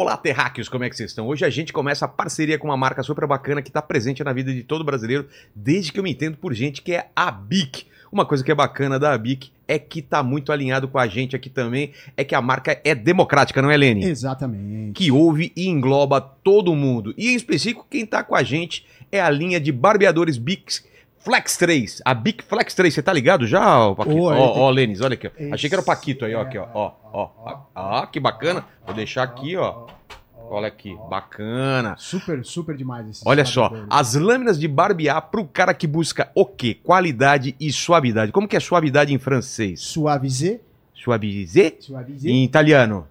Olá, terráqueos, como é que vocês estão? Hoje a gente começa a parceria com uma marca super bacana que está presente na vida de todo brasileiro, desde que eu me entendo por gente, que é a BIC. Uma coisa que é bacana da BIC é que tá muito alinhado com a gente aqui também, é que a marca é democrática, não é, Lene? Exatamente. Que ouve e engloba todo mundo. E em específico, quem tá com a gente é a linha de barbeadores BIC Flex 3. A Bic Flex 3, você tá ligado já, ó, Paquito? Ó, ó, Lênis, olha aqui, ó. Achei que era o Paquito aí, ó, aqui, ó. é, Ó, ó, ó. Ah, que bacana. Vou deixar aqui, ó. Olha aqui, bacana. Super, super demais esse Olha só, barbeador. as lâminas de barbear pro cara que busca o quê? Qualidade e suavidade. Como que é suavidade em francês? Suavize. Suaviser? Suavize. Em italiano?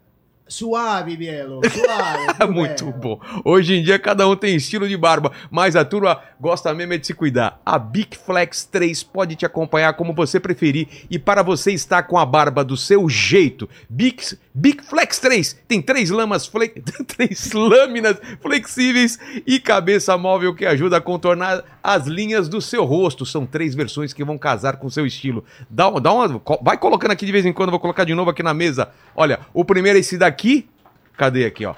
Suave, Bielo. Suave. Muito bom. Hoje em dia cada um tem estilo de barba, mas a turma gosta mesmo é de se cuidar. A Big Flex 3 pode te acompanhar como você preferir e para você estar com a barba do seu jeito. Big, Big Flex 3 tem três lamas fle... três lâminas flexíveis e cabeça móvel que ajuda a contornar as linhas do seu rosto. São três versões que vão casar com o seu estilo. Dá, dá uma, vai colocando aqui de vez em quando, vou colocar de novo aqui na mesa. Olha, o primeiro é esse daqui. Cadê aqui, ó?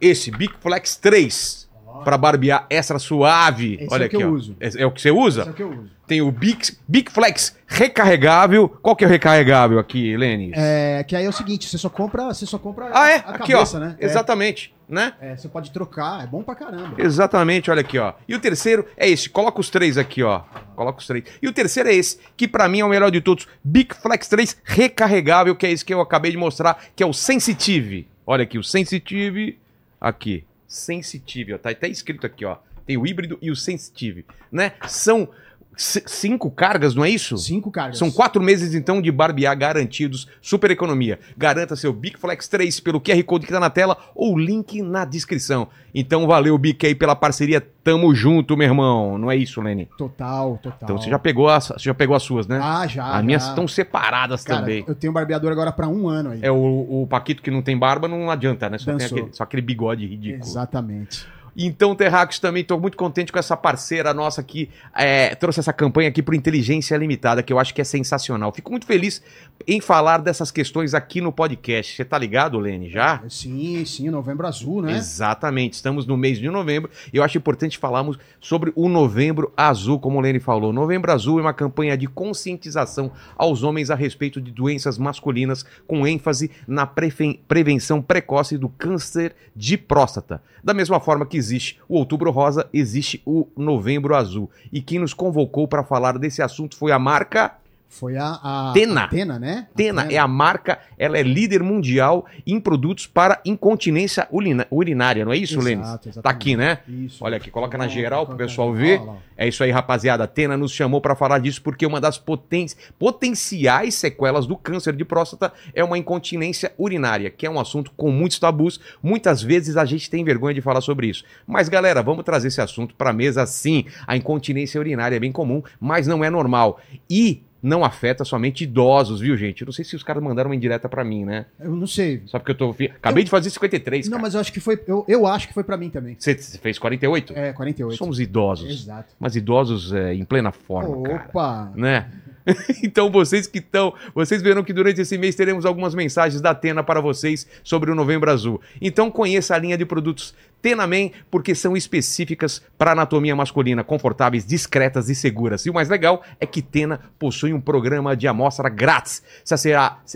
Esse Big Flex 3 para barbear extra suave. Esse Olha é o que aqui, eu ó. uso. Esse é o que você usa? Esse é o que eu uso. Tem o Big, Big Flex recarregável. Qual que é o recarregável aqui, Lênis? É, que aí é o seguinte, você só compra, você só compra ah, é? a Aqui, cabeça, ó. né? Exatamente, né? É, é, você pode trocar, é bom pra caramba. Exatamente, olha aqui, ó. E o terceiro é esse. Coloca os três aqui, ó. Coloca os três. E o terceiro é esse, que pra mim é o melhor de todos. Big Flex 3 recarregável, que é esse que eu acabei de mostrar, que é o Sensitive. Olha aqui, o Sensitive. Aqui. Sensitive, ó. Tá até escrito aqui, ó. Tem o híbrido e o Sensitive, né? São cinco cargas, não é isso? Cinco cargas. São quatro meses, então, de barbear garantidos. Super economia. Garanta seu Big Flex 3 pelo QR Code que tá na tela ou link na descrição. Então, valeu, Bic, aí, pela parceria. Tamo junto, meu irmão. Não é isso, Lenny? Total, total. Então, você já pegou as, você já pegou as suas, né? Ah, já. as minhas já. estão separadas Cara, também. eu tenho barbeador agora pra um ano aí. É o, o Paquito que não tem barba, não adianta, né? Só, tem Dançou. aquele, só aquele bigode ridículo. Exatamente. Então, Terráqueos, também estou muito contente com essa parceira nossa que é, trouxe essa campanha aqui para Inteligência Limitada, que eu acho que é sensacional. Fico muito feliz em falar dessas questões aqui no podcast. Você tá ligado, Lene, já? Sim, sim, novembro azul, né? Exatamente, estamos no mês de novembro e eu acho importante falarmos sobre o Novembro Azul, como o Lene falou. Novembro Azul é uma campanha de conscientização aos homens a respeito de doenças masculinas, com ênfase na prevenção precoce do câncer de próstata. Da mesma forma que existe o Outubro Rosa, existe o Novembro Azul. E quem nos convocou para falar desse assunto foi a marca Foi a, a Tena. a Tena, né? A Tena é a marca, ela é líder mundial em produtos para incontinência urina- urinária, não é isso, Lênis? exatamente. Tá aqui, né? Isso. Olha aqui, coloca na geral pro coloca- pessoal ver. lá. É isso aí, rapaziada. A Tena nos chamou para falar disso porque uma das poten- potenciais sequelas do câncer de próstata é uma incontinência urinária, que é um assunto com muitos tabus. Muitas vezes a gente tem vergonha de falar sobre isso. Mas, galera, vamos trazer esse assunto para mesa sim. A incontinência urinária é bem comum, mas não é normal. E não afeta somente idosos, viu, gente? Eu não sei se os caras mandaram uma indireta para mim, né? Eu não sei. Só porque eu tô. Acabei de fazer 53, Não, cara. mas eu acho que foi. Eu, eu acho que foi pra mim também. Você fez 48? É, 48. Somos idosos. Exato. Mas idosos é, em plena forma, cara. Opa! Né? então vocês que estão, vocês verão que durante esse mês teremos algumas mensagens da Tena para vocês sobre o Novembro Azul. Então conheça a linha de produtos Tenamen, porque são específicas para anatomia masculina, confortáveis, discretas e seguras. E o mais legal é que Tena possui um programa de amostra grátis.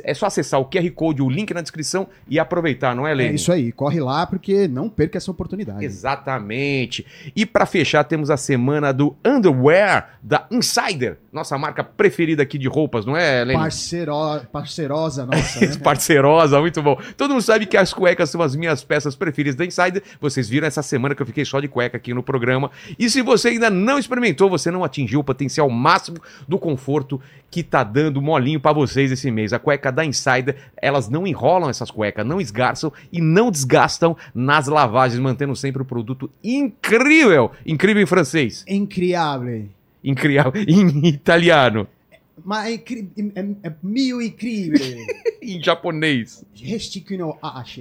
É só acessar o QR Code, o link na descrição e aproveitar, não é, É Lênin? isso aí, corre lá porque não perca essa oportunidade. Exatamente. E para fechar, temos a semana do Underwear da Insider, nossa marca preferida aqui de roupas, não é, Lênin? Parceiro, parceirosa nossa, né? Parceirosa, muito bom. Todo mundo sabe que as cuecas são as minhas peças preferidas da Insider. Vocês viram essa semana que eu fiquei só de cueca aqui no programa. E se você ainda não experimentou, você não atingiu o potencial máximo do conforto que tá dando molinho pra vocês esse mês. A cueca da Insider, elas não enrolam essas cuecas, não esgarçam e não desgastam nas lavagens, mantendo sempre o produto incrível. Incrível em francês. Incrível. Incrível em italiano. Ma incri- é, é mio incrível. Em japonês.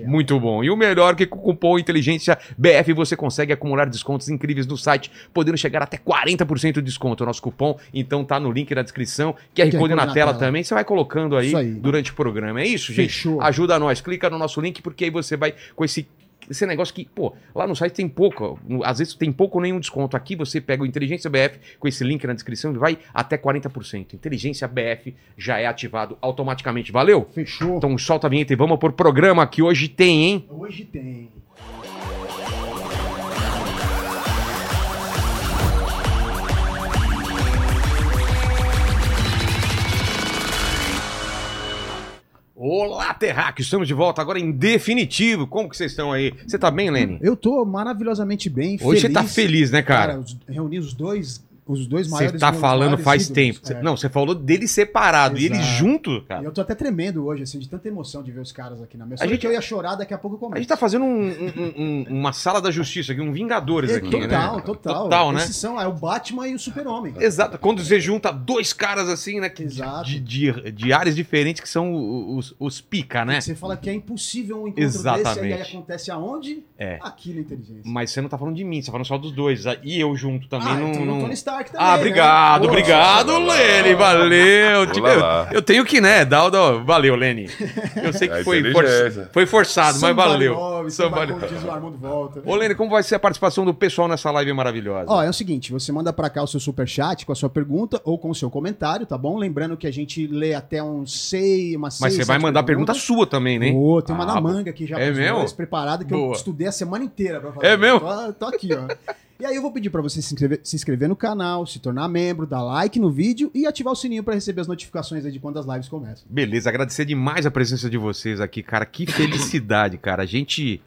Muito bom. E o melhor que com o cupom Inteligência BF você consegue acumular descontos incríveis no site, podendo chegar até 40% de desconto. O nosso cupom, então, tá no link na descrição. QR Code na, tela, também. Você vai colocando aí, aí. durante o programa. É isso, gente? Fechou. Ajuda nós. Clica no nosso link, porque aí você vai com esse. Esse negócio que, pô, lá no site tem pouco, às vezes tem pouco ou nenhum desconto. Aqui você pega o Inteligência BF com esse link na descrição e vai até 40%. Inteligência BF já é ativado automaticamente. Valeu? Fechou. Então solta a vinheta e vamos por programa que hoje tem, hein? Hoje tem. Olá, Terraque! Estamos de volta agora em definitivo. Como que vocês estão aí? Você tá bem, Lenny? Eu tô maravilhosamente bem. Hoje você tá feliz, né, cara? Cara, reuni os dois, os dois Você maiores. tá meus falando faz ídolos. tempo. Você- É. Não, você falou dele separado e Exato. E cara. Eu tô até tremendo hoje, assim, de tanta emoção de ver os caras aqui na mesa. A A gente- eu ia chorar, daqui a pouco eu A começo. gente tá fazendo um- um- um- uma sala da justiça aqui, um Vingadores É, aqui, total, né? total. Total, né? Esses são é o Batman e o Super-Homem. Exato. Quando você junta dois caras assim, né? que- Exato. De, de, de áreas diferentes que são os, os pica, né? Você fala que é impossível um encontro desse, Exatamente. aí acontece aonde? É. Aqui na inteligência. Mas você não tá falando de mim, você tá falando só dos dois. E eu junto também. ah, não, então não- Tony Stark também, Ah, né? obrigado, Pô, obrigado, olá. Lenny, valeu. Tipo, eu, eu tenho que, né, dar o. dar- Valeu, Lenny. Eu sei que É foi, for- foi forçado, mas Somebody valeu. love, Somebody- somebody diz o Armando volta. Ô, Lenny, como vai ser a participação do pessoal nessa live maravilhosa? Ó, é o seguinte, você manda pra cá o seu superchat com a sua pergunta ou com o seu comentário, tá bom? Lembrando que a gente lê até uns seis, umas mas seis, você vai mandar pergunta sua também, né? Ô, tem uma Ah, na manga aqui já é mesmo? preparada que Boa. eu estudei a semana inteira pra fazer. É mesmo? Tô, tô aqui, ó. E aí eu vou pedir pra você se inscrever, se inscrever no canal, se tornar membro, dar like no vídeo e ativar o sininho pra receber as notificações aí de quando as lives começam. Beleza, agradecer demais a presença de vocês aqui, cara. Que felicidade, cara. A gente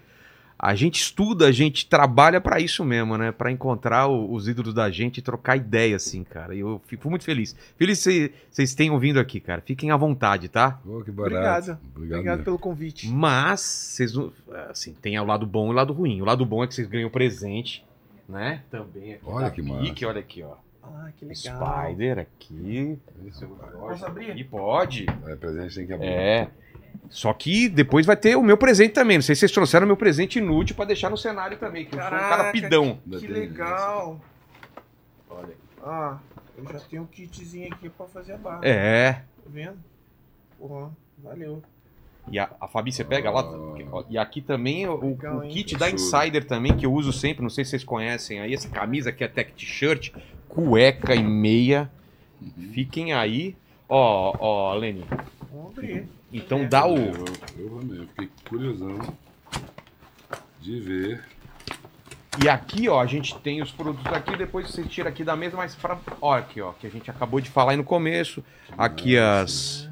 a gente estuda, a gente trabalha pra isso mesmo, né? Pra encontrar o- os ídolos da gente e trocar ideia assim, cara. E eu fico muito feliz. Feliz que vocês tenham vindo aqui, cara. Fiquem à vontade, tá? Pô, que barato. Obrigado. Obrigado. Obrigado pelo convite. Mas vocês assim, tem o lado bom e o lado ruim. O lado bom é que vocês ganham presente, né? Também aqui. Olha que Pique, olha aqui, ó. Ah, que legal. Spider aqui. Posso abrir? E pode. É, presente tem que abrir. É. Só que depois vai ter o meu presente também. Não sei se vocês trouxeram o meu presente inútil pra deixar no cenário também, que eu sou um cara Caraca, pidão. Que legal. Olha. Ah, eu já tenho um kitzinho aqui pra fazer a barra. É. Tá vendo? Porra, valeu. E a, a Fabi, você pega lá. E aqui também o, Legal, o hein? kit da. Insider também, que eu uso sempre. Não sei se vocês conhecem aí. Essa camisa aqui é tech t-shirt, cueca e meia. Fiquem aí. Ó, ó, Lenny. Vamos abrir. Então dá o. Eu, eu fiquei curiosão de ver. E aqui, ó, a gente tem os produtos aqui, depois você tira aqui da mesa, mas pra. Ó, aqui, ó, que a gente acabou de falar aí no começo. Aqui as.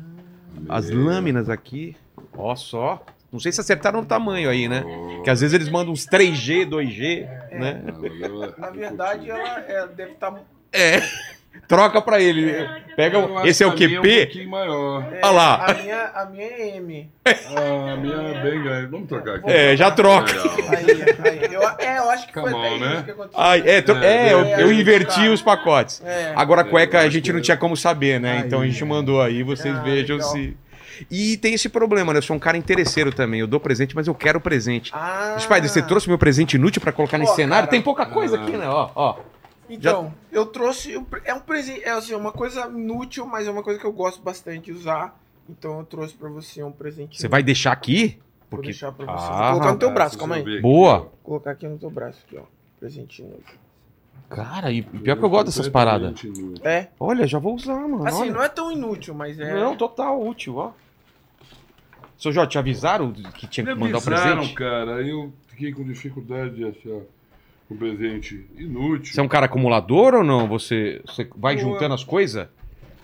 As lâminas aqui. Ó só. Não sei se acertaram no tamanho aí, né? Que às vezes eles mandam uns 3G, 2G, né? Ah, mas ela- Na eu verdade, ela, ela deve tá estar. É. Troca pra ele. Pega. Eu o- acho Esse é o que a minha Um QP? pouquinho maior. Olha lá. A minha, a minha é M. Ah, a minha é bem grande. Vamos trocar aqui. É, já troca. Aí, aí. Eu, é, eu acho que foi até on, isso né? que aconteceu. Ai, é, tro- é, eu, eu É, inverti cara. os pacotes. É. Agora a cueca É, eu a gente não é. tinha como saber, né? Aí, Então a gente é. mandou aí, vocês Ah, vejam legal. se. E tem esse problema, né? Eu sou um cara interesseiro também. Eu dou presente, mas eu quero presente. Ah. Spider, você trouxe meu presente inútil pra colocar nesse Ó, cenário? cara. Tem pouca coisa aqui, né? Ó, ó. Então, eu trouxe. É um presente. É assim, uma coisa inútil, mas é uma coisa que eu gosto bastante de usar. Então eu trouxe pra você um presente. Você vai deixar aqui? Vou Porque. deixar pra você. Ah, Vou colocar no teu Ah, braço, calma aí. Boa. Vou colocar aqui no teu braço, aqui, ó. Presentinho. Cara, e pior que eu gosto dessas paradas. É. Olha, já vou usar, mano. Assim, olha. não é tão inútil, mas é. Não, total útil, ó. Seu Jorge, te avisaram que tinha que mandar o avisaram, presente? cara. Aí eu fiquei com dificuldade de achar um presente inútil. Você é um cara acumulador ou não? Você, você vai Boa. juntando as coisas?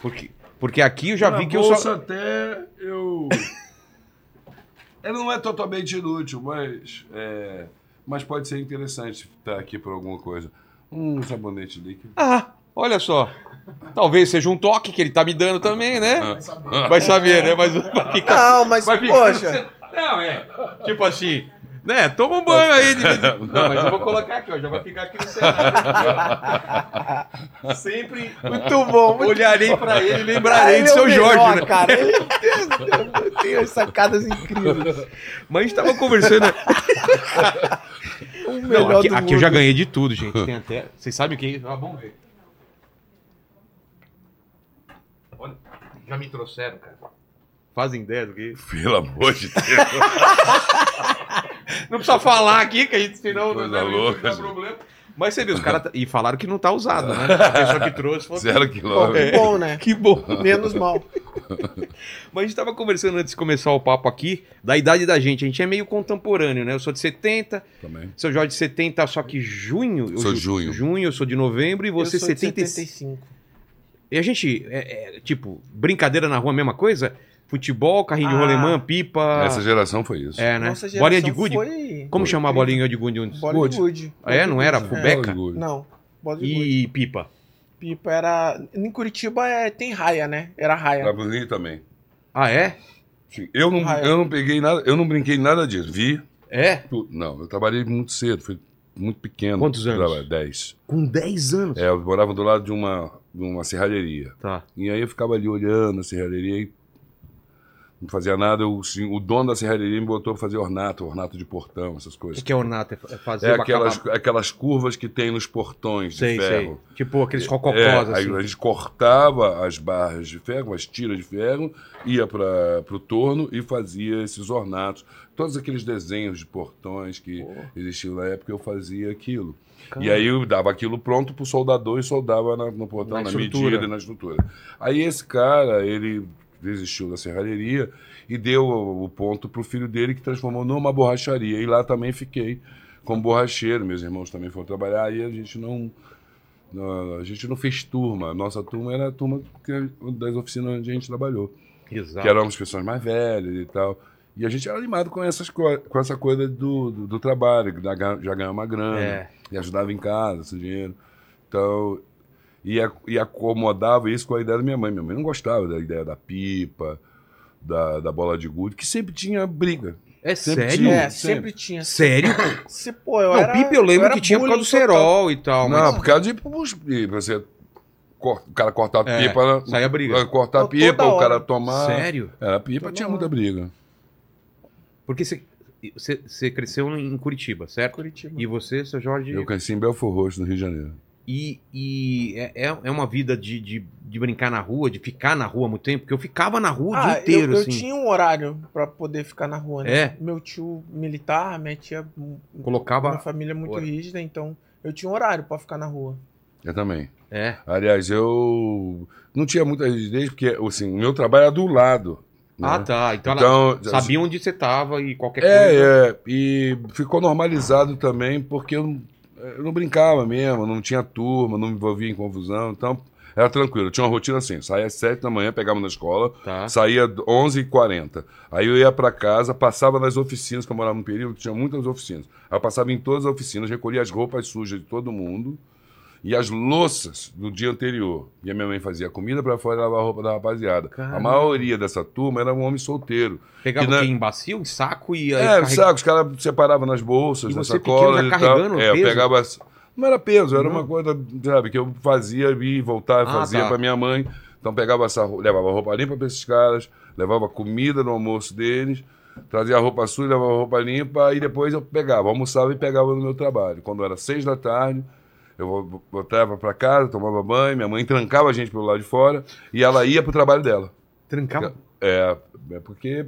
Porque, porque aqui eu já vi que eu só. até eu. Ele não é totalmente inútil, mas. é, Mas pode ser interessante estar aqui por alguma coisa. Um sabonete líquido. Ah, olha só. Talvez seja um toque que ele tá me dando também, né? Ah. Vai saber, né? Mas vai ficar. Não, mas, Vai ficar poxa. Não, é. Tipo assim. Né, toma um banho aí. De... Não, mas eu vou colocar aqui, ó. Já vai ficar aqui no cenário. Sempre Muito bom. Muito olharei pra ele e lembrarei Ele de é o seu melhor, Jorge, né? cara. Ele tem as sacadas incríveis. Mas a gente tava conversando. O Não, melhor aqui, do aqui eu já ganhei de tudo, gente. Tem até. Vocês sabem o que é isso? Ah, vamos ver. Já me trouxeram, cara. Fazem ideia do que é? Pelo amor de Deus. Não precisa falar aqui, que a gente, senão Coisa não louca, dá gente. problema. Mas você viu, os caras. tá- E falaram que não tá usado, né? A pessoa que trouxe falou que- Zero Bom, quilômetro. que bom, né? Que bom. Menos mal. Mas a gente tava conversando antes de começar o papo aqui, da idade da gente. A gente é meio contemporâneo, né? Eu sou de 70, Também. seu Jorge de 70, só que junho. eu Sou ju- junho. Junho, eu sou de novembro e você eu sou de 75. 75. E a gente, é, é, tipo, brincadeira na rua, a mesma coisa? Futebol, carrinho de Ah. rolemã, pipa. Essa geração foi isso. É, né? Nossa Bolinha de gude? Foi... Como foi chamar a bolinha de gude? antes? Bola de gude. Ah, é? Não era? É. Fubeca? Não. Bola de gude. E pipa. Pipa era. Em Curitiba é... tem raia, né? Era raia. Trabulim também. Ah, é? Sim. Eu não, eu não peguei nada, eu não brinquei nada disso. Vi É? tudo. Não, eu trabalhei muito cedo, fui muito pequeno. Quantos anos? Trabalhei, Dez. Com 10 anos. É, eu morava do lado de uma, de uma serralheria. Tá. E aí eu ficava ali olhando a serralheria e não fazia nada. Eu, assim, o dono da serralheria me botou pra fazer ornato, ornato de portão, essas O coisas. que, que é ornato? É fazer É aquelas, aquelas curvas que tem nos portões Sei, de sei. ferro. Tipo aqueles rococós, É, assim. aí a gente cortava as barras de ferro, as tiras de ferro, ia para o torno e fazia esses ornatos. Todos aqueles desenhos de portões que existiam na época, eu fazia aquilo. E aí eu dava aquilo pronto pro soldador e soldava na- no portão, Na na, estrutura. medida na estrutura. Aí esse cara, ele desistiu da serralheria e deu o, ponto pro filho dele que transformou numa borracharia. E lá também fiquei como borracheiro. Meus irmãos também foram trabalhar e a gente não... A gente não fez turma. A nossa turma era a turma das oficinas onde a gente trabalhou Exato. que eram as pessoas mais velhas e tal. E a gente era animado com, essas co- com essa coisa do, do, do trabalho, que dá- já ganhava uma grana, É. e ajudava em casa, esse dinheiro. Então, e, e acomodava isso com a ideia da minha mãe. Minha mãe não gostava da ideia da pipa, da, da bola de gude, que sempre tinha briga. É Sempre sério? tinha. É, sempre. sempre tinha. Sério? Se, pô, eu não, era, pipa eu lembro era que tinha por causa do cerol e tal. não, mas... por causa de você o cara cortar a É, pipa, né? saía briga. cortar a pipa, o cara tomar. Sério? Era pipa, Toda tinha muita briga. Porque você, você, você cresceu em Curitiba, certo? Curitiba. E você, seu Jorge? Eu cresci em Belfort Roxo, no Rio de Janeiro. E, e é, é é uma vida de, de, de brincar na rua, de ficar na rua há muito tempo? Porque eu ficava na rua o Ah, dia inteiro, eu, eu assim. tinha um horário pra poder ficar na rua, né? É? Meu tio militar, minha tia. Minha Colocava. família é muito Hora. rígida, então eu tinha um horário pra ficar na rua. Eu também. É. Aliás, eu não tinha muita rigidez, porque assim, o meu trabalho era do lado. Né? Ah, tá. Então, Então, ela sabia onde você tava e qualquer coisa. É, é, e ficou normalizado também, porque eu, não- eu não brincava mesmo, não tinha turma, não me envolvia em confusão, então era tranquilo. Eu tinha uma rotina assim, saía às sete da manhã, pegava na escola, Tá. saía 11h40. Aí eu ia para casa, passava nas oficinas, que eu morava num período, tinha muitas oficinas. Aí eu passava em todas as oficinas, recolhia as roupas sujas de todo mundo e as louças do dia anterior. E a minha mãe fazia comida para fora e lavava a roupa da rapaziada. Caramba. A maioria dessa turma era um homem solteiro. Pegava na-? Em bacio, em saco e É, carrega- saco, os caras separavam nas bolsas, E nas sacolas e tal. carregando É, eu peso? pegava... Não era peso, era Não? uma coisa, sabe, que eu fazia e voltava, Ah, fazia tá. pra minha mãe. Então pegava essa, levava roupa limpa pra esses caras, levava comida no almoço deles, trazia a roupa suja, levava a roupa limpa, e depois eu pegava, almoçava e pegava no meu trabalho. Quando era seis da tarde, eu vo- voltava pra casa, tomava banho, minha mãe trancava a gente pelo lado de fora, e ela ia pro trabalho dela. Trancava. É, é porque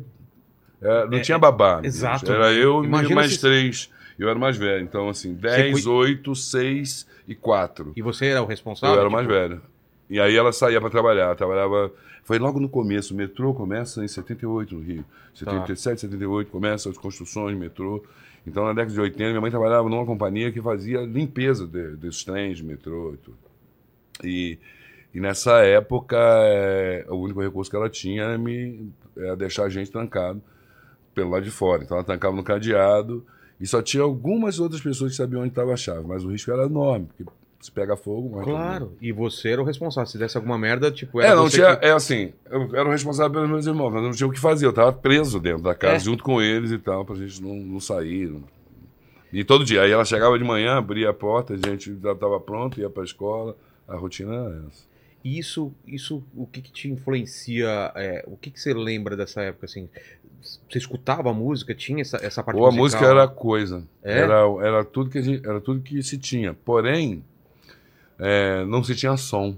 é, não É, tinha babá. né, exato. Era eu Imagina e mais se- três. Eu era o mais velho. Então, assim, 10, cui- 8, 6 e 4. E você era o responsável? Eu era o tipo, mais velho. E aí ela saía para trabalhar. Trabalhava. Foi logo no começo. O metrô começa em 78 no Rio. Tá. 77, 78 começa as construções metrô. Então, na década de 80, minha mãe trabalhava numa companhia que fazia limpeza de- desses trens de metrô e tudo. E, e nessa época, é, o único recurso que ela tinha era, me, era deixar a gente trancado pelo lado de fora. Então, ela trancava no cadeado e só tinha algumas outras pessoas que sabiam onde estava a chave. Mas o risco era enorme, porque se pega fogo, mas. Claro. E você era o responsável. Se desse alguma merda, tipo, É, era não você tinha. que- É assim, eu era o responsável pelos meus irmãos, mas não tinha o que fazer. Eu tava preso dentro da casa, É. junto com eles e tal, pra gente não, não sair. não- E todo dia. Aí ela chegava de manhã, abria a porta, a gente já tava pronto, ia pra escola. A rotina era essa. E Isso, isso, o que, que te influencia? é, o que, que você lembra dessa época, assim? Você escutava a música? Tinha essa, essa parte Ou a musical? música era a coisa. É? Era, era, tudo que a gente, era tudo que se tinha. Porém, é, não se tinha som.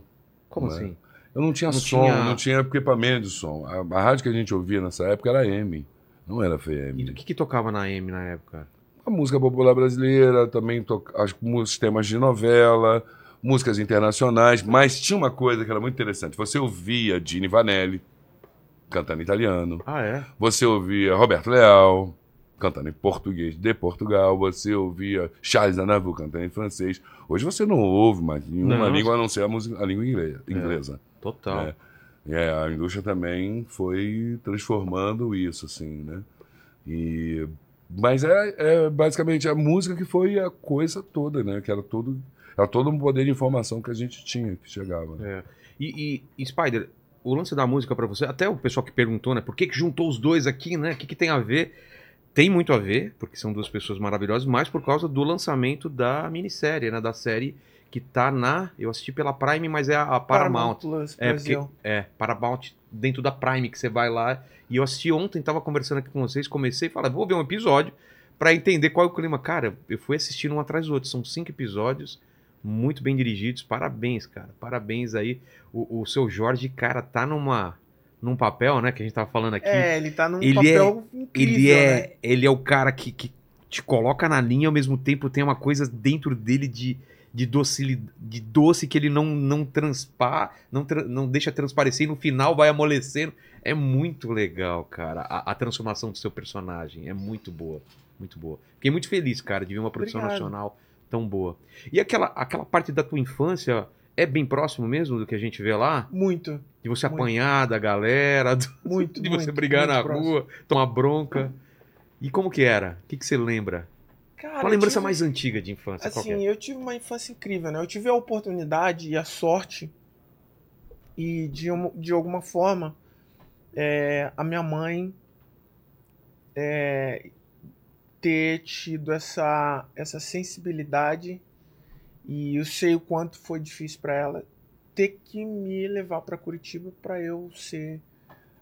Como né? assim? Eu não tinha Não som, tinha- não tinha equipamento de som. A, a rádio que a gente ouvia nessa época era M, não era E FM. o que, que tocava na M na época? A música popular brasileira, também to... as músicas, temas de novela, músicas internacionais, mas tinha uma coisa que era muito interessante. Você ouvia Dini Vanelli cantando italiano, Ah, é? você ouvia Roberto Leal cantando em português de Portugal, você ouvia Charles Aznavour cantando em francês. Hoje você não ouve mais nenhuma Não. língua a não ser a, música, a língua inglesa. inglesa. Total. É. É, a indústria também foi transformando isso, assim, né? E, mas é, é basicamente a música que foi a coisa toda, né? Que era todo, era todo um poder de informação que a gente tinha que chegava. né? É. E, e- e, Spider, o lance da música pra você, até o pessoal que perguntou, né? Por que, que juntou os dois aqui, né? O que, que tem a ver? Tem muito a ver, porque são duas pessoas maravilhosas, mas por causa do lançamento da minissérie, né? Da série que tá na. Eu assisti pela Prime, mas é a, a Paramount. Plus É, porque, é, Paramount dentro da Prime, que você vai lá. E eu assisti ontem, tava conversando aqui com vocês, comecei e falei, vou ver um episódio pra entender qual é o clima. Cara, eu fui assistindo um atrás do outro. São cinco episódios, muito bem dirigidos. Parabéns, cara. Parabéns aí. O, o seu Jorge, cara, tá numa, num papel, né, que a gente tava falando aqui. É, ele tá num Ele papel incrível, ele, é, né? ele é o cara que, que te coloca na linha, ao mesmo tempo tem uma coisa dentro dele de, de, docili, de doce que ele não, não transpa, não, tra- não deixa transparecer e no final vai amolecendo. É muito legal, cara. A, a transformação do seu personagem é muito boa. Muito boa. Fiquei muito feliz, cara, de ver uma produção Obrigado. nacional tão boa. E aquela, aquela parte da tua infância é bem próximo mesmo do que a gente vê lá? Muito, De você Muito. apanhar da galera, do- muito, de você muito, brigar muito na próximo. rua, tomar bronca. E como que era? O que, que você lembra? Cara, Qual a lembrança tive- mais antiga de infância? Assim, é? eu tive uma infância incrível, né? Eu tive a oportunidade e a sorte e de, de alguma forma é, a minha mãe é, ter tido essa, essa sensibilidade e eu sei o quanto foi difícil para ela ter que me levar para Curitiba para eu ser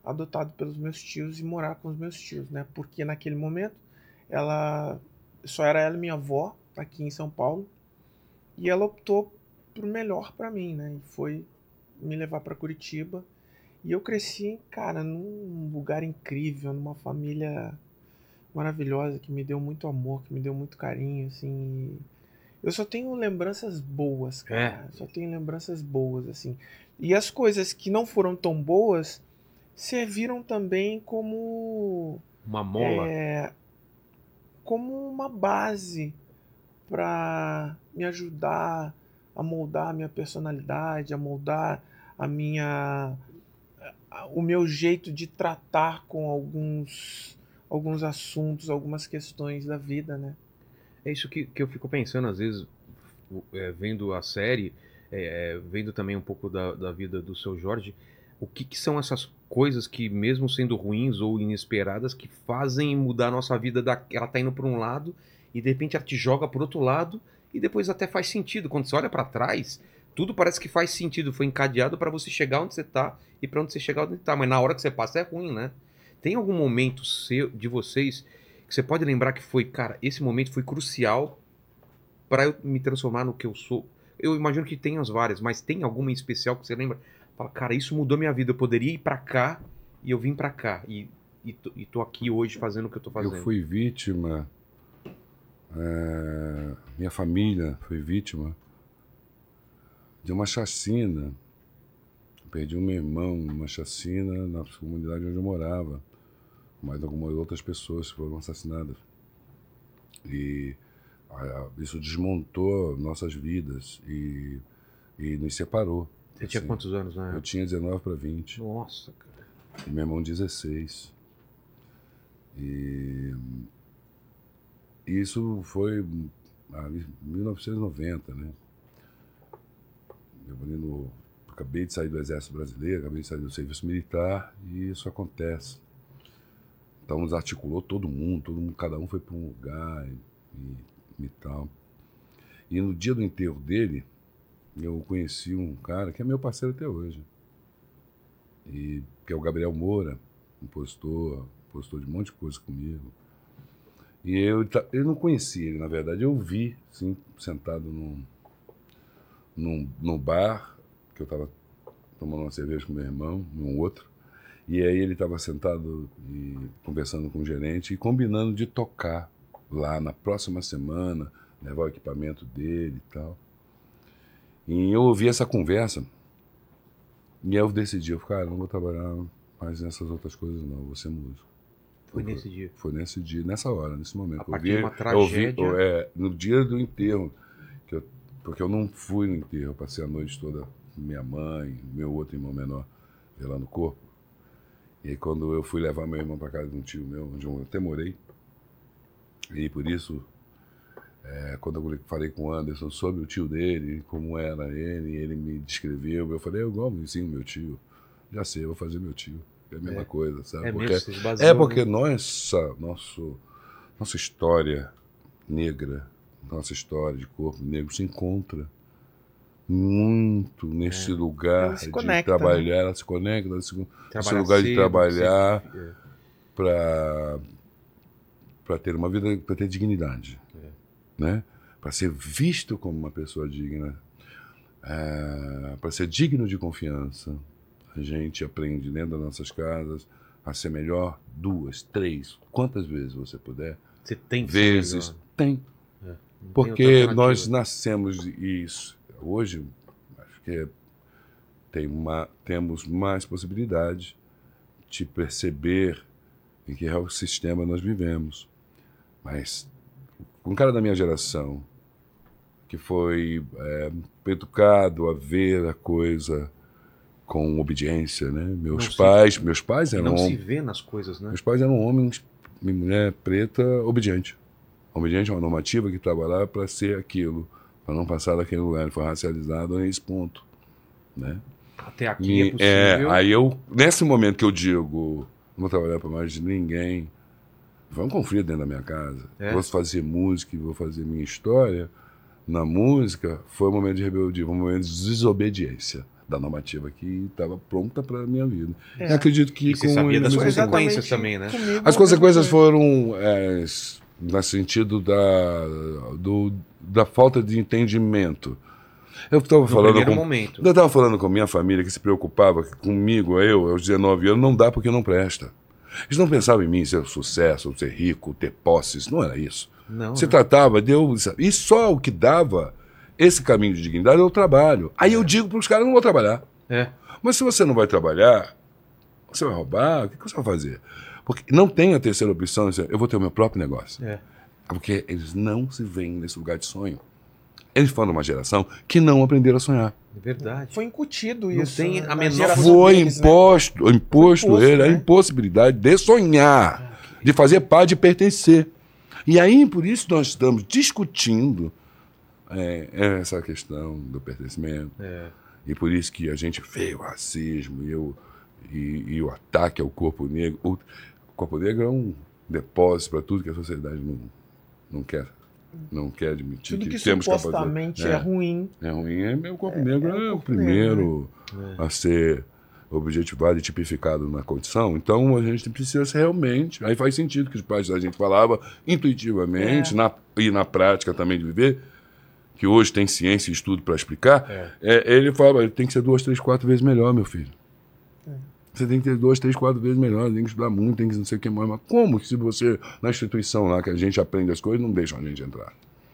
adotado pelos meus tios e morar com os meus tios, né? Porque naquele momento ela só era ela e minha avó aqui em São Paulo e ela optou pro melhor para mim, né? E foi me levar para Curitiba e eu cresci, cara, num lugar incrível, numa família maravilhosa que me deu muito amor, que me deu muito carinho, assim. Eu só tenho lembranças boas, cara. Só tenho lembranças boas, assim. E as coisas que não foram tão boas serviram também como Uma mola. é, como uma base para me ajudar a moldar a minha personalidade, a moldar a minha o meu jeito de tratar com alguns alguns assuntos, algumas questões da vida, né? É isso que, que eu fico pensando, às vezes, é, vendo a série, é, é, vendo também um pouco da, da vida do seu Jorge, o que, que são essas coisas que, mesmo sendo ruins ou inesperadas, que fazem mudar a nossa vida? Da, ela tá indo para um lado e de repente ela te joga para outro lado e depois até faz sentido. Quando você olha para trás, tudo parece que faz sentido, foi encadeado para você chegar onde você tá e para onde você chegar onde tá, mas na hora que você passa é ruim, né? Tem algum momento seu, de vocês que você pode lembrar que foi, cara, esse momento foi crucial para eu me transformar no que eu sou? Eu imagino que tem as várias, mas tem alguma em especial que você lembra? Fala, cara, isso mudou minha vida. Eu poderia ir para cá e eu vim para cá. E, e, tô, e tô aqui hoje fazendo o que eu tô fazendo. Eu fui vítima, é, minha família foi vítima de uma chacina. Perdi um irmão numa chacina na comunidade onde eu morava. Mais algumas outras pessoas foram assassinadas. E isso desmontou nossas vidas e, e nos separou. Você tinha assim. quantos anos, né? Eu tinha 19 para 20. Nossa, cara. E meu irmão 16. E isso foi em 1990, né? Eu no, acabei de sair do Exército Brasileiro, acabei de sair do Serviço Militar e isso acontece. Então nos articulou todo mundo, todo mundo, cada um foi para um lugar e, e tal. E no dia do enterro dele, eu conheci um cara que é meu parceiro até hoje. E que é o Gabriel Moura, compositor, postou de um monte de coisa comigo. E eu, eu não conhecia ele, na verdade. Eu vi, assim, sentado num, num bar, que eu estava tomando uma cerveja com meu irmão, num outro. E aí ele estava sentado e conversando com o gerente e combinando de tocar lá na próxima semana, levar o equipamento dele e tal. E eu ouvi essa conversa e eu decidi, eu falei, cara, não vou trabalhar mais nessas outras coisas não, vou ser músico. Foi nesse dia. Foi nesse dia, nessa hora, nesse momento. A Eu vi- uma tragédia. eu- é, no dia do enterro, eu- porque eu não fui no enterro, eu passei a noite toda com minha mãe, meu outro irmão menor, velando o corpo. E aí quando eu fui levar meu irmão para casa de um tio meu, onde eu até morei, e por isso, é, quando eu falei com o Anderson sobre o tio dele, como era ele, ele me descreveu, eu falei, eu igual sim o meu tio. Já sei, eu vou fazer meu tio. É a mesma É. coisa, sabe? É Porque- mesmo, baseiam, é porque né? nossa, nosso, nossa história negra, nossa história de corpo negro se encontra muito nesse lugar Ela se de conecta, né? trabalhar, ela se conecta, nesse Trabalhar lugar de cedo, trabalhar sempre- é. para para ter uma vida, para ter dignidade, É. né? Para ser visto como uma pessoa digna, para ser digno de confiança. A gente aprende dentro das nossas casas a ser melhor duas, três, quantas vezes você puder, Você tem que vezes tem, Não tem porque nós nascemos isso. Hoje, acho que é- tem uma, temos mais possibilidade de perceber em que real sistema nós vivemos. Mas um cara da minha geração, que foi é, educado a ver a coisa com obediência, né? Meus Não se- pais, meus pais eram não se vê nas coisas, né? meus pais eram homens mulher preta obediente. Obediente é uma normativa que estava lá para ser aquilo, para não passar daquele lugar. Ele foi racializado nesse ponto, né? Até aqui é E, possível. aí eu, nesse momento que eu digo, não vou trabalhar para mais ninguém, foi um conflito dentro da minha casa. É? Vou fazer música e vou fazer minha história. Na música, foi um momento de rebeldia, foi um momento de desobediência da normativa que estava pronta para a minha vida. É. E acredito que E você com sabia das consequências também, né? comigo, as a consequências foram é, no sentido da, do- da falta de entendimento. Eu estava falando com, momento. eu estava falando com minha família que se preocupava comigo, eu, aos 19 anos, não dá porque não presta. Eles não pensavam em mim ser sucesso, ser rico, ter posses, não era isso. Não, Se né? tratava de eu. E só o que dava esse caminho de dignidade é o trabalho. Aí eu digo para os caras: não vou trabalhar. É. Mas se você não vai trabalhar, você vai roubar, o que que você vai fazer? Porque não tem a terceira opção, é, eu vou ter o meu próprio negócio. É. Porque eles não se veem nesse lugar de sonho. Eles foram uma geração que não aprenderam a sonhar. É verdade. Foi incutido Não isso. tem né, a menor Foi deles, né? imposto, imposto, Foi imposto, ele, a né? impossibilidade de sonhar, de fazer parte, de pertencer. E aí, por isso, nós estamos discutindo é, essa questão do pertencimento. É. E por isso que a gente vê o racismo e o, e, e o ataque ao corpo negro. O corpo negro é um depósito para tudo que a sociedade não, não quer. Não quer admitir Tudo que temos supostamente é, capacidade. ruim. É ruim. É, o corpo negro é o é, o primeiro É. a ser objetivado e tipificado na condição. Então a gente precisa realmente. Aí faz sentido que os pais da gente falava intuitivamente É. na, e na prática também de viver, que hoje tem ciência e estudo para explicar. É. É, ele fala, tem que ser duas, três, quatro vezes melhor, meu filho. É. Você tem que ter duas, três, quatro vezes melhor, tem que estudar muito, tem que não sei o que mais. Mas como que se você, na instituição lá, que a gente aprende as coisas, não deixam a gente entrar?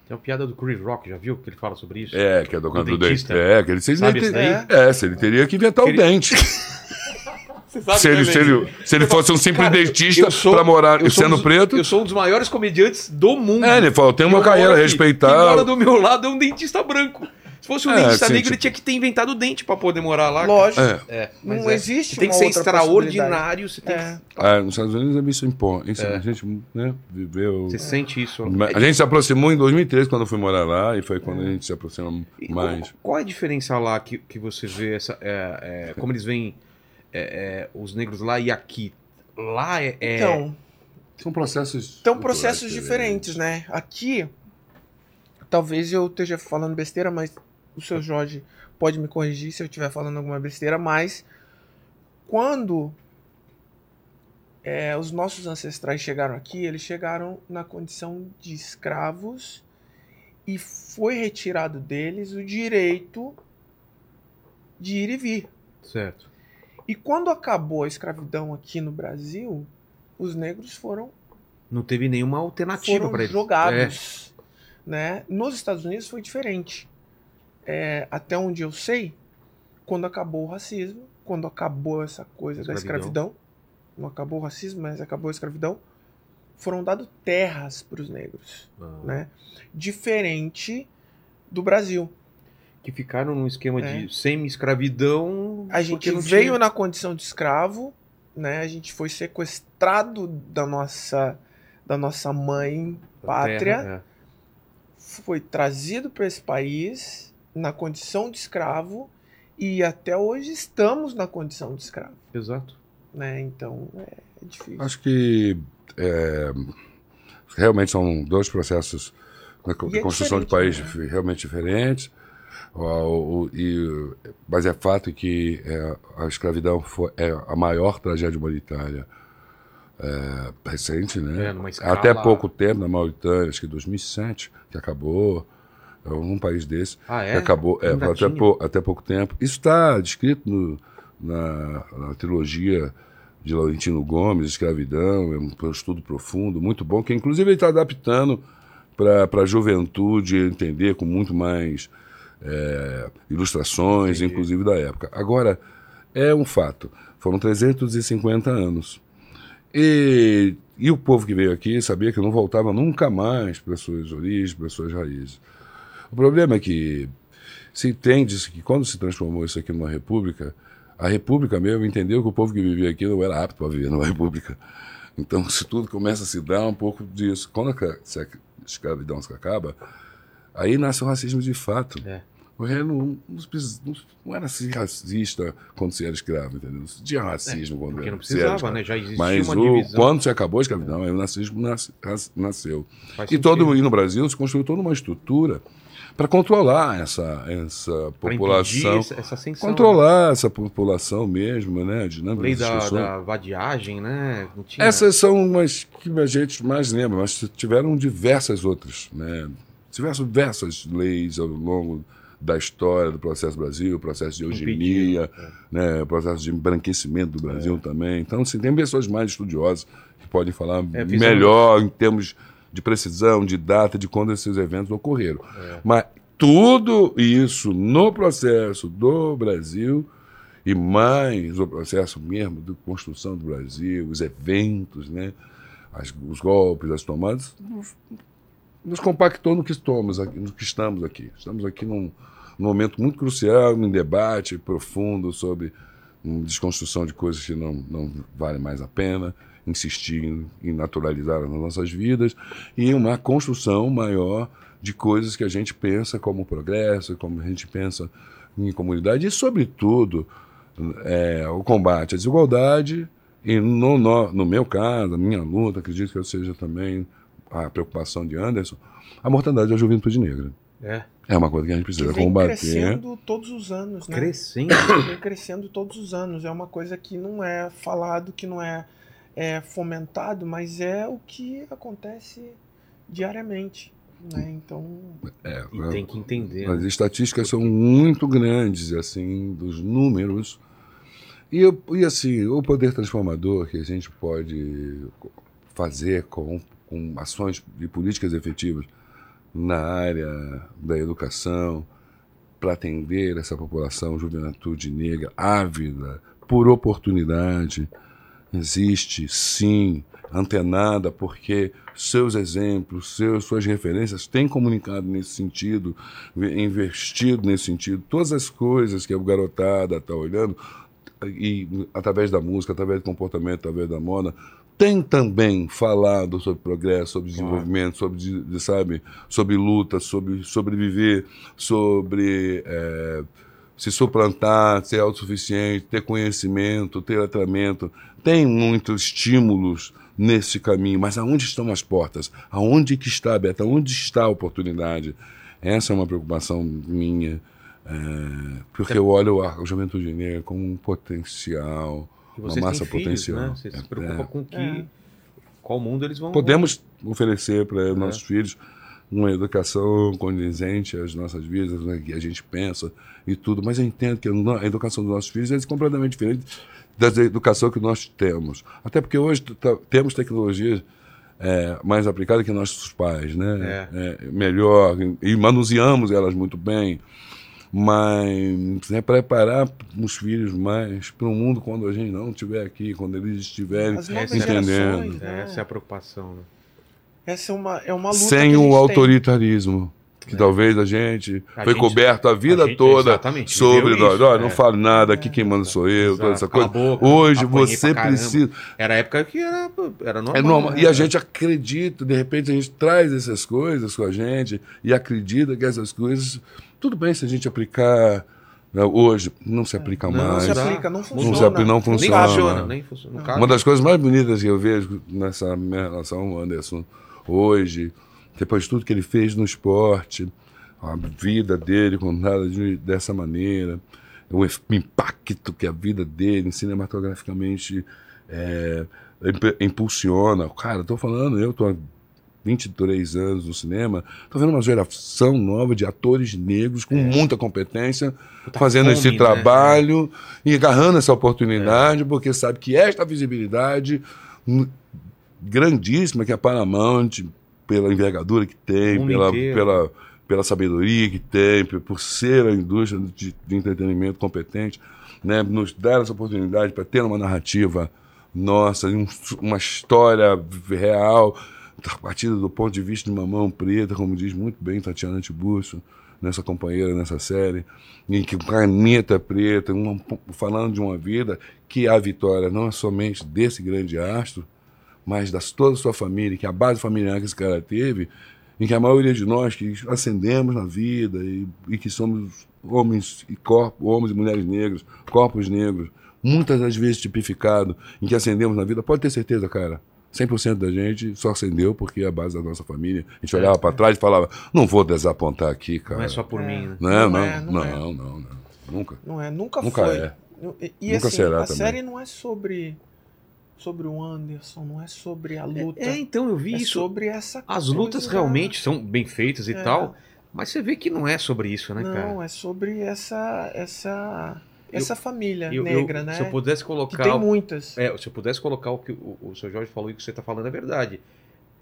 Tem uma piada do Chris Rock, já viu? Que ele fala sobre isso? É, que é do canto do dente. dentista. É, que ele, se ele Sabe ter- daí? é, se ele teria que inventar Ele- o dente. Você sabe Se ele, se ele, se ele fosse um simples Cara, dentista pra morar eu sou um sendo dos- preto. Eu sou um dos maiores comediantes do mundo. É, ele falou, tem uma carreira aqui. Mora respeitável. do meu lado é um dentista branco. Se fosse um É, dentista sim, negro, tipo- ele tinha que ter inventado o dente pra poder morar lá. Lógico. É. É, Não é. existe tem que ser extraordinário, você tem É. que... Ah, nos Estados Unidos isso impõe. Isso, É. A gente né, viveu. Você sente isso. A gente se aproximou em 2013 quando eu fui morar lá e foi quando a gente se aproxima E mais. Qual, qual é a diferença lá que, que você vê essa, é, é, como eles veem é, é, os negros lá e aqui? Lá é, é- Então, São processos. Culturais processos diferentes, né? Aqui, talvez eu esteja falando besteira, mas o seu Jorge pode me corrigir se eu estiver falando alguma besteira, mas quando é, os nossos ancestrais chegaram aqui, eles chegaram na condição de escravos e foi retirado deles o direito de ir e vir. certo. E quando acabou a escravidão aqui no Brasil, os negros foram Não teve nenhuma alternativa para eles. jogados. Né? Nos Estados Unidos foi diferente. É, até onde eu sei, quando acabou o racismo, quando acabou essa coisa da Escravidão. escravidão, não acabou o racismo, mas acabou a escravidão, foram dadas terras para os negros. É, ah, Né? Diferente do Brasil. Que ficaram num esquema É. de semi-escravidão. A gente veio tinha- na condição de escravo, né? A gente foi sequestrado da nossa, da nossa mãe pátria. Terra, foi trazido para esse país na condição de escravo e até hoje estamos na condição de escravo, Exato. né? Então é, é difícil. Acho que é, realmente são dois processos de co- E de é construção de país né? realmente diferentes. O- o- e, mas é fato que é, a escravidão foi, é a maior tragédia humanitária é, recente, né? É, numa escala- Até pouco tempo, na Mauritânia, acho que 2007, que acabou. É um país desse. Ah, é? que acabou é, até, pou- até pouco tempo. Isso está descrito no- na, na trilogia de Laurentino Gomes, Escravidão, é um estudo profundo, muito bom, que inclusive ele está adaptando para a juventude entender com muito mais é, ilustrações, Entendi. inclusive da época. Agora, é um fato, foram 350 anos. E, e o povo que veio aqui sabia que não voltava nunca mais para suas origens, para suas raízes. O problema é que se entende que quando se transformou isso aqui numa república, a república mesmo entendeu que o povo que vivia aqui não era apto para viver numa república. Então, se tudo começa a se dar um pouco disso. Quando a se a escravidão se acaba, aí nasce o racismo de fato. É. Porque não, não, não- não era assim racista quando se era escravo, entendeu? Não tinha racismo quando É, Porque era, não se era precisava, né? Já existia Mas uma o, divisão. quando se acabou a escravidão, aí o racismo nasce- nasceu. Faz E, todo, e no Brasil se construiu toda uma estrutura para controlar essa, essa população. essa, essa ascensão, Controlar essa população mesmo, né? A né? dinâmica Lei da, da vadiagem, né? Essas são umas que a gente mais lembra, mas tiveram diversas outras, né? Tiveram diversas leis ao longo da história do processo Brasil, processo de eugenia, Impediram, né? processo de embranquecimento do Brasil também. Então, assim, tem pessoas mais estudiosas que podem falar É, melhor em termos de precisão, de data, de quando esses eventos ocorreram. É. Mas tudo isso no processo do Brasil e mais o processo mesmo de construção do Brasil, os eventos, né? As- os golpes, as tomadas, nos, nos compactou no que estamos aqui, no que estamos aqui. Estamos aqui num, num momento muito crucial, num debate profundo sobre uma desconstrução de coisas que não, não valem mais a pena, insistir em, em naturalizar nas nossas vidas e uma construção maior de coisas que a gente pensa como progresso, como a gente pensa em comunidade e, sobretudo, é, o combate à desigualdade e, no, no, no meu caso, a minha luta, acredito que eu seja também a preocupação de Anderson, a mortandade da juventude negra. É. É uma coisa que a gente Que precisa vem combater. crescendo todos os anos, né? Crescendo. Vem crescendo todos os anos. É uma coisa que não é falado, que não é, é fomentado, mas é o que acontece diariamente. Né? Então, É, E tem que entender. né? As estatísticas são muito grandes, assim, dos números. E, e assim, o poder transformador que a gente pode fazer com, com ações e políticas efetivas na área da educação, para atender essa população, juventude negra, ávida, por oportunidade, existe sim. antenada, porque seus exemplos, seus, suas referências têm comunicado nesse sentido, investido nesse sentido. Todas as coisas que a garotada está olhando, e através da música, através do comportamento, através da moda, tem também falado sobre progresso, sobre desenvolvimento, sobre, sabe, sobre luta, sobre sobreviver, sobre eh, se suplantar, ser autossuficiente, ter conhecimento, ter letramento. Tem muitos estímulos nesse caminho, mas aonde estão as portas? Aonde que está aberta? Aonde está a oportunidade? Essa é uma preocupação minha, eh, porque eu olho a juventude negra como um potencial, uma massa filhos, potencial. né? Vocês se É, preocupam é. com que, É. qual mundo eles vão... Podemos oferecer para É. nossos filhos uma educação condizente às nossas vidas, né, que a gente pensa e tudo, mas eu entendo que a educação dos nossos filhos é completamente diferente da educação que nós temos. Até porque hoje temos tecnologias é, mais aplicadas que nossos pais, né? É, melhor, e manuseamos elas muito bem. Mas né, preparar os filhos mais para o mundo quando a gente não estiver aqui, quando eles estiverem entendendo. É, né? Essa é a preocupação, né? Essa é uma, é uma luta sem que a o gente tem. Que talvez a gente A foi gente- coberto a vida a gente- toda exatamente, sobre nós. isso, Olha, é. não falo nada, aqui quem manda sou eu, toda essa Exato. Coisa. boca, Hoje você precisa. Era a época que era, era normal. É normal. né? E a gente acredita, de repente a gente traz essas coisas com a gente e acredita que essas coisas. Tudo bem se a gente aplicar né, hoje, não se aplica Não, mais. Não se Exato. aplica, não Não funciona. se apli- não Nem funciona. funciona, nem funciona. Não cabe. Uma das coisas mais bonitas que eu vejo nessa minha relação, Anderson, hoje, depois de tudo que ele fez no esporte, a vida dele contada de, dessa maneira, o impacto que a vida dele cinematograficamente é, imp- impulsiona. Cara, tô falando, eu tô há 23 anos no cinema, tô vendo uma geração nova de atores negros com muita competência, fazendo fome, esse né? trabalho e agarrando essa oportunidade, porque sabe que esta visibilidade hum, grandíssima que a Paramount, pela envergadura que tem, pela, inteiro. pela, pela sabedoria que tem, por- por ser a indústria de, de entretenimento competente, né, nos dar essa oportunidade para ter uma narrativa nossa, um- uma história real, a partir do ponto de vista de Mamão Preta, como diz muito bem Tatiana Tiburcio, nessa companheira nessa série, em que caneta preta, uma- falando de uma vida que a vitória não é somente desse grande astro, mas da toda a sua família, que é a base familiar que esse cara teve, em que a maioria de nós que ascendemos na vida e, e que somos homens e corpos, homens e mulheres negros, corpos negros, muitas das vezes tipificado, em que ascendemos na vida, pode ter certeza, cara. 100% da gente só ascendeu porque é a base da nossa família. A gente olhava para trás e falava: não vou desapontar aqui, cara. Não é só por É. mim, né? Não, Não não, é, não não, é. não, não, não. Nunca. Não é, nunca, Nunca foi. é. E, e Nunca assim, será a também. série não é sobre sobre o Anderson, não é sobre a luta. É, então eu vi é isso. sobre essa As coisa lutas da- realmente são bem feitas e É. tal, mas você vê que não é sobre isso, né, cara? Não, é sobre essa essa essa família Eu- eu- negra, né? Se eu pudesse Que colocar. tem muitas. É, se eu pudesse colocar o que o, o seu Jorge falou e o que você está falando é verdade.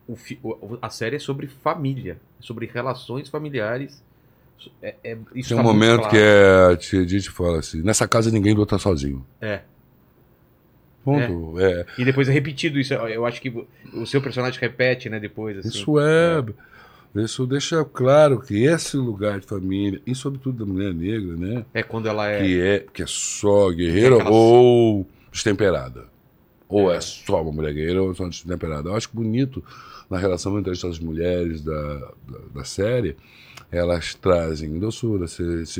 O o- a série é sobre família, é sobre relações familiares. É, é- isso Tem tá um muito momento claro. que é, a tia Dite fala assim: nessa casa ninguém luta sozinho. É. Ponto. É. E depois é repetido isso. Eu acho que o seu personagem repete, né, depois. Assim. Isso é. Isso deixa claro que esse lugar de família, e sobretudo da mulher negra, né? É quando ela é. Que, é, que é só guerreira É ou destemperada. Ou é. É. só uma mulher guerreira ou só destemperada. Eu acho bonito na relação entre essas mulheres da, da, da série, elas trazem doçura,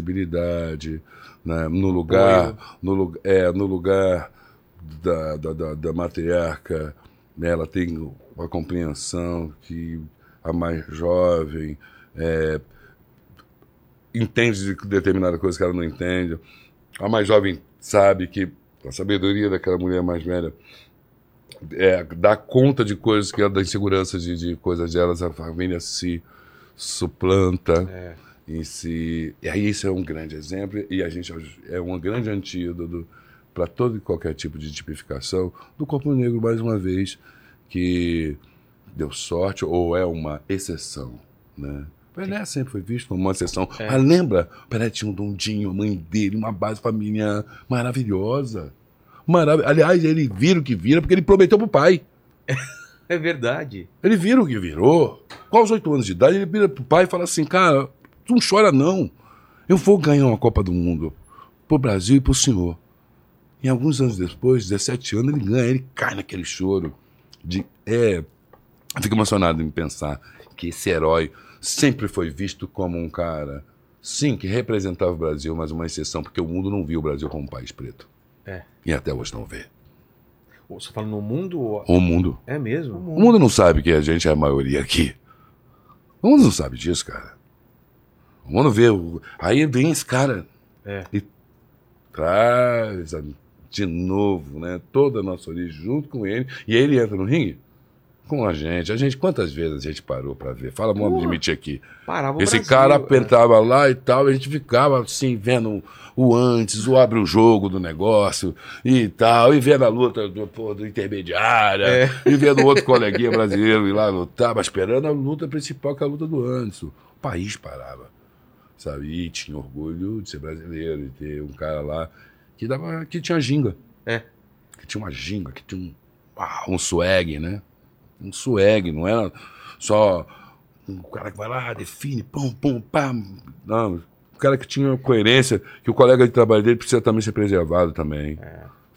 sensibilidade, né, no lugar, no, lu- é, no lugar da, da, da, da matriarca, né, ela tem uma compreensão que a mais jovem é, entende de determinada coisa que ela não entende. A mais jovem sabe que a sabedoria daquela mulher mais velha é, dá conta de coisas que ela, da insegurança de, de coisas delas, a família se suplanta É. e se e aí isso é um grande exemplo e a gente é um grande antídoto para todo e qualquer tipo de tipificação do corpo negro mais uma vez que deu sorte ou é uma exceção, né? Pelé sempre foi visto como uma exceção. É. Mas lembra, Pelé tinha um dondinho, a mãe dele, uma base familiar maravilhosa. Marav... Aliás, ele vira o que vira porque ele prometeu pro pai. É verdade. Ele vira o que virou. Com aos oito anos de idade, ele vira pro pai e fala assim: Cara, tu não chora não. Eu vou ganhar uma Copa do Mundo pro Brasil e pro senhor. E alguns anos depois, 17 anos, ele ganha, ele cai naquele choro. De, é, eu fico emocionado em pensar que esse herói sempre foi visto como um cara, sim, que representava o Brasil, mas uma exceção, porque o mundo não viu o Brasil como um país preto. É. E até hoje não vê. Você fala no mundo? ou- O mundo. É mesmo? O mundo não sabe que a gente é a maioria aqui. O mundo não sabe disso, cara. O mundo vê. o- Aí vem esse cara É. e traz a- de novo, né? Toda a nossa origem junto com ele. E aí ele entra no ringue com a gente. A gente, quantas vezes a gente parou pra ver? Fala, vamos Porra. admitir aqui. Parava o Esse Brasil, cara é. apertava lá e tal, e a gente ficava assim, vendo o antes, o abre o jogo do negócio e tal, e vendo a luta do, pô, do intermediária, É. e vendo outro coleguinha brasileiro ir lá lutar, mas esperando a luta principal, que é a luta do antes. O país parava, sabe? E tinha orgulho de ser brasileiro, de ter um cara lá que, dava, que tinha ginga. É. Que tinha uma ginga, que tinha um, ah, um swag, né? Um swag, não era só o cara que vai lá, define, pum, pum, pá. Não, o cara que tinha coerência, que o colega de trabalho dele precisa também ser preservado também.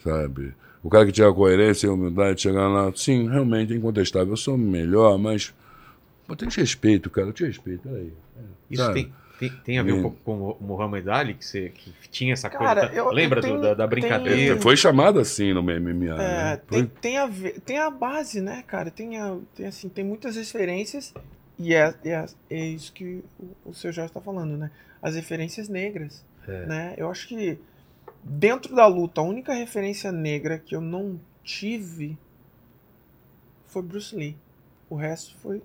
Sabe? O cara que tinha coerência e humildade, chegar lá, sim, realmente é incontestável, eu sou melhor, mas. Pô, tem respeito, cara, eu te respeito, peraí. Isso Sabe? tem, tem, tem a ver um Hum. pouco com o Muhammad Ali, que, você, que tinha essa Cara, coisa. eu- Lembra eu tenho- do- da, da brincadeira? Foi chamado assim no MMA. É, né? tem, Foi- tem a ver, tem a base, né, cara? Tem, a, tem assim, tem muitas referências e é, é, é isso que o, o seu Jorge está falando, né? As referências negras, É. né? Eu acho que dentro da luta, a única referência negra que eu não tive foi Bruce Lee. O resto foi,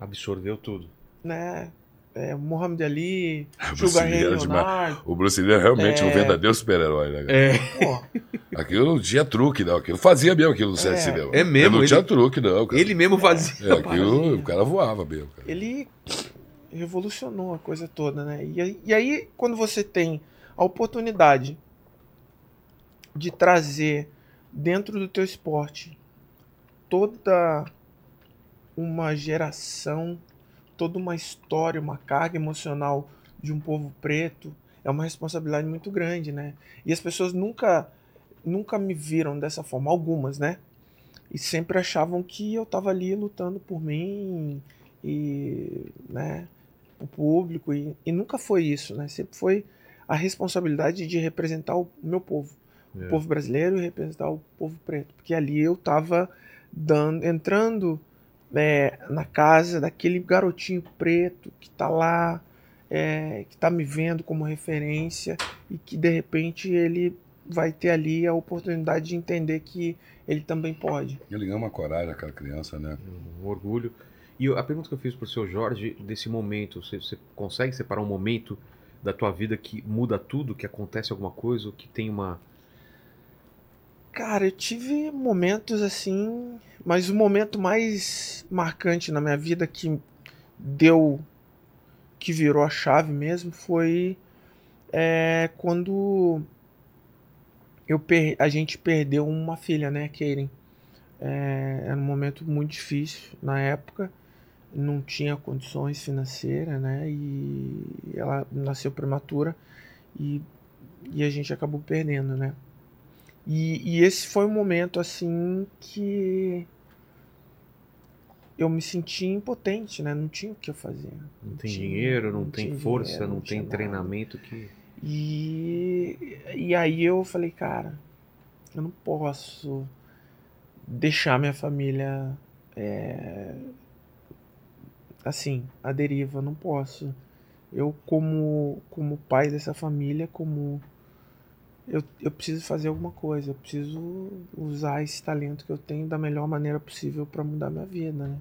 Absorveu tudo. né? É, Muhammad Ali, Sugar Lee Ray. Leonard. O Bruce Lee é realmente É. um verdadeiro super-herói, né? cara? É. Aquilo não tinha truque, não. Aquilo fazia mesmo aquilo no É. CSD. É mesmo, Não ele- tinha truque, não. Cara. Ele mesmo fazia. É, aquilo, o cara voava mesmo. Cara. ele revolucionou a coisa toda, né? E aí, e aí, quando você tem a oportunidade de trazer dentro do teu esporte toda uma geração, toda uma história, uma carga emocional de um povo preto, é uma responsabilidade muito grande, né? E as pessoas nunca nunca me viram dessa forma, algumas, né? E sempre achavam que eu tava ali lutando por mim e, né, o público e, e nunca foi isso, né? Sempre foi a responsabilidade de representar o meu povo, É. o povo brasileiro e representar o povo preto, porque ali eu tava dando, entrando é, na casa daquele garotinho preto que tá lá, é, que tá me vendo como referência e que de repente ele vai ter ali a oportunidade de entender que ele também pode. Ele ganhou uma coragem, aquela criança, né? Um orgulho. E a pergunta que eu fiz pro seu Jorge, desse momento, você, você consegue separar um momento da tua vida que muda tudo, que acontece alguma coisa, ou que tem uma. Cara, eu tive momentos assim, mas o momento mais marcante na minha vida que deu, que virou a chave mesmo, foi é, quando eu per- a gente perdeu uma filha, né, Karen. É, era um momento muito difícil na época, não tinha condições financeiras, né, e ela nasceu prematura e, e a gente acabou perdendo, né. E, e esse foi um momento assim que eu me senti impotente, né? Não tinha o que eu fazer. Não tem tinha- dinheiro, não, não tem força, dinheiro, não, não tem tinha nada. treinamento que. E, e aí eu falei, cara, eu não posso deixar minha família é, assim, à deriva, não posso. Eu como, como pai dessa família, como eu, eu preciso fazer alguma coisa, eu preciso usar esse talento que eu tenho da melhor maneira possível para mudar minha vida, né?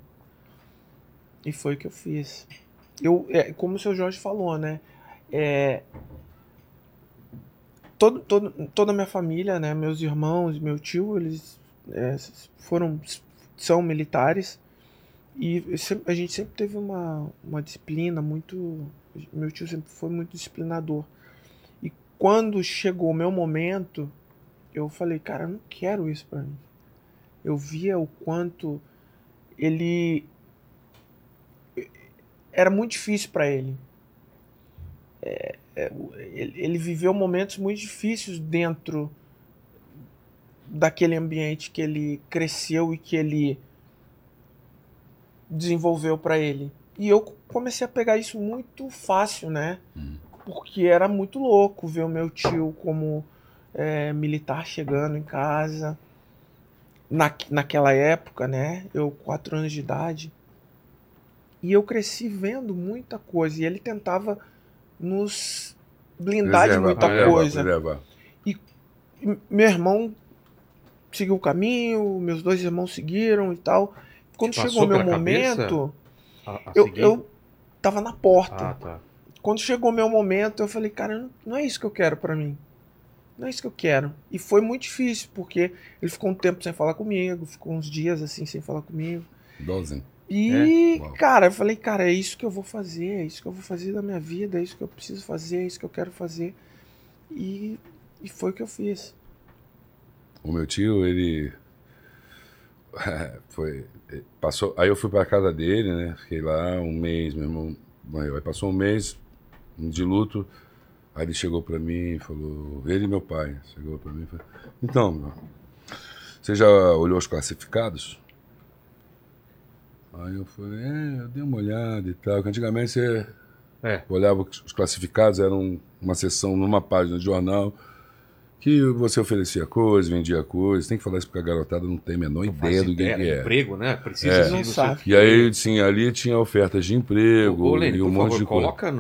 E foi o que eu fiz. Eu, é, como o seu Jorge falou, né? É, todo, todo, toda a minha família, né? Meus irmãos, meu tio, eles é, foram são militares e a gente sempre teve uma, uma disciplina muito. Meu tio sempre foi muito disciplinador. Quando chegou o meu momento, eu falei, cara, eu não quero isso pra mim. Eu via o quanto ele era muito difícil para ele. É, é, ele. Ele viveu momentos muito difíceis dentro daquele ambiente que ele cresceu e que ele desenvolveu para ele. E eu comecei a pegar isso muito fácil, né? Hum. Porque era muito louco ver o meu tio como é, militar chegando em casa. Na, naquela época, né? Eu, quatro anos de idade. E eu cresci vendo muita coisa. E ele tentava nos blindar de Preservar, muita preservar, coisa. preservar. E meu irmão seguiu o caminho, meus dois irmãos seguiram e tal. Quando Te chegou passou o meu momento, A- a eu, seguir? eu tava na porta. Ah, tá. Quando chegou o meu momento, eu falei, cara, não, é isso que eu quero pra mim. Não é isso que eu quero. E foi muito difícil, porque ele ficou um tempo sem falar comigo, ficou uns dias assim sem falar comigo. Igualzinho. E, É? Cara, eu falei, cara, é isso que eu vou fazer, é isso que eu vou fazer da minha vida, é isso que eu preciso fazer, é isso que eu quero fazer. E, e foi o que eu fiz. O meu tio, ele. foi. Passou, aí eu fui pra casa dele, né? Fiquei lá um mês, meu irmão. Aí passou um mês de luto. Aí ele chegou pra mim e falou. Ele e meu pai. Chegou pra mim e falou: Então, você já olhou os classificados? Aí eu falei: É, eu dei uma olhada e tal. Que antigamente você É. olhava os classificados, era um- uma sessão numa página de jornal que você oferecia coisas, vendia coisas. Tem que falar isso porque a garotada não tem a menor Não ideia do que, ideia, que é. Emprego, né? Precisa É. de quê. E aí, sim, ali tinha ofertas de emprego Ô, Lene, e um por monte favor, de coisa. coloca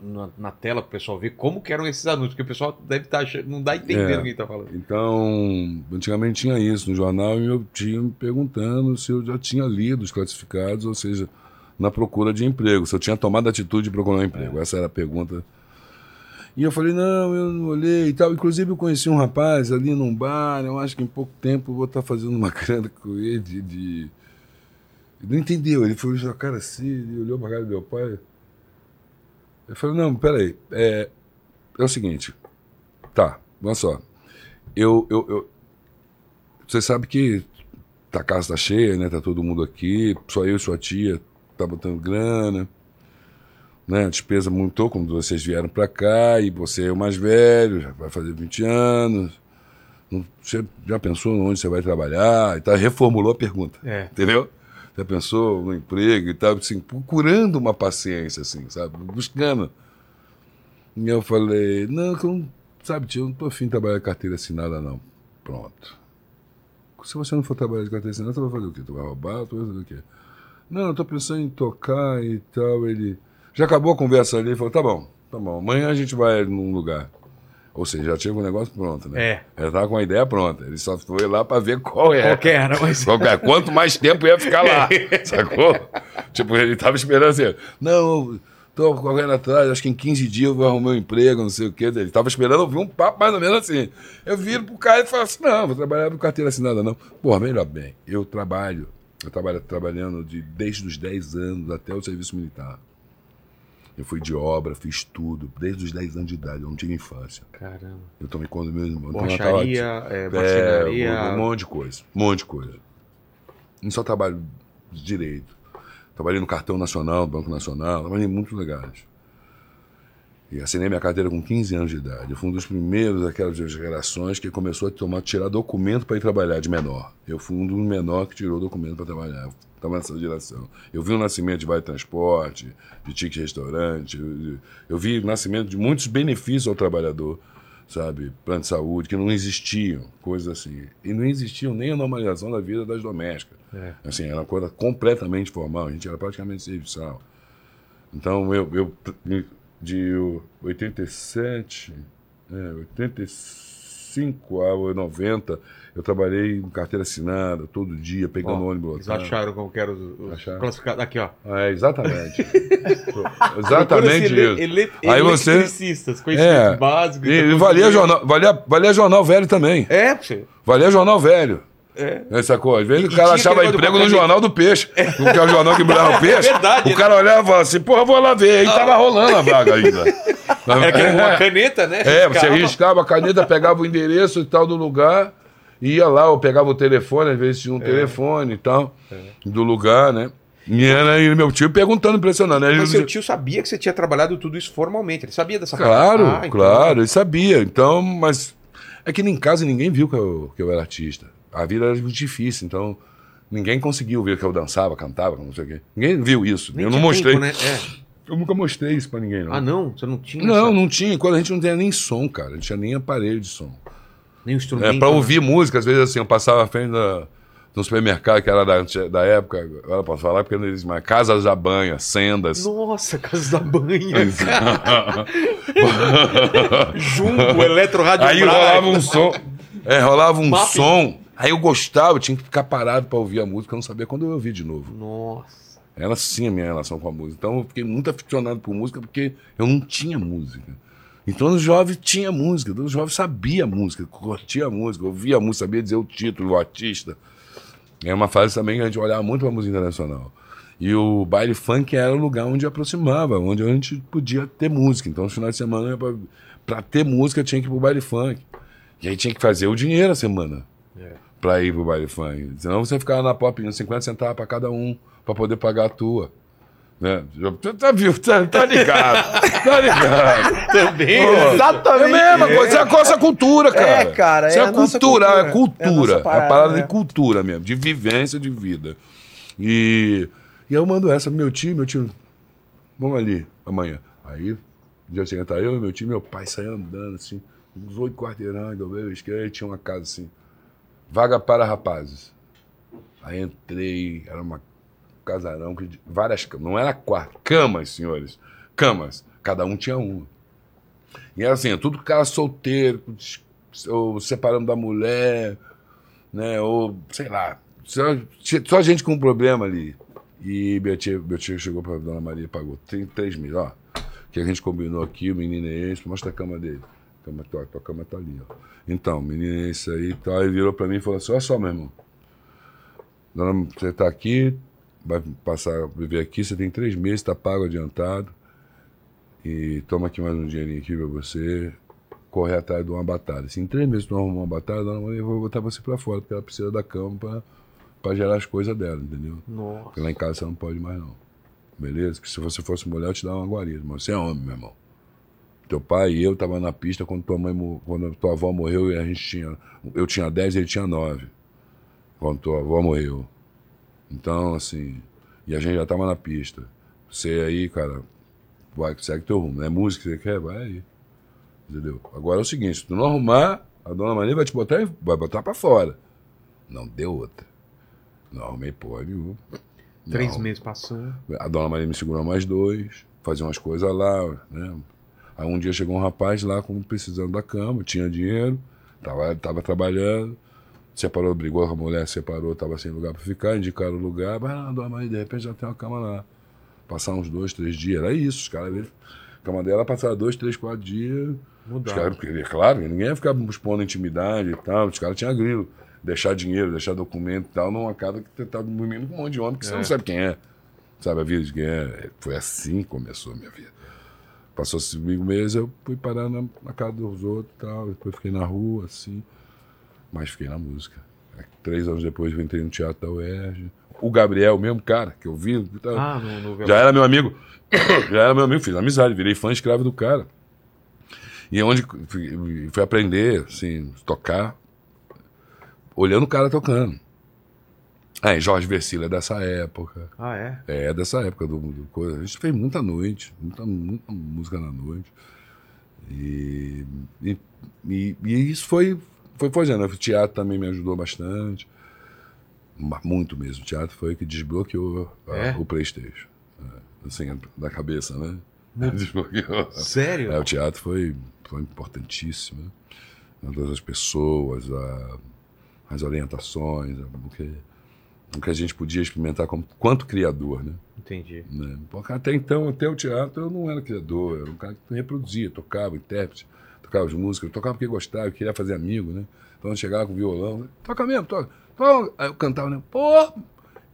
na- na- tela pro pessoal ver como que eram esses anúncios, porque o pessoal deve estar achando, não dá entendendo É. o que ele tá falando. Então, antigamente tinha isso no jornal e meu tio me perguntando se eu já tinha lido os classificados, ou seja, na procura de emprego, se eu tinha tomado a atitude de procurar um emprego. Essa era a pergunta. E eu falei, não, eu não olhei e tal. Inclusive, eu conheci um rapaz ali num bar, eu acho que em pouco tempo eu vou estar fazendo uma grana com ele de. de... Ele não entendeu, ele a cara assim, ele olhou pra cara do meu pai. Eu falei, não, peraí, é, é o seguinte, tá, olha só. Eu, eu, eu- Você sabe que tá, a casa tá cheia, né? Tá todo mundo aqui, só eu e sua tia tá botando grana. Né? A despesa aumentou quando vocês vieram pra cá e você é o mais velho, já vai fazer 20 anos. Você já pensou onde você vai trabalhar? E tal? Reformulou a pergunta. É. Entendeu? Já pensou no emprego e tal, assim, procurando uma paciência, assim, sabe? Buscando. E eu falei, não, sabe, tio, eu não tô afim de trabalhar de carteira assinada, não. Pronto. Se você não for trabalhar de carteira assinada, você vai fazer o quê? Tu vai roubar? Tu vai fazer o quê? Não, eu tô pensando em tocar e tal. Ele. Já acabou a conversa ali, ele falou, tá bom, tá bom, amanhã a gente vai num lugar. Ou seja, já tinha o negócio pronto, né? É. Ele tava com a ideia pronta. Ele só foi lá pra ver qual é. Qual era, mas- é. Quanto mais tempo ia ficar lá. sacou? Tipo, ele tava esperando assim. Não, tô correndo atrás, acho que em 15 dias eu vou arrumar um emprego, não sei o quê. Ele tava esperando ouvir um papo mais ou menos assim. Eu viro pro cara e falo assim: não, vou trabalhar com carteira assinada, não. Porra, melhor bem, eu trabalho. Eu trabalho trabalhando de, desde os 10 anos até o serviço militar. Eu fui de obra, fiz tudo, desde os 10 anos de idade, eu não tive infância. Caramba. Eu tomei conta do meu irmão. Borracharia, é, é, um monte de coisa. Um monte de coisa. Não só trabalho de direito. Trabalhei no Cartão Nacional, Banco Nacional, trabalhei em muitos lugares. E assinei minha carteira com 15 anos de idade. Eu fui um dos primeiros daquelas gerações que começou a tomar, tirar documento para ir trabalhar de menor. Eu fui um dos menores que tirou documento para trabalhar. Estava nessa geração. Eu vi o nascimento de Vale Transporte, de Tique Restaurante. Eu, eu vi o nascimento de muitos benefícios ao trabalhador, sabe? Plano de saúde, que não existiam, coisas assim. E não existiam nem a normalização da vida das domésticas. É. Assim, era uma coisa completamente formal. A gente era praticamente serviçal. Então, eu, eu de 87, é, 85 a 90, eu trabalhei em carteira assinada todo dia, pegando Ó, ônibus Eles lotado. acharam como que era os, os Acharam. classificados. Aqui, ó. É, exatamente. exatamente Procura-se isso. ele- Aí você- Eletricistas, conhecimentos É, básicos. E, valia, você- jornal, valia, valia jornal velho também. É, você. Valia jornal velho. É. É, sacou? Às vezes E o cara achava emprego no Jornal do Peixe, que é o jornal que embrulhava o peixe. verdade, o né? cara olhava e falava assim, porra, vou lá ver. E tava rolando a vaga ainda. Era com uma É. caneta, né? É, você Riscava. a caneta, pegava o endereço e tal do lugar Ia lá, eu pegava o telefone, às vezes tinha um telefone e tal, do lugar, né? E era e meu tio perguntando, impressionando. Aí Mas seu tio sabia que você tinha trabalhado tudo isso formalmente. Ele sabia dessa Claro, Ah, então- claro, ele sabia. Então, mas é que em casa ninguém viu que eu, que eu era artista. A vida era muito difícil, então ninguém conseguiu ver que eu dançava, cantava, não sei o quê. Ninguém viu isso. Nem eu não mostrei. tempo, né? É. Eu nunca mostrei isso pra ninguém, não. Ah, não? Você não tinha? Não, essa- não tinha. Quando a gente não tinha nem som, cara. A gente tinha nem aparelho de som. Nem instrumento. É, pra né? ouvir música, às vezes assim, eu passava à frente da, no supermercado, que era da, da época, agora eu posso falar porque não existe mais. Casas da Banha, Sendas. Nossa, casa da banha. cara. Jumbo, Eletro Rádio Aí Braga. rolava um som. É, rolava um Map. som. Aí eu gostava, eu tinha que ficar parado pra ouvir a música, eu não sabia quando eu ouvir de novo. Nossa. Era assim a minha relação com a música. Então eu fiquei muito aficionado por música porque eu não tinha música. Então o jovem tinha música, o jovem sabia música, curtia a música, ouvia a música, sabia dizer o título, o artista. É uma fase também que a gente olhava muito para a música internacional. E o baile funk era o lugar onde aproximava, onde a gente podia ter música. Então, os finais de semana, para ter música, tinha que ir pro baile funk. E aí tinha que fazer o dinheiro a semana. Pra ir pro baile funk. Senão você ficava na pop pedindo 50 centavos pra cada um, pra poder pagar a tua. Né? Tá, viu? Tá, tá ligado? Tá ligado? Também. Pô, É Exatamente. a mesma coisa, é a nossa cultura, cara. É, cara, Isso é é, a nossa cultura, é cultura. cultura. É a nossa É a parada, parada né? de cultura mesmo, de vivência de vida. E, e eu mando essa pro meu tio, meu tio, vamos ali amanhã. Aí, dia seguinte, tá eu, meu tio, meu pai saiu andando assim, uns oito quarteirões, dobrei a esquerda, e tinha uma casa assim, vaga para rapazes. Aí entrei, era uma casarão que várias camas, não era quarto, camas, senhores, camas, cada um tinha uma. E era assim, tudo cara solteiro, ou separando da mulher, né, ou sei lá, só, só gente com problema ali. E meu tio, meu tio chegou pra Dona Maria e pagou 33 mil, ó. Que a gente combinou aqui, o menino é esse, mostra a cama dele. Cama, tua, tua cama tá ali, ó. Então, o menino é esse aí e tal. Aí virou pra mim e falou assim: olha só, meu irmão. Dona, você tá aqui, vai passar a viver aqui, você tem três meses, tá pago adiantado. E toma aqui mais um dinheirinho aqui pra você correr atrás de uma batalha. Se em três meses tu não arrumar uma batalha, dona Maria, eu vou botar você pra fora, porque ela precisa da cama pra, pra gerar as coisas dela, entendeu? Nossa. Porque lá em casa você não pode mais, não. Beleza? Que se você fosse mulher, eu te dava uma guarida. Mas você é homem, meu irmão. Teu pai e eu tava na pista quando tua mãe, quando tua avó morreu e a gente tinha. Eu tinha 10 e ele tinha 9. Quando tua avó morreu. Então, assim. E a gente já tava na pista. Você aí, cara, vai, segue teu rumo. É música que você quer? Vai aí. Entendeu? Agora é o seguinte, se tu não arrumar, a dona Maria vai te botar, e- vai botar pra fora. Não deu outra. Não arrumei porra nenhuma. Três meses passando. A dona Maria me segurou mais dois, fazia umas coisas lá, né? Aí um dia chegou um rapaz lá com, precisando da cama, tinha dinheiro, tava, tava trabalhando, separou, brigou com a mulher, separou, tava sem lugar para ficar, indicaram o lugar, mas ah, dona Maria, de repente já tem uma cama lá. Passar uns dois, três dias, era isso, os caras, a cama dela passava dois, três, quatro dias, os Mudava. caras, porque, é claro, ninguém ia ficar expondo intimidade e tal. Os caras tinham grilo. Deixar dinheiro, deixar documento e tal, numa casa que você tá dormindo com um monte de homem que você É. não sabe quem é. Sabe a vida de quem é. Foi assim que começou a minha vida. Passou cinco meses, eu fui parar na, na casa dos outros e tal. Depois fiquei na rua, assim. Mas fiquei na música. Três anos depois eu entrei no Teatro da UERJ. O Gabriel, o mesmo cara que eu vi, tá- Ah, no, no já era meu amigo. Já era meu amigo, fiz amizade, virei fã escravo do cara. E é onde fui, fui aprender, assim, tocar, olhando o cara tocando. Aí, Jorge Versilo é dessa época. Ah, é? É dessa época do, do coisa. A gente fez muita noite, muita, muita música na noite. E, e, e, e isso foi, foi fazendo. O teatro também me ajudou bastante. Muito mesmo. O teatro foi o que desbloqueou a- É? o Playstation. É, assim, da cabeça, né? Desbloqueou. Sério? É, o teatro foi, foi importantíssimo. Né? Todas as pessoas, a- as orientações, o, que, o que a gente podia experimentar como, quanto criador, né? Entendi. né? Porque até então, até o teatro, eu não era criador, eu era um cara que reproduzia, tocava, intérprete, tocava as músicas, eu tocava porque gostava, eu queria fazer amigo, né? Então eu chegava com violão, né? toca mesmo, toca. Aí eu cantava, né? Pô!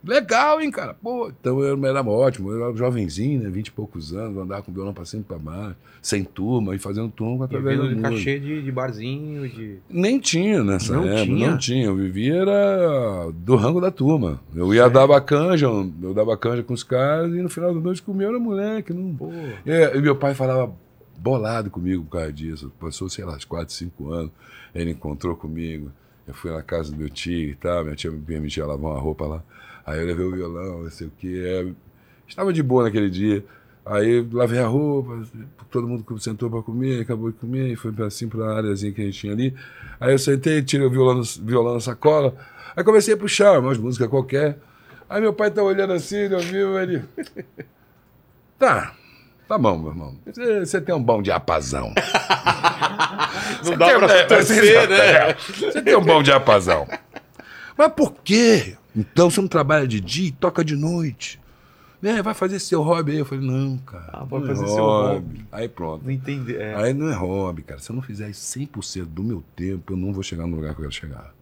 Legal, hein, cara? Pô, então eu era ótimo, eu era jovenzinho, né? Vinte e poucos anos, andava com violão pra cima e pra baixo, sem turma e fazendo turma através da Vivendo de música. cachê de, de barzinho, de. Nem tinha nessa Não época, tinha? não tinha. Eu vivia era do rango da turma. Eu ia dar canja, eu dava canja com os caras e no final da noite comia, eu era moleque. Não... Pô. É, e meu pai falava bolado comigo por causa disso. Passou, sei lá, uns 4, 5 anos. Ele encontrou comigo. Eu fui na casa do meu tio e tal. Minha tia me permitia lavar uma roupa lá. Aí eu levei o violão, não sei o quê. É, estava de boa naquele dia. Aí lavei a roupa, todo mundo sentou para comer, acabou de comer, e foi assim para a áreazinha que a gente tinha ali. Aí eu sentei, tirei o violão, violão na sacola, aí comecei a puxar umas músicas qualquer. Aí meu pai tá olhando assim, ele ouviu, ele. Tá, tá bom, meu irmão. Você, tem um bom diapasão. Não dá pra torcer, você- né? Você tem um bom diapasão. Mas por quê? Então você não trabalha de dia e toca de noite. Né, vai fazer seu hobby aí. Eu falei, não, cara. Ah, vai não fazer é seu hobby. Aí pronto. Não entendi. É. Aí não é hobby, cara. Se eu não fizer isso 100% do meu tempo, eu não vou chegar no lugar que eu quero chegar.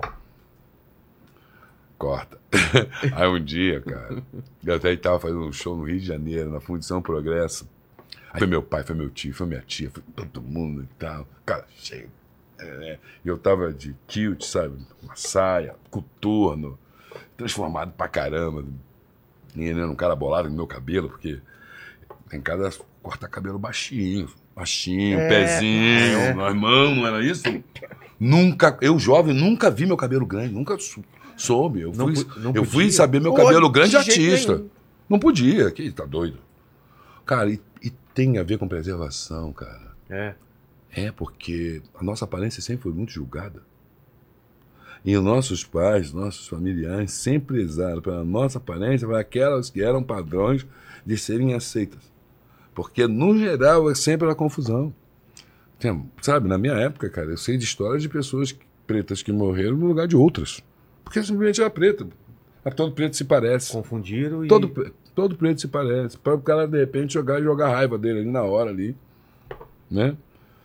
Corta. Aí um dia, cara, eu até estava fazendo um show no Rio de Janeiro, na Fundição Progresso. Aí foi meu pai, foi meu tio, foi minha tia, foi todo mundo e tal. Cara, cheio. É, e eu tava de kilt, sabe? Uma saia, coturno, transformado pra caramba. E ele era um cara bolado no meu cabelo, porque em casa corta cabelo baixinho, baixinho, É, pezinho, é. nós mão, não era isso? Nunca, eu jovem, nunca vi meu cabelo grande, nunca sou- soube. Eu Não fui, não eu fui saber meu cabelo de grande artista. nenhum. Não podia, que tá doido. Cara, e, e tem a ver com preservação, cara. É. É porque a nossa aparência sempre foi muito julgada. E os nossos pais, nossos familiares sempre exaram pela nossa aparência para aquelas que eram padrões de serem aceitas. Porque, no geral, é sempre a confusão. Tem- sabe, na minha época, cara, eu sei de histórias de pessoas pretas que morreram no lugar de outras. Porque simplesmente era preta. A todo preto se parece. Confundiram e. Todo, todo preto se parece. Para o cara, de repente, jogar e jogar a raiva dele ali na hora ali. Né?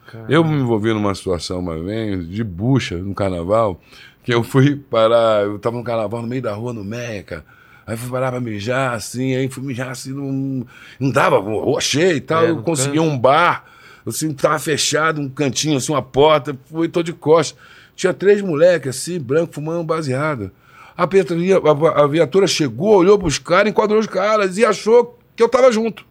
Cara, Eu me envolvi numa situação uma vez de bucha no carnaval, que eu fui parar, eu tava no carnaval no meio da rua, no Meca. Aí fui parar pra mijar, assim, aí fui mijar assim, não, não dava, rua cheia e tal. É, eu consegui canto. um bar, assim, tava fechado, um cantinho, assim, uma porta, fui tô de costas. Tinha três moleques, assim, branco, fumando baseado. A, petria- a, a viatura chegou, olhou pros caras, enquadrou os caras e achou que eu tava junto.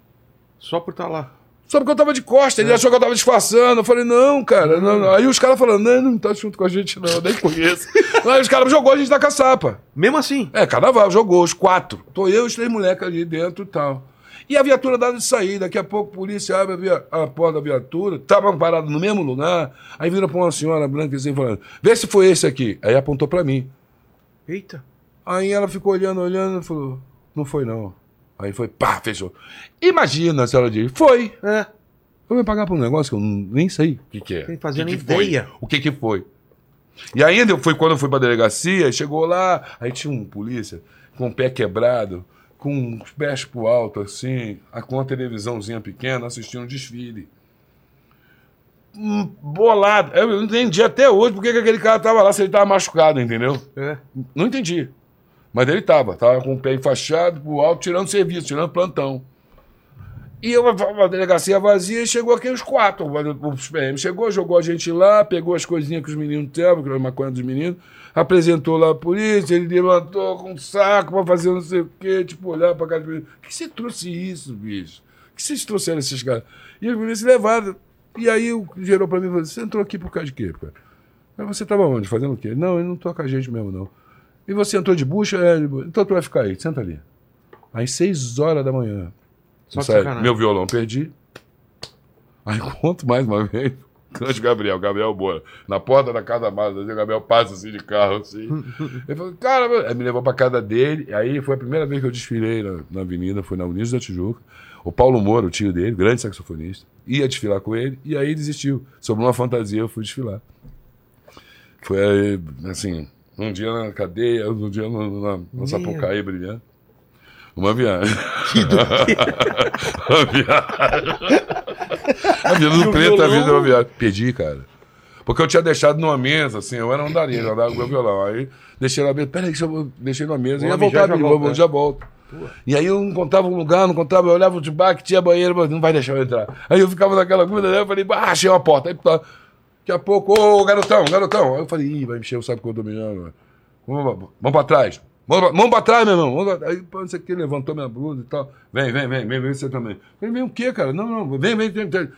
Só por estar lá. Só porque eu tava de costa, ele achou que eu tava disfarçando. Eu falei, não, cara, não, não. Aí os caras falando, não, não tá junto com a gente, não, eu nem conheço. Aí os caras jogou a gente da caçapa. Mesmo assim. É, carnaval, jogou os quatro. Tô eu e os três moleques ali dentro e tal. E a viatura dava de sair, daqui a pouco a polícia abre a, via- a porta da viatura, tava parado no mesmo lugar, aí vira pra uma senhora branca assim, falando, vê se foi esse aqui. Aí apontou pra mim. Eita. Aí ela ficou olhando, olhando e falou, não foi não. Aí foi, pá, fechou. Imagina, a senhora diz, foi. É. Eu vou pagar por um negócio que eu nem sei o que, que é. Sem fazer O que nem que foi? ideia. O que que foi? E ainda foi quando eu fui pra delegacia, chegou lá, aí tinha um polícia com o pé quebrado, com os pés pro alto, assim, com uma televisãozinha pequena, assistindo um desfile. Hum, Bolado. Eu não entendi até hoje porque que aquele cara tava lá, se ele tava machucado, entendeu? É. Não entendi. Mas ele tava, tava com o pé enfaixado pro alto, tirando serviço, tirando plantão. E eu, a delegacia vazia, e chegou aqui os quatro. Os PM chegou, jogou a gente lá, pegou as coisinhas que os meninos estavam, que era a maconha dos meninos, apresentou lá a polícia, ele levantou com um saco pra fazer não sei o quê, tipo, olhar pra cara. Por que você trouxe isso, bicho? Que vocês trouxeram esses caras? E os meninos se levaram. E aí o- gerou pra mim e falou: Você entrou aqui por causa de quê, cara? Mas você tava onde? Fazendo o quê? Não, ele não tô com a gente mesmo, não. E você entrou de bucha? É, então tu vai ficar aí, senta ali. Às seis horas da manhã. Só sacanagem. meu violão perdi. Aí conto mais uma vez. Grande Gabriel, Gabriel Boa. Na porta da casa da o Gabriel passa assim de carro, assim. Ele falou, cara, meu-" aí me levou pra casa dele. Aí foi a primeira vez que eu desfilei na, na avenida, foi na Unidos da Tijuca. O Paulo Moura, o tio dele, grande saxofonista, ia desfilar com ele, e aí desistiu. Sobrou uma fantasia, eu fui desfilar. Foi assim, um dia na cadeia, um dia no- na, na Sapucaí brilhando. Uma viagem. uma viagem. A vida do preto, a vida é uma viagem. Perdi, cara. Porque eu tinha deixado numa mesa, assim, eu era um andarilho, eu andava com o meu violão. Aí deixei na mesa, peraí, que eu deixei na mesa, ia voltar, volto, volto, né? já volto. E aí eu não encontrava um lugar, não encontrava, eu olhava de bar que tinha banheiro, mas não vai deixar eu entrar. Aí eu ficava naquela coisa, né? eu falei, ah, achei uma porta. Aí tá, daqui a pouco, ô garotão, garotão. Aí eu falei, ih, vai mexer o saco que eu tô mijando. Vamos, pra- vamos pra trás. Vamos pra, trás, meu irmão. Aí, pô, não sei o que, levantou minha blusa e tal. Vem, vem, vem, vem, vem você também. Falei, vem o quê, cara? Não, não, vem, vem, vem. vem.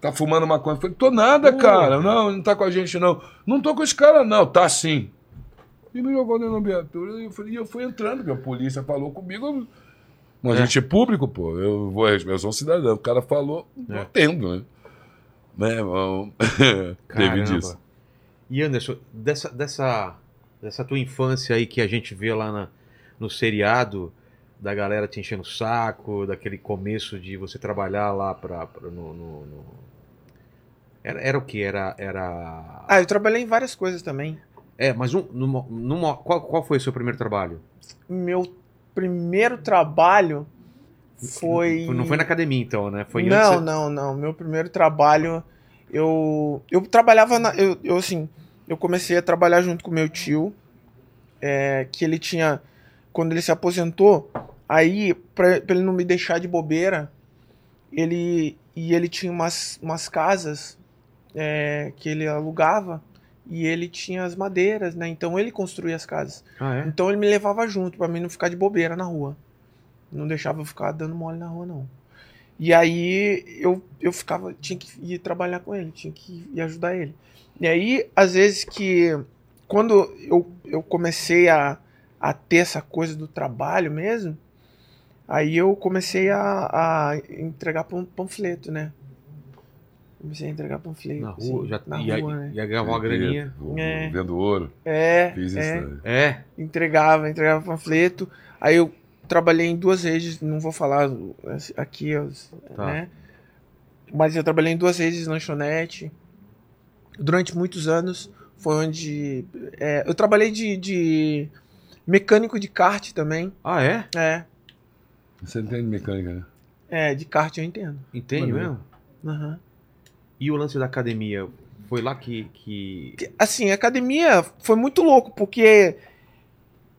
Tá fumando maconha. Eu falei, tô nada, cara. Não, não tá com a gente, não. Não tô com os caras, não. Tá sim. E me jogou dentro da viatura. E eu, falei, e eu fui entrando, porque a polícia falou comigo. Um agente público, pô. Eu, vou, eu sou um cidadão. O cara falou, eu atendo, né? Né, irmão? Teve disso. E Anderson, dessa, dessa, dessa tua infância aí que a gente vê lá na- no seriado, da galera te enchendo o saco, daquele começo de você trabalhar lá pra, pra- no, no- no- Era, era o que? Era. era... Ah, eu trabalhei em várias coisas também. É, mas um, numa, numa- qual, qual foi o seu primeiro trabalho? Meu primeiro trabalho foi. Não foi na academia, então, né? Foi não, antes. não, não. Meu primeiro trabalho, eu eu trabalhava na, eu, eu assim, eu comecei a trabalhar junto com meu tio, é, que ele tinha quando ele se aposentou, aí pra, pra ele não me deixar de bobeira, ele e ele tinha umas, umas casas é, que ele alugava e ele tinha as madeiras, né? Então ele construía as casas. Ah, é? Então ele me levava junto pra mim não ficar de bobeira na rua. Não deixava eu ficar dando mole na rua, não. E aí eu, eu ficava, tinha que ir trabalhar com ele, tinha que ir ajudar ele. E aí, às vezes que. Quando eu, eu comecei a, a ter essa coisa do trabalho mesmo, aí eu comecei a, a entregar pan- panfleto, né? Comecei a entregar panfleto. Na rua, assim, já na ia, rua, né? ia ganhar uma graninha. É. Vendo ouro. É. Fiz isso é daí. É. entregava, entregava panfleto. Aí eu trabalhei em duas redes, não vou falar aqui, os- Tá. né? Mas eu trabalhei em duas redes de lanchonete. Durante muitos anos foi onde. é, eu trabalhei de, de mecânico de kart também. Ah, é? É, Você entende mecânica, né? é, de kart eu entendo. Entende Maneiro. mesmo? Aham. E o lance da academia? Foi lá que. que... Que, Assim, a academia foi muito louco, porque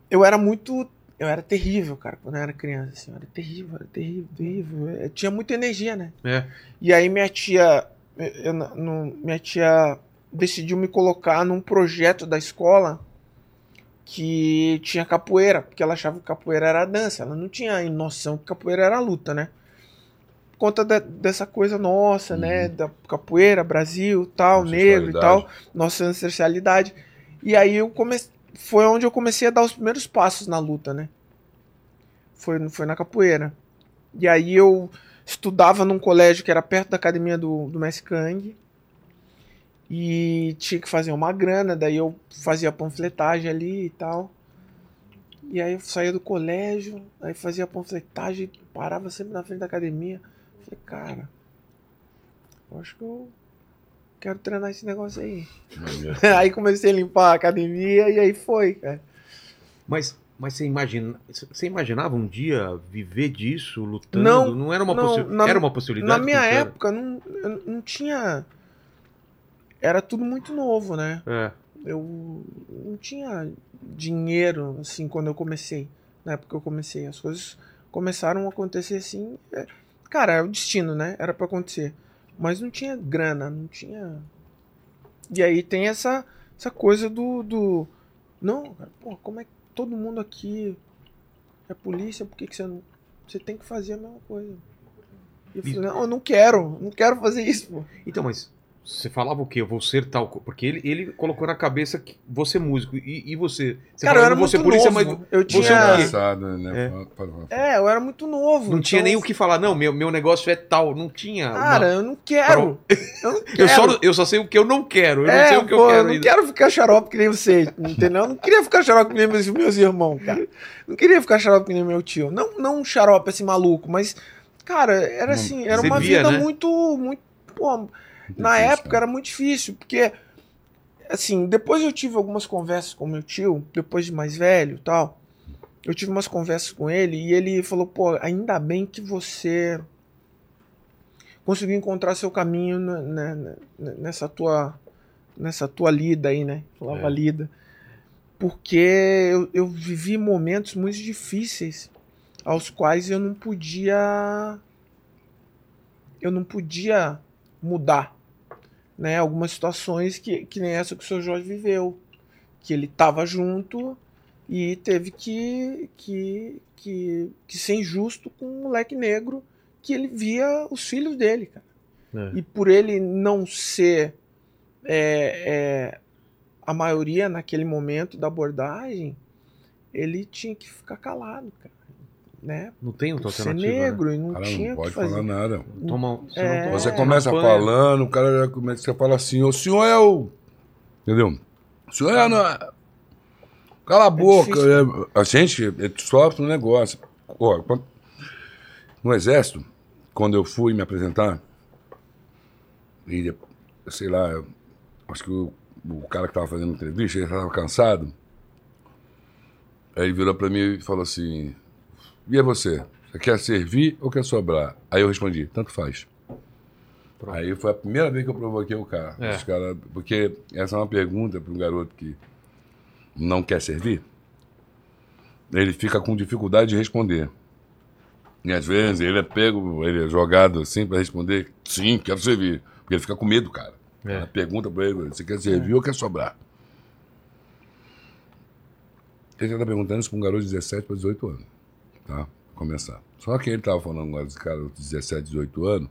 eu era muito. Eu era terrível, cara, quando eu era criança. Assim, eu era terrível, era terrível, terrível. Eu tinha muita energia, né? É. E aí minha tia. eu- não- minha tia decidiu me colocar num projeto da escola que tinha capoeira, porque ela achava que capoeira era dança. Ela não tinha noção que capoeira era luta, né? Por conta de- dessa coisa nossa, né? Da capoeira, Brasil, tal, negro e tal, nossa ancestralidade. E aí eu comecei. Foi onde eu comecei a dar os primeiros passos na luta, né? Foi, foi na capoeira. E aí eu estudava num colégio que era perto da academia do, do Messi Kang. E tinha que fazer uma grana, daí eu fazia panfletagem ali e tal. E aí eu saía do colégio, aí fazia panfletagem, parava sempre na frente da academia. Falei, cara, eu acho que eu quero treinar esse negócio aí. aí comecei a limpar a academia e aí foi, cara. Mas, mas você, imagina, você imaginava um dia viver disso, lutando? Não, era uma, não, possi- na- era uma possibilidade? Na minha época não, eu não tinha. Era tudo muito novo, né? É. Eu não tinha dinheiro assim quando eu comecei. Na época que eu comecei. As coisas começaram a acontecer assim. é, Cara, é o destino, né? Era pra acontecer. Mas não tinha grana, não tinha. E aí tem essa, essa coisa do, do. Não, cara, pô, como é que todo mundo aqui é polícia, por que, que você não. Você tem que fazer a mesma coisa. E eu falei, não, eu não quero, não quero fazer isso, pô. Então, mas você falava o quê? Eu vou ser tal. Porque ele, ele colocou na cabeça que você é músico. E, e você? Você Cara, eu era "Vou ser muito polícia, novo. mas eu você tinha. é o quê? Engraçado, né? É. É, eu era muito novo. não tinha então, nem o que falar. Não, meu, meu negócio é tal. Não tinha. Cara, uma- eu não quero. Eu não quero. eu, só, eu só sei o que eu não quero. Eu não é, sei o que pô, eu quero. não ainda. quero ficar xarope que nem você, entendeu? Eu não queria ficar xarope que nem meus, meus irmãos, cara. Não queria ficar xarope que nem meu tio. Não, não um xarope assim maluco, mas, cara, era assim, era Você uma via, vida né? muito, muito, pô, na época cara. era muito difícil, porque, assim, depois eu tive algumas conversas com meu tio, depois de mais velho e tal, eu tive umas conversas com ele e ele falou, pô, ainda bem que você conseguiu encontrar seu caminho né, nessa tua nessa tua lida aí, né? Falava É. lida. Porque eu, eu vivi momentos muito difíceis aos quais eu não podia. Eu não podia mudar. Né? Algumas situações que, que nem essa que o seu Jorge viveu. Que ele estava junto e teve que, que, que, que ser injusto com um moleque negro que ele via os filhos dele, cara. É. E por ele não ser é, é, a maioria naquele momento da abordagem, ele tinha que ficar calado, cara. Né? Não tem outra ser alternativa. né? negro e não Cara, tinha não pode fazer. falar nada. Toma, você É. toma- Você começa apanha. falando, o cara já começa, você fala assim, o senhor é o. Entendeu? O senhor é. Não, é- cala a boca. difícil. é- a gente é, sofre um negócio. No exército, quando eu fui me apresentar, e sei lá, eu- acho que o, o cara que estava fazendo a entrevista, ele estava cansado. Aí ele virou para mim e falou assim: E é você? Você quer servir ou quer sobrar? Aí eu respondi: Tanto faz. Aí foi a primeira vez que eu provoquei o cara. É. Os cara porque essa é uma pergunta para um garoto que não quer servir. Ele fica com dificuldade de responder. E às vezes ele é pego, ele é jogado assim para responder: Sim, quero servir. Porque ele fica com medo, cara. É. Pergunta para ele: Você quer servir ou quer sobrar? Ele já está perguntando isso para um garoto de 17 para 18 anos. Tá? Começar. Só que ele estava falando agora desse cara de 17, 18 anos,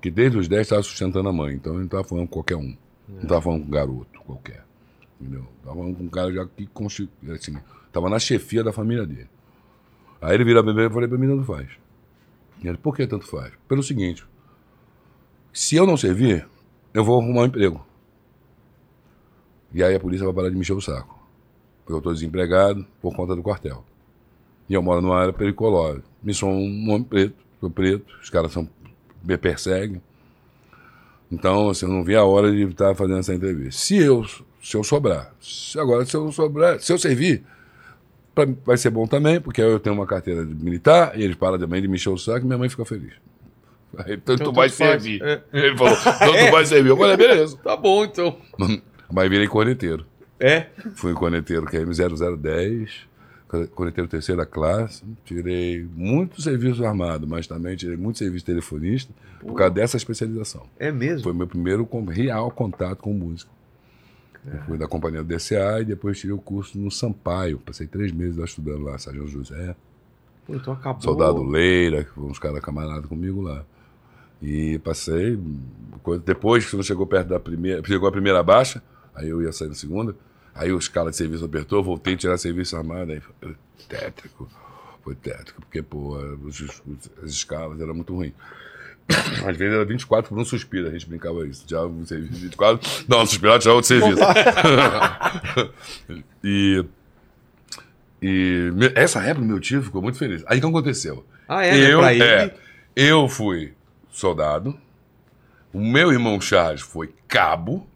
que desde os 10 estava sustentando a mãe. Então ele não estava falando com qualquer um. Não estava falando com um garoto qualquer. Entendeu? Estava falando com um cara já que assim, estava na chefia da família dele. Aí ele vira bebê e falei para mim, tanto faz. E ele, por que tanto faz? Pelo seguinte, se eu não servir, eu vou arrumar um emprego. E aí a polícia vai parar de me o saco. Porque eu estou desempregado por conta do quartel. E eu moro numa área periculosa. Me sou um homem preto, sou preto, os caras são, me perseguem. Então, assim, eu não vi a hora de estar fazendo essa entrevista. Se eu, se eu sobrar, se agora se eu sobrar, se eu servir, pra vai ser bom também, porque eu tenho uma carteira de militar e eles param também de me encher o saco e minha mãe fica feliz. Aí, Então, vai tanto faz. servir. É. Ele falou, tanto vai servir. Eu falei, beleza. Tá bom, então. Mas virei corneteiro. É? Fui corneteiro QM0010, corneteiro terceira classe. Tirei muito serviço armado, mas também tirei muito serviço telefonista por causa dessa especialização. É mesmo? Foi meu primeiro real contato com música. Eu fui da companhia do DCA e depois tirei o curso no Sampaio. Passei três meses lá estudando lá, Sargento José, Pô, então acabou. Soldado Leira, que foram uns caras camaradas comigo lá. E passei. Depois, quando chegou perto da primeira. Chegou a primeira baixa, aí eu ia sair na segunda. Aí os caras de serviço apertou, voltei a tirar serviço armado. Aí foi tétrico. Foi tétrico, porque, pô, as escalas eram muito ruins. Às vezes era 24 por um suspiro, a gente brincava isso. Já um serviço 24, não, suspirado já outro serviço. e. E essa época meu tio ficou muito feliz. Aí o que aconteceu? Ah, é? né? eu, ele. é, eu fui soldado, o meu irmão Charles foi cabo,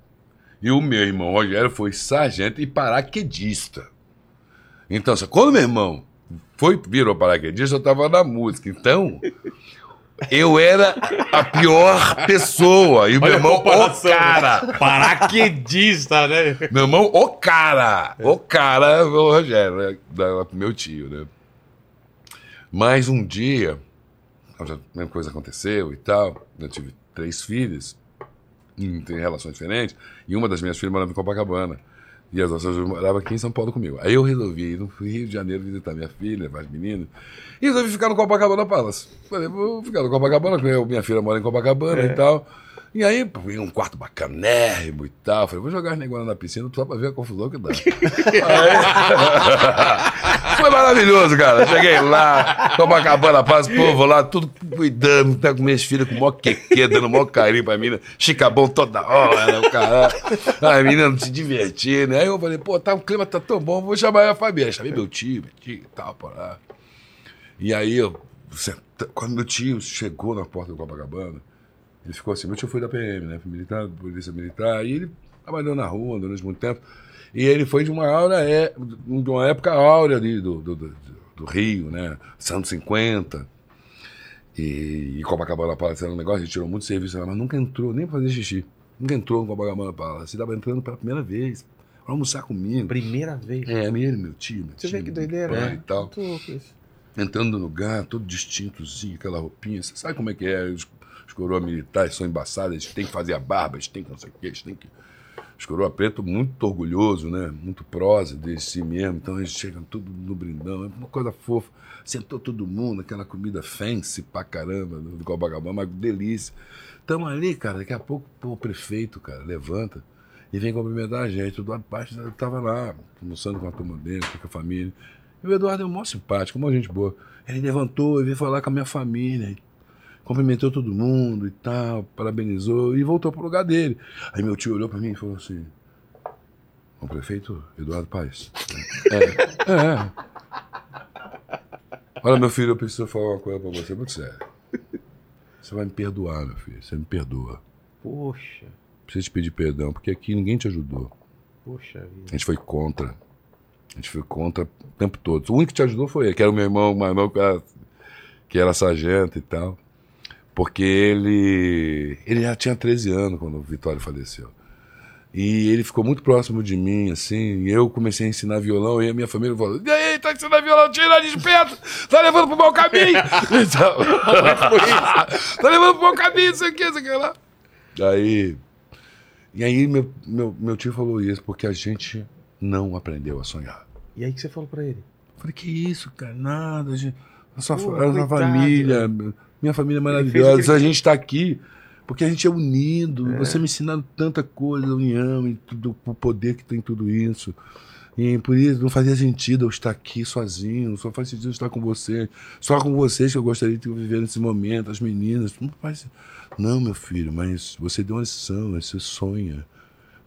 e o meu irmão Rogério foi sargento e paraquedista. Então, quando meu irmão foi, virou paraquedista, eu estava na música. Então, eu era a pior pessoa. E o meu irmão, o né? cara. Paraquedista, né? Meu irmão, o cara. O cara, o Rogério, né? Meu tio, né? Mas um dia, a mesma coisa aconteceu e tal. Eu tive três filhas, em tem relações diferentes, e uma das minhas filhas morava em Copacabana. E as outras moravam aqui em São Paulo comigo. Aí eu resolvi ir no Rio de Janeiro visitar minha filha, as meninas. E resolvi ficar no Copacabana Palace. Falei, vou ficar no Copacabana, porque minha filha mora em Copacabana e tal. E aí, um quarto bacanérrimo e tal. Falei, vou jogar as neguanas na piscina só pra ver a confusão que dá. Aí- Foi maravilhoso, cara. Cheguei lá, Copacabana Paz, povo lá, tudo cuidando, tá com minhas filhas com maior queque, dando maior carinho pra mim, chicabom toda hora, né, o cara. A menina se divertindo. Aí eu falei, pô, tá, o clima tá tão bom, vou chamar a família. Chamei meu tio, meu tio e tal, por lá. E aí, eu, quando meu tio chegou na porta do Copacabana, ele ficou assim, meu tio foi da PM, né? Militar, polícia militar, e ele trabalhou na rua durante muito tempo. E ele foi de uma aura, é, de uma época áurea ali do, do, do, do Rio, né? Santos 50. E, e Copacabana aparecendo um negócio, a gente tirou muito serviço lá, mas nunca entrou nem pra fazer xixi. Nunca entrou com a Bagamana Palace. Você estava entrando pela primeira vez. Pra almoçar comigo. Primeira vez. É, ele, meu tio, meu Você tio. vê que doideira? pai né? E tal. Entrando no lugar, todo distintozinho, aquela roupinha. Você sabe como é que é? Os coroas militares são embaçados, eles têm que fazer a barba, eles têm que não sei o quê, eles têm que. Os coroa preto muito orgulhoso, né? Muito prosa de si mesmo. Então eles chegam tudo no brindão, é uma coisa fofa. Sentou todo mundo, aquela comida fancy pra caramba, do Cobagabá, uma delícia. Estamos ali, cara, daqui a pouco pô, o prefeito, cara, levanta e vem cumprimentar a gente. O Eduardo Paes estava lá, almoçando com a turma dele, com a família. E o Eduardo é um mó simpático, uma gente boa. Ele levantou e veio falar com a minha família. Cumprimentou todo mundo e tal, parabenizou e voltou pro lugar dele. Aí meu tio olhou para mim e falou assim: O prefeito Eduardo Paes. É, é. Olha, meu filho, eu preciso falar uma coisa para você, muito sério. Você vai me perdoar, meu filho. Você me perdoa. Poxa, Preciso te pedir perdão, porque aqui ninguém te ajudou. poxa A vida. gente foi contra. A gente foi contra o tempo todo. O único que te ajudou foi ele, que era o meu irmão, mais novo, que era, que era sargento e tal. Porque ele. Ele já tinha 13 anos quando o Vitório faleceu. E ele ficou muito próximo de mim, assim. E eu comecei a ensinar violão e a minha família falou: E aí, tá ensinando violão? Tira de perto! Tá levando pro mau caminho! Então, tá levando pro mau caminho, isso aqui, isso aqui lá. Aí. E aí, meu, meu, meu tio falou isso, porque a gente não aprendeu a sonhar. E aí que você falou pra ele? Eu falei, que isso, cara? Nada. A, gente, a sua, Pô, a sua coitado. família, minha família é maravilhosa. A gente está aqui porque a gente é unido. Você me ensinando tanta coisa, união e tudo, o poder que tem tudo isso. E por isso não fazia sentido eu estar aqui sozinho, só faz sentido eu estar com você. Só com vocês que eu gostaria de viver nesse momento, as meninas. Não, faz... não, meu filho, mas você deu uma lição, você sonha.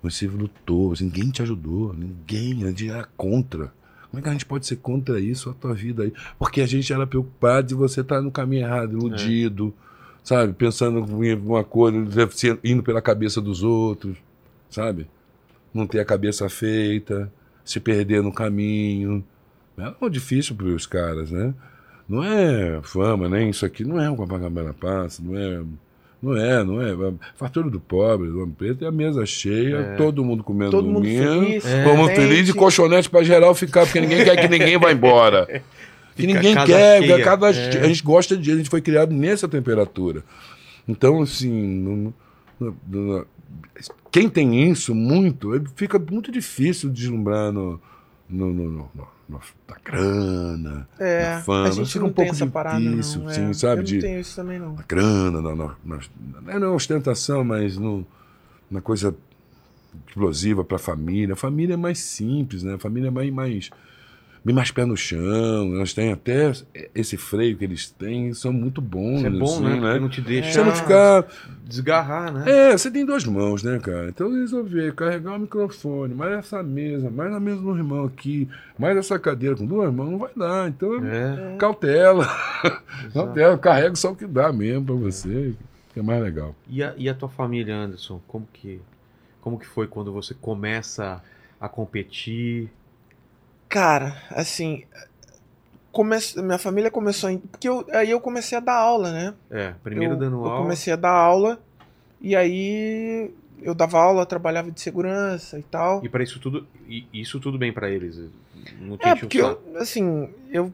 Você lutou, você- ninguém te ajudou, ninguém, a gente era contra. Como é que a gente pode ser contra isso, a tua vida aí? Porque a gente era preocupado de você estar no caminho errado, iludido, sabe? Pensando em alguma coisa, indo pela cabeça dos outros, sabe? Não ter a cabeça feita, se perder no caminho. É difícil para os caras, né? Não é fama, nem isso aqui, não é o Copacabana Passa, não é. Não é, não é. Fartura do pobre, do homem preto, é a mesa cheia, todo mundo comendo Todo mundo feliz, todo mundo contente. feliz e colchonete pra geral ficar, porque ninguém quer que ninguém vá embora. Que ninguém quer, cada- É. a gente gosta de, a gente foi criado nessa temperatura. Então, assim, não- não- não- quem tem isso muito, é- fica muito difícil deslumbrar no, no, no, no- no- na grana, É, na fama. a gente fica não um pouco tem essa parada, difícil, não. assim, é. sabe? Eu de, não tenho isso também, não. na grana, na, na, na, não é na ostentação, mas no, na coisa explosiva para a família. A família é mais simples, né? A família é mais, mais, bem mais pé no chão. Elas têm até esse freio que eles têm, são muito bons. Isso é bom, assim, né? Porque não te deixa Você não ficar. desgarrar, né? É, você tem duas mãos, né, cara? Então eu resolvi carregar o microfone, mais essa mesa, mais a mesa do irmão aqui, mais essa cadeira com duas mãos, não vai dar. Então, É. cautela. cautela, carrega só o que dá mesmo pra você, que é mais legal. E a, e a tua família, Anderson? Como que, como que foi quando você começa a competir? Cara, assim, come... minha família começou em... Porque eu... aí eu comecei a dar aula, né? É, primeiro eu, dando eu aula. comecei a dar aula e aí eu dava aula, trabalhava de segurança e tal. E para isso tudo, isso tudo bem pra eles. Não É, porque eu, assim, eu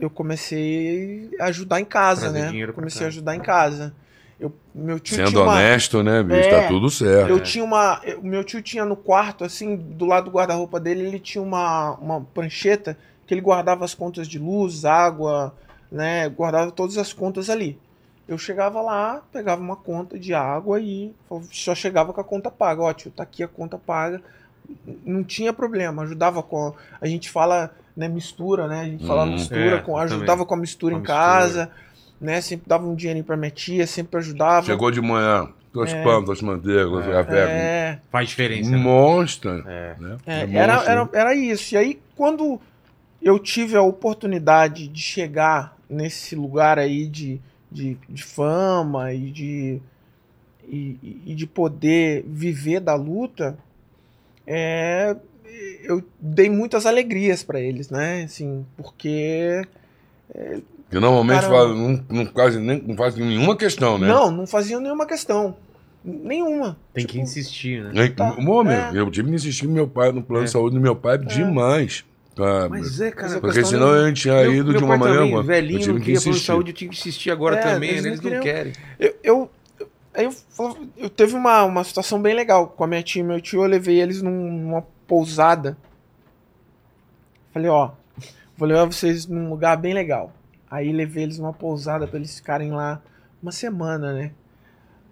eu comecei a ajudar em casa, Trazer né? Comecei casa. a ajudar em casa. Eu, meu tio Sendo tinha uma, honesto, né, bicho? É. Tá tudo certo. Eu tinha uma. O meu tio tinha no quarto, assim, do lado do guarda-roupa dele, ele tinha uma, uma prancheta que ele guardava as contas de luz, água, né? Guardava todas as contas ali. Eu chegava lá, pegava uma conta de água e só chegava com a conta paga. Ó, tio, tá aqui a conta paga. Não tinha problema, ajudava com. A gente fala, né, mistura, né? A gente fala Hum. mistura, É, com, ajudava também. com a mistura Com a em mistura. casa, né? Sempre dava um dinheirinho pra minha tia, sempre ajudava. Chegou de manhã, duas É. pães, duas manteigas, duas café. É. Faz diferença. né? Monstra. É. Né? É, É era, monstro, era, era isso. E aí, quando eu tive a oportunidade de chegar nesse lugar aí de, de, de fama e de, e, e de poder viver da luta, é, eu dei muitas alegrias para eles, né? Assim, porque é, Que normalmente fala- não, não, quase nem, não faz nenhuma questão, né? Não, não faziam nenhuma questão. Nenhuma. Tem Tipo, que insistir, né? É, Tá. Meu, É. eu tive que insistir com meu pai no plano É. de saúde do meu pai demais. tá? Mas é, cara. Porque senão de- a gente tinha Meu- ido meu de uma pai maneira. também, eu velhinho, tive não que queria plano de insistir. saúde, eu tive que insistir agora É, também, eles né? não eles não queriam. querem. Eu, eu, eu, falava- eu teve uma, uma situação bem legal com a minha tia e meu tio. Eu levei eles num- numa pousada. Falei, ó, vou levar vocês num lugar bem legal. Aí levei eles numa pousada pra eles ficarem lá uma semana, né?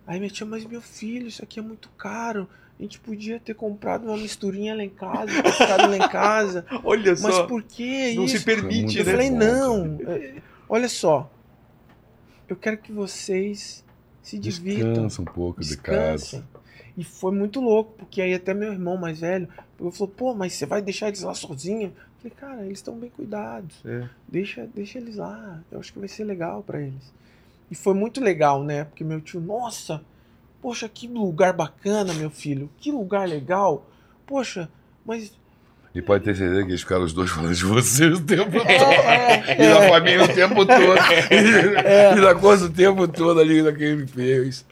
Aí minha tia, mas meu filho, isso aqui é muito caro. A gente podia ter comprado uma misturinha lá em casa, ter ficado lá em casa. Olha Mas só, por que não isso? se permite, Eu né? falei, Bom, não, é, olha só. Eu quero que vocês se divirtam. Descansa um pouco de casa. E foi muito louco, porque aí até meu irmão mais velho falou, pô, mas você vai deixar eles lá sozinhos? Falei, cara, eles estão bem cuidados. É. Deixa, deixa eles lá. Eu acho que vai ser legal pra eles. E foi muito legal, né? Porque meu tio, nossa, poxa, que lugar bacana, meu filho. Que lugar legal. Poxa, mas E pode ter certeza que eles ficaram os dois falando de você o tempo todo. é, E da é, família o tempo todo. E da coisa o tempo todo ali naquele fez.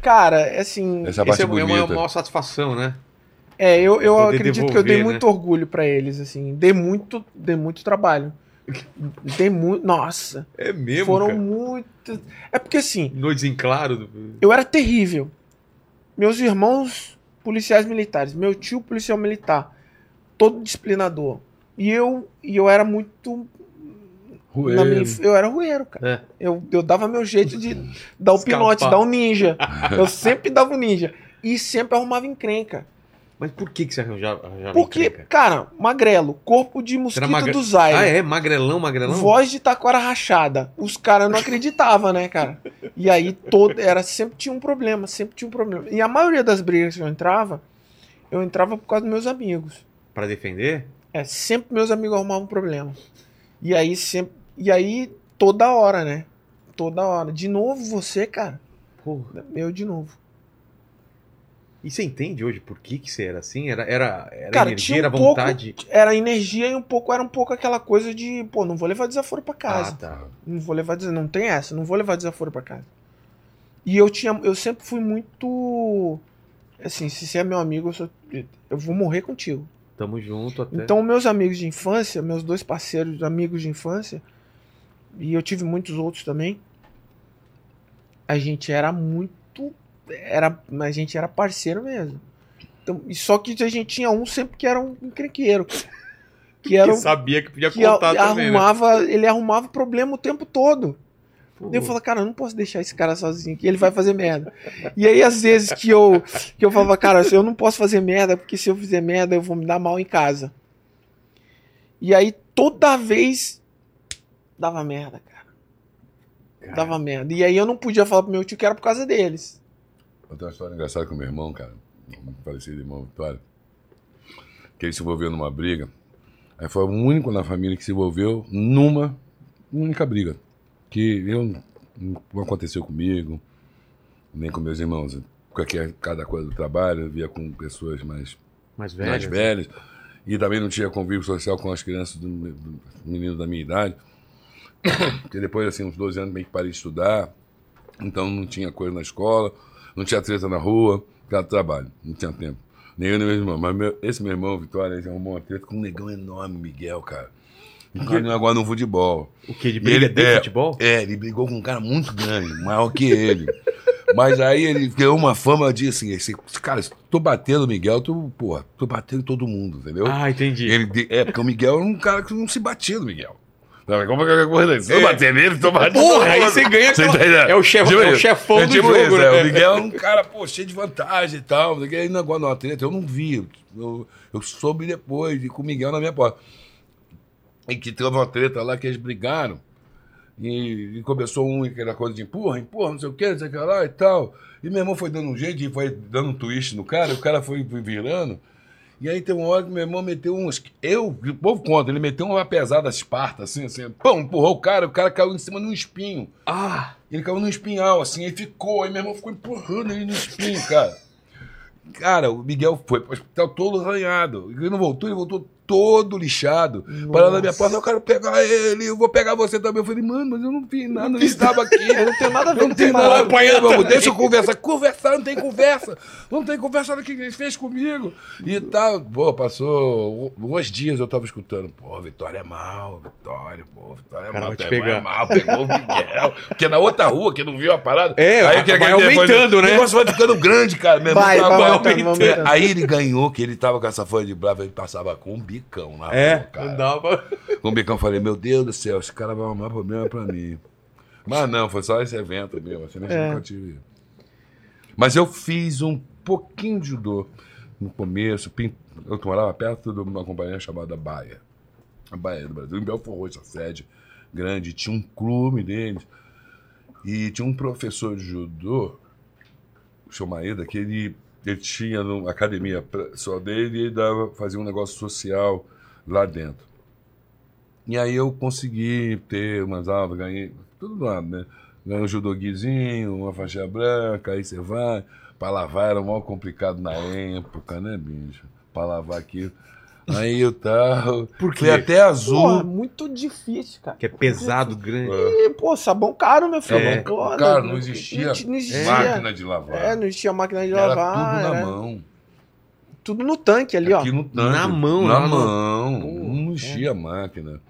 cara, assim, Essa é parte Essa é bonita. uma maior satisfação, né? É, eu, eu acredito que eu dei devolver, muito orgulho pra eles, assim. Dei muito, dei muito trabalho. Dei muito. Nossa, É mesmo, foram cara. muito. É porque assim, Noites em claro. eu era terrível. Meus irmãos, policiais militares. Meu tio, policial militar. Todo disciplinador. E eu, e eu era muito. na minha eu era rueiro, cara. É. Eu, eu dava meu jeito de dar o Escapar. pinote, dar o ninja. Eu sempre dava o ninja. E sempre arrumava encrenca. Mas por que, que você arranjava, arranjava Porque, encrenca? cara, magrelo, corpo de mosquito magre- do Zaire. Ah, é? Magrelão, magrelão? Voz de taquara rachada. Os caras não acreditavam, né, cara? E aí todo era sempre tinha um problema, sempre tinha um problema. E a maioria das brigas que eu entrava, eu entrava por causa dos meus amigos. Pra defender? É, sempre meus amigos arrumavam problema. E aí sempre, e aí toda hora, né? Toda hora. De novo você, cara? Porra. Eu de novo. E você entende hoje por que, que você era assim? Era, era, era Cara, energia, um era pouco- vontade? Era energia e um pouco era um pouco aquela coisa de, pô, não vou levar desaforo pra casa. Ah, tá. Não vou levar não tem essa, não vou levar desaforo pra casa. E eu tinha, eu sempre fui muito assim, se você é meu amigo, eu, sou- eu vou morrer contigo. Tamo junto até. Então, meus amigos de infância, meus dois parceiros, amigos de infância, e eu tive muitos outros também. A gente era muito era, a gente era parceiro mesmo. Então, só que a gente tinha um sempre que era um encrenqueiro. Que era que sabia que podia que contar também, né? arrumava, ele arrumava problema o tempo todo. Pô, Eu falava, cara, eu não posso deixar esse cara sozinho aqui, ele vai fazer merda. E aí, às vezes, que eu, que eu falava, cara, eu não posso fazer merda, porque se eu fizer merda, eu vou me dar mal em casa. E aí, toda vez, dava merda, cara. cara, Dava merda. E aí, eu não podia falar pro meu tio que era por causa deles. Eu tenho uma história engraçada com meu irmão, cara. Um falecido irmão Vitória. Que ele se envolveu numa briga. Aí foi o único na família que se envolveu numa única briga. Que eu, não aconteceu comigo, nem com meus irmãos. Qualquer, cada coisa do trabalho, eu via com pessoas mais mais mais velho. velhos. E também não tinha convívio social com as crianças do, do menino da minha idade. Porque depois, assim, uns 12 anos, meio que parei de estudar. Então não tinha coisa na escola, não tinha treta na rua, cada trabalho, não tinha tempo. Nem eu nem meu irmão. Mas meu- esse meu irmão, Vitória, ele arrumou uma treta com um negão enorme, Miguel, cara. Um cara agora no futebol. O que? De E briga ele- é, futebol? É, ele brigou com um cara muito grande, maior que ele. Mas aí ele criou uma fama de assim, esse, cara, se tu bater no Miguel, tu, porra, tu batendo em todo mundo, entendeu? Ah, entendi. Ele, é, porque o Miguel era um cara que não se batia no Miguel. Não, é como qualquer coisa. Se tu É. bater nele, bate em Porra, aí você ganha Você aquela- é o chef- Tipo é o isso. chefão É do tipo jogo, isso, né? é. O Miguel é um cara, pô, cheio de vantagem e tal. Aí negócio numa treta, eu não vi. Eu, eu soube depois, e com o Miguel na minha porta. E que teve uma treta lá que eles brigaram. E, e começou um, aquela coisa de empurra, empurra, não sei o que, não sei o que lá e tal. E meu irmão foi dando um jeito e foi dando um twist no cara, e o cara foi virando. E aí tem uma hora que meu irmão meteu uns. Eu, o povo conta, ele meteu uma pesada esparta, assim, assim, pão, empurrou o cara, o cara caiu em cima de um espinho. Ah, Ele caiu num espinhal, assim, aí ficou, aí meu irmão ficou empurrando ele no espinho, cara. Cara, o Miguel foi pro hospital todo arranhado. Ele não voltou, ele voltou todo lixado. Parando na minha porta, eu quero pegar ele, eu vou pegar você também. Eu falei, mano, mas eu não vi nada, não estava aqui. Eu não tenho nada a ver não esse nada a maluco. apanhar, vamos, deixa eu conversar. Conversar, não tem conversa. Não tem conversa do que ele fez comigo. E tal. Pô, passou uns dias eu tava escutando. Pô, Vitória é mal, Vitória, pô, Vitória é Cara, mal. vai Vitória pegar. É mal, pegou o Miguel. Porque na outra rua, que não viu a parada. É, vai que- que- aumentando, o né? negócio vai ficando grande, cara. Meu irmão Vai, vai vai aumentando. Aí ele ganhou, que ele tava com essa folha de brava, ele passava com um bicão na É, rua, cara. não dava. Com o bicão, eu falei, meu Deus do céu, esse cara vai arrumar problema pra mim. Mas não, foi só esse evento mesmo, assim, É. nunca tive. Mas eu fiz um pouquinho de judô no começo. Eu morava perto de uma companhia chamada Baia. A Baia do Brasil, em Belfort Roxo, a sede grande. Tinha um clube deles. E tinha um professor de judô, o seu Maeda, que ele, ele tinha uma academia só dele e dava, fazia um negócio social lá dentro. E aí eu consegui ter umas aulas, ganhei tudo do lado, né? Ganhei um judoguizinho, uma faixa branca, aí você vai. Pra lavar era mal complicado na época, né, bicho? Pra lavar aquilo. Aí eu tava. Por Fui quê? até azul. Porra, muito difícil, cara. Que é pesado, grande. E, pô, sabão caro, meu filho. Sabão Pô, caro, não existia Não, não existia. máquina de lavar. É, não existia máquina de era lavar. tudo na era mão. tudo no tanque ali, ó. Aqui no tanque. Na mão, Na lá no- mão. Pô, não enchia a máquina.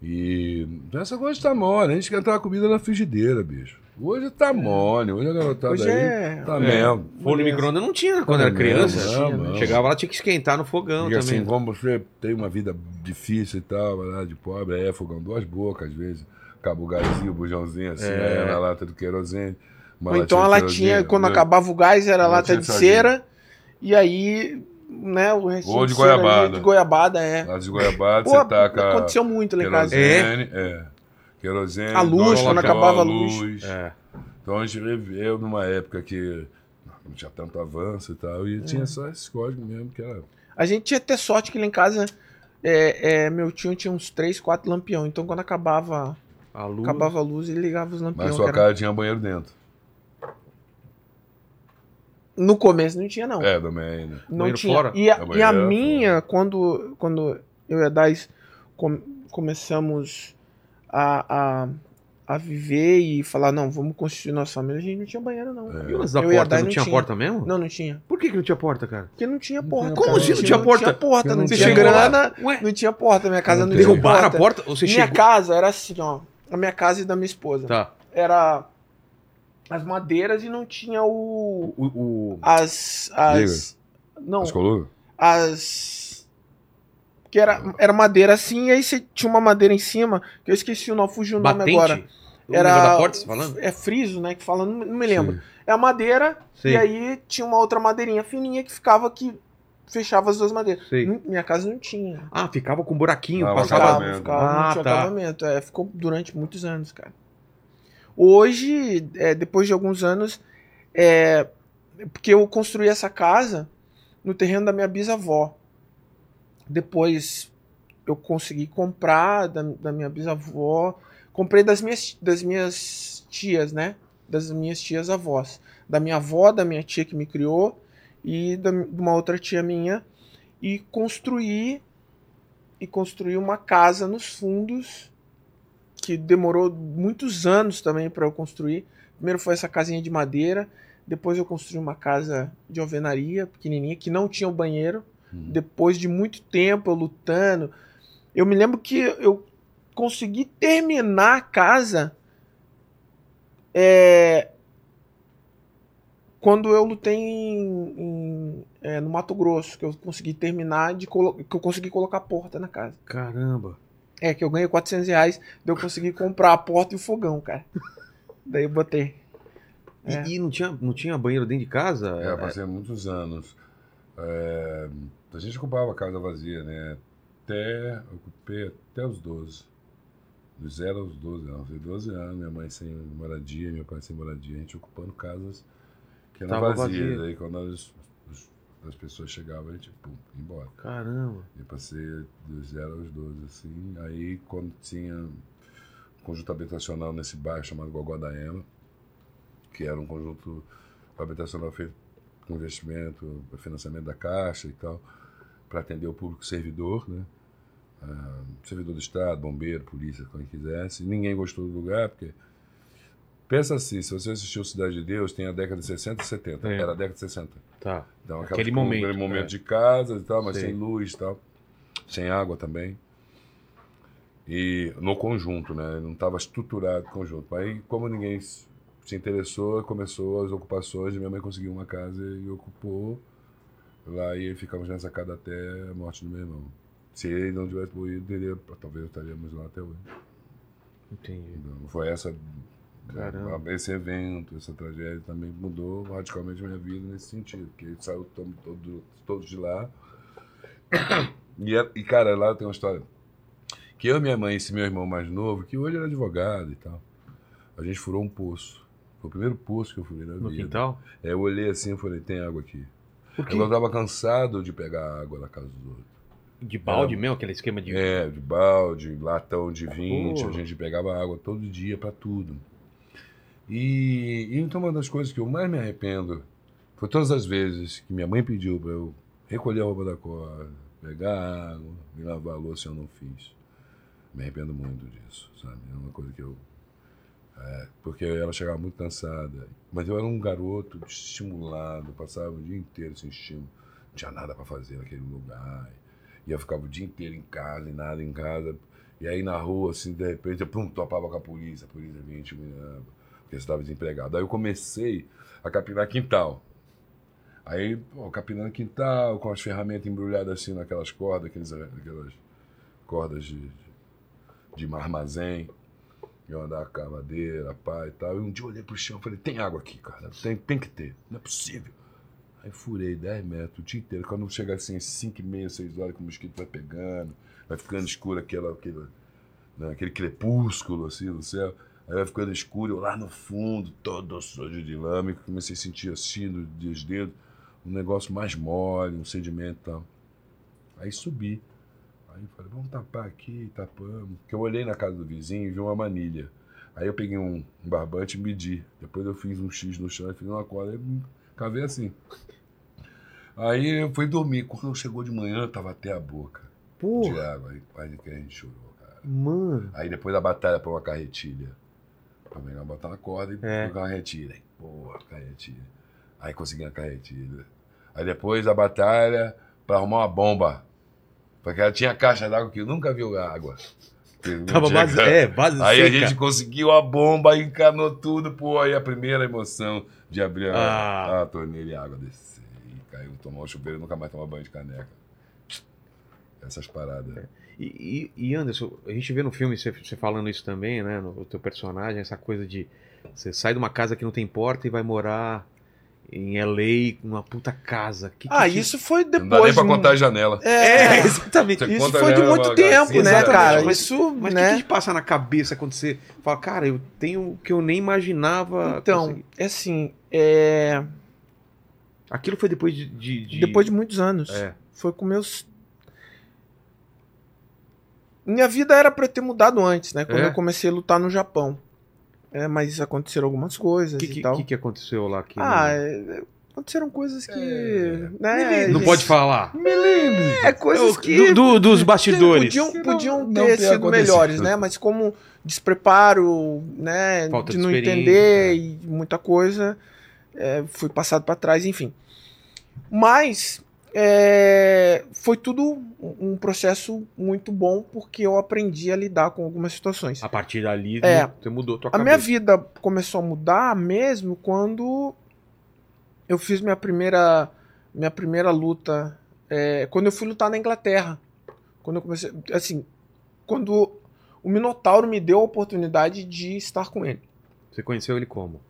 E essa coisa tá mole. A gente esquentava a comida na frigideira, bicho. Hoje tá mole. Hoje a garotada Hoje aí é- tá É. mesmo. Forno de micro-ondas não tinha quando É era criança. mesmo, Tinha, não, não. Chegava lá, tinha que esquentar no fogão Porque também. assim, como você tem uma vida difícil e tal, lá de pobre, é fogão duas bocas, às vezes. Acaba o gazinho, o bujãozinho assim, É. aí na lata do querosene. Ou então a de latinha, quando né? acabava o gás, era lata de de cera. E aí, né, o restinho Ou de ali, goiabada. De goiabada, é. Lata de goiabada, Pô, você taca aconteceu muito lá em casa. querosene, é. Querosene, A luz, quando acabava a luz. É. Então a gente viveu numa época que não tinha tanto avanço e tal, e É. tinha só esse código mesmo, que era. A gente tinha até sorte que lá em casa, é, é, meu tio tinha uns 3, 4 lampião. Então quando acabava, A luz. acabava a luz, ele ligava os lampiões. Mas sua cara. casa tinha banheiro dentro. No começo não tinha, não. É, também, né? Não Banheiro tinha. fora? E a, É, e a banheiro minha, quando, quando eu e a Dais com- começamos a, a, a viver e falar, não, vamos constituir nossa família, a gente não tinha banheiro, não. É. E o lance da Eu a porta? Não não tinha porta mesmo? Não, não tinha. Por que, que não tinha porta, cara? Porque não tinha porta. tinha cara. Como assim não tinha porta? Não tinha porta, não tinha grana, não tinha porta. Minha casa não, Não tinha derrubaram a porta. porta? Ou você Minha chegou... casa era assim, ó. A minha casa e da minha esposa. Tá. Era as madeiras e não tinha o. O, o- As. as não, As colunas? as. Que era, era madeira assim, e aí você tinha uma madeira em cima, que eu esqueci o nome, fugiu o nome batente? agora. Era. porta, você tá falando? É friso, né? Que fala, não, não me lembro. Sim. É a madeira, Sei. e aí tinha uma outra madeirinha fininha que ficava que fechava as duas madeiras. Não- Minha casa não tinha. Ah, ficava com buraquinho, Ah, passava... Ficava, ficava, Ah, não tinha tá. acabamento. É, ficou durante muitos anos, cara. Hoje, é, depois de alguns anos, é, porque eu construí essa casa no terreno da minha bisavó. Depois eu consegui comprar da, da minha bisavó. Comprei das minhas, das minhas tias, né? Das minhas tias avós. Da minha avó, da minha tia que me criou e da, de uma outra tia minha. E construí e construí uma casa nos fundos que demorou muitos anos também para eu construir. Primeiro foi essa casinha de madeira, depois eu construí uma casa de alvenaria pequenininha que não tinha o banheiro. Depois de muito tempo eu lutando, eu me lembro que eu consegui terminar a casa é, quando eu lutei em- em, é, no Mato Grosso, que eu consegui terminar de que eu consegui colocar a porta na casa. Caramba. É, que eu ganhei 400 reais, daí eu consegui comprar a porta e o fogão, cara. daí eu botei. E, É. e não, tinha, não tinha banheiro dentro de casa? É, eu passei muitos anos. É, a gente ocupava a casa vazia, né? Até, ocupei até os 12. Dos 0 aos 12 anos. Foi 12 anos, minha mãe sem moradia, meu pai sem moradia, a gente ocupando casas que eram Tava vazias. vazia. Aí quando as, as pessoas chegavam, a gente, pum, ia embora. Caramba. Eu passei dos 0 aos 12, assim. Aí, quando tinha um conjunto habitacional nesse bairro chamado Gogó da Ema, que era um conjunto habitacional feito com investimento, financiamento da Caixa e tal, para atender o público servidor, né? Ah, servidor do Estado, bombeiro, polícia, quem quisesse. Ninguém gostou do lugar, porque. Pensa assim, se você assistiu Cidade de Deus, tem a década de 60 e 70. É. Era a década de 60. Tá. Então, Aquele momento, Aquele momento é. de casa e tal, mas Sei. sem luz e tal. Sem água também. E no conjunto, né? Não estava estruturado o conjunto. Aí, como ninguém se interessou, começou as ocupações minha mãe conseguiu uma casa e ocupou lá e ficamos nessa casa até a morte do meu irmão. Se ele não tivesse morrido, teria, talvez estaríamos lá até hoje. Entendi. Então, foi essa Caramba. esse evento, essa tragédia também mudou radicalmente a minha vida nesse sentido, porque saiu to- todo, todos de lá. E, é- e, cara, lá tem uma história que eu, minha mãe e esse meu irmão mais novo, que hoje era advogado e tal, a gente furou um poço. Foi o primeiro poço que eu furei na No vida. quintal? Aí eu olhei assim e falei, tem água aqui. Por quê? Eu tava cansado de pegar água na casa dos outros. De balde mesmo, aquele esquema de. É, de balde, latão de 20, Pô. a gente pegava água todo dia pra tudo. E, e então uma das coisas que eu mais me arrependo foi todas as vezes que minha mãe pediu pra eu recolher a roupa da corda, pegar água, me lavar a louça eu não fiz. Me arrependo muito disso, sabe? É uma coisa que eu. É, porque ela chegava muito cansada. Mas eu era um garoto estimulado, passava o dia inteiro sem estímulo. Não tinha nada pra fazer naquele lugar. E eu ficava o dia inteiro em casa, e nada em casa. E aí na rua, assim, de repente, eu pum, topava com a polícia, a polícia vinha intimidando, porque eu estava desempregado. Aí eu comecei a capinar quintal. Aí, pô, capinando quintal, com as ferramentas embrulhadas assim naquelas cordas, aqueles, aquelas cordas de, de, de armazém. Eu andava com a madeira, pá e tal. E um dia eu olhei pro chão e falei, tem água aqui, cara. Tem, tem que ter. Não é possível. Aí furei 10 metros o dia inteiro. Quando chega assim, 5 e meia, 6 horas, que o mosquito vai pegando, vai ficando escuro aquela, aquele, né, aquele crepúsculo assim no céu. Aí vai ficando escuro, eu lá no fundo, todo sujo de lama, comecei a sentir assim dos dedos, um negócio mais mole, um sedimento e tal. Aí subi. Aí eu falei, vamos tapar aqui, tapamos. Porque eu olhei na casa do vizinho e vi uma manilha. Aí eu peguei um, um barbante e medi. Depois eu fiz um X no chão e fiz uma corda. Aí cavei assim. Aí eu fui dormir. Quando chegou de manhã, tava até a boca de Porra, água. Aí quase que a gente chorou, cara. mano. Aí depois da batalha pra uma carretilha. Pra pegar, botar uma corda e É. pegar uma carretilha. Aí, porra, carretilha. Aí consegui a carretilha. Aí depois da batalha pra arrumar uma bomba. Porque ela tinha caixa d'água que eu nunca viu água. Tava base, é, base Aí a seca. gente conseguiu a bomba, encanou tudo, pô. Aí a primeira emoção de abrir a, Ah. a torneira e a água descer. E caiu, tomar o chuveiro e nunca mais tomar banho de caneca. Essas paradas. E, e- e, Anderson, a gente vê no filme você, você falando isso também, né? No teu personagem, essa coisa de você sai de uma casa que não tem porta e vai morar em LA, numa puta casa. Que que Ah, te- isso foi depois. Não dá nem pra de- contar a janela. É, É, exatamente. Você isso foi de muito uma tempo, né, exatamente, cara? mas- Isso, Mas o né? que, que passa na cabeça quando você fala, cara, eu tenho o que eu nem imaginava. Então, conseguir? é assim, é... aquilo foi depois de. de- de- depois de muitos anos. É. Foi com meus. Minha vida era pra eu ter mudado antes, né? Quando É? eu comecei a lutar no Japão. É, mas aconteceram algumas coisas O que, e que, tal. que, que aconteceu lá? Que Ah, não- é, aconteceram coisas que. É. Né, não gente, pode falar. Me lembre. É coisas Do- que. do- dos bastidores. Podiam, Não- podiam não ter ter sido melhores, né? Mas como despreparo, né? Falta de de não entender é. e muita coisa, é, fui passado para trás, enfim. Mas é, foi tudo um processo muito bom porque eu aprendi a lidar com algumas situações. A partir dali, É. você mudou tua A cabeça. minha vida começou a mudar mesmo quando eu fiz minha primeira minha primeira luta, é, quando eu fui lutar na Inglaterra. Quando eu comecei, assim, quando o Minotauro me deu a oportunidade de estar com ele. Você conheceu ele como?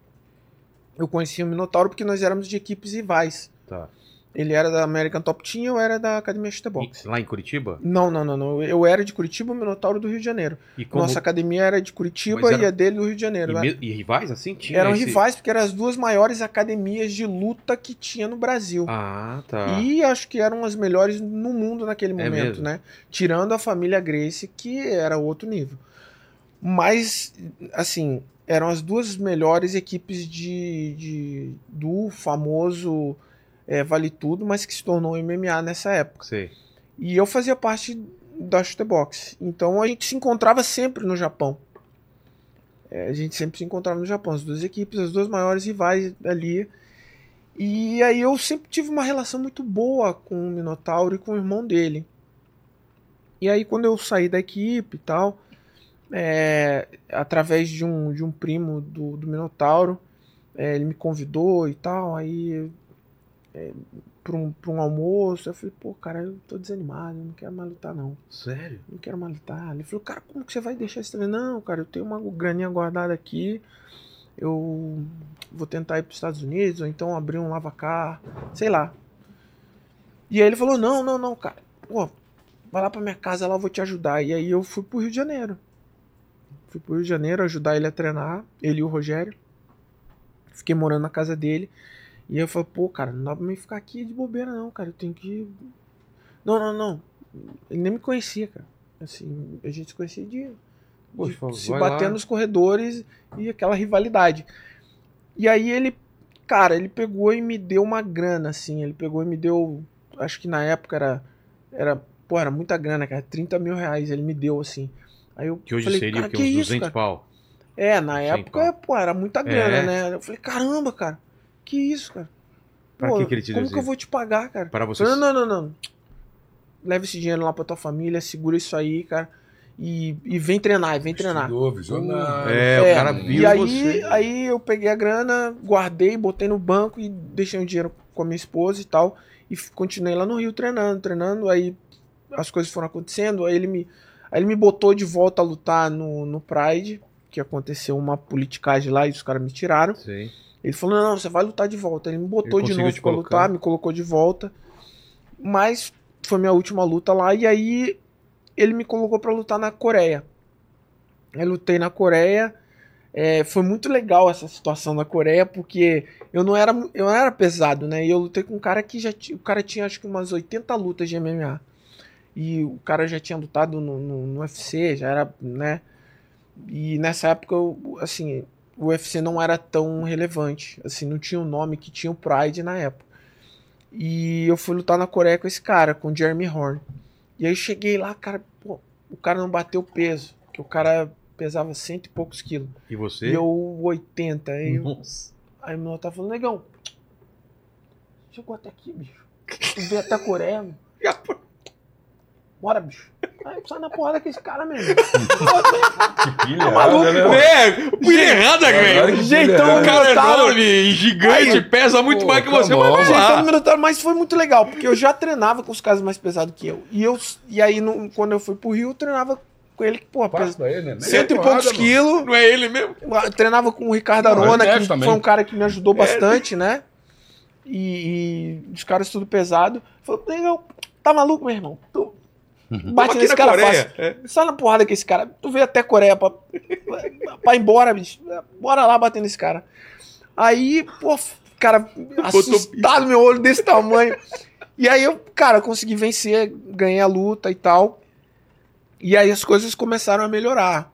Eu conheci o Minotauro porque nós éramos de equipes rivais. Tá. Ele era da American Top Team, eu era da Academia Chutebox. Lá em Curitiba? Não, não, não, não. Eu era de Curitiba, o Minotauro do Rio de Janeiro. E como Nossa academia era de Curitiba era- e a dele do Rio de Janeiro. e, né? me- e rivais assim? Tinha Eram esse- rivais porque eram as duas maiores academias de luta que tinha no Brasil. Ah, tá. E acho que eram as melhores no mundo naquele É momento, mesmo? né? Tirando a família Gracie, que era outro nível. Mas, assim, eram as duas melhores equipes de, de- do famoso é, Vale Tudo, mas que se tornou MMA nessa época. Sei. E eu fazia parte da Chutebox. Então a gente se encontrava sempre no Japão. É, a gente sempre se encontrava no Japão, as duas equipes, as duas maiores rivais ali. E aí eu sempre tive uma relação muito boa com o Minotauro e com o irmão dele. E aí quando eu saí da equipe e tal, é, através de um, de um primo do, do Minotauro, é, ele me convidou e tal, aí é, para um, pra um almoço, eu falei, pô, cara, eu tô desanimado, eu não quero mais lutar não. Sério? Não quero mais lutar. Ele falou, cara, como que você vai deixar esse treino? Não, cara, eu tenho uma graninha guardada aqui. Eu vou tentar ir para os Estados Unidos, ou então abrir um lavacar, sei lá. E aí ele falou, não, não, não, cara. Pô, vai lá pra minha casa lá, eu vou te ajudar. E aí eu fui pro Rio de Janeiro. Fui pro Rio de Janeiro ajudar ele a treinar, ele e o Rogério. Fiquei morando na casa dele. E eu falei, pô, cara, não dá pra mim ficar aqui de bobeira, não, cara. Eu tenho que. Não, não, não. Ele nem me conhecia, cara. Assim, a gente se conhecia de, Pô, de se bater lá. nos corredores e aquela rivalidade. E aí ele, cara, ele pegou e me deu uma grana, assim. Ele pegou e me deu. Acho que na época era. Era. Pô, era muita grana, cara. 30 mil reais ele me deu, assim. Aí eu Que hoje falei, seria cara, o quê? que Uns isso, 200 cara? pau. É, na época, pô, era muita grana, É. né? Eu falei, caramba, cara, que isso, cara? Pra Pô, que que ele te deu Como que eu vou te pagar, cara? Para falei, não, não, não, não. Leva esse dinheiro lá pra tua família, segura isso aí, cara. E, e vem treinar, e vem treinar. Estudou, visionário. É, É, o cara viu e aí, você. aí eu peguei a grana, guardei, botei no banco e deixei o dinheiro com a minha esposa e tal. E continuei lá no Rio treinando, treinando. Aí as coisas foram acontecendo. Aí ele me, aí ele me botou de volta a lutar no, no Pride, que aconteceu uma politicagem lá e os caras me tiraram. Sei. Ele falou: não, você vai lutar de volta. Ele me botou Ele de novo pra colocar. lutar, me colocou de volta. Mas foi minha última luta lá. E aí ele me colocou pra lutar na Coreia. Eu lutei na Coreia. É, foi muito legal essa situação na Coreia, porque eu não era, eu não era pesado, né? E eu lutei com um cara que já tinha. O cara tinha acho que umas 80 lutas de MMA. E o cara já tinha lutado no, no, no UFC, já era, né? E nessa época, eu, assim, o UFC não era tão relevante. Assim, não tinha o nome que tinha o Pride na época. E eu fui lutar na Coreia com esse cara, com o Jeremy Horn. E aí eu cheguei lá, cara, pô, o cara não bateu peso, que o cara pesava cento e poucos quilos. E você? E eu 80. Aí, eu- Nossa. aí meu tava falando, negão, chegou até aqui, bicho. Tu veio até a Coreia, meu. Bora, bicho. Aí sai na porrada com esse cara mesmo. Pilha, maluco, né? pô. É, pilha errada, velho. que Jeitão, O cara é enorme, e gigante, Aí- pesa muito Pô, mais que você, mas vai lá. Minotauro, mas foi muito legal, porque eu já treinava com os caras mais pesados que eu. E, eu, e aí, no- quando eu fui pro Rio, eu treinava com ele, que, pô, pesa ele, né? cento e Porrada, poucos mano. quilos. Não é ele mesmo? Eu treinava com o Ricardo Não, Arona, que também. foi um cara que me ajudou bastante, né? E, e os caras tudo pesado. Falei, legal, tá maluco, meu irmão? Tu bate nesse cara Coreia. fácil. É. Sai na porrada com esse cara. Tu veio até a Coreia pra, pra ir embora, bicho. Bora lá bater nesse cara. Aí, pô, cara, assustado, meu olho desse tamanho. E aí eu, cara, consegui vencer, ganhei a luta e tal. E aí as coisas começaram a melhorar.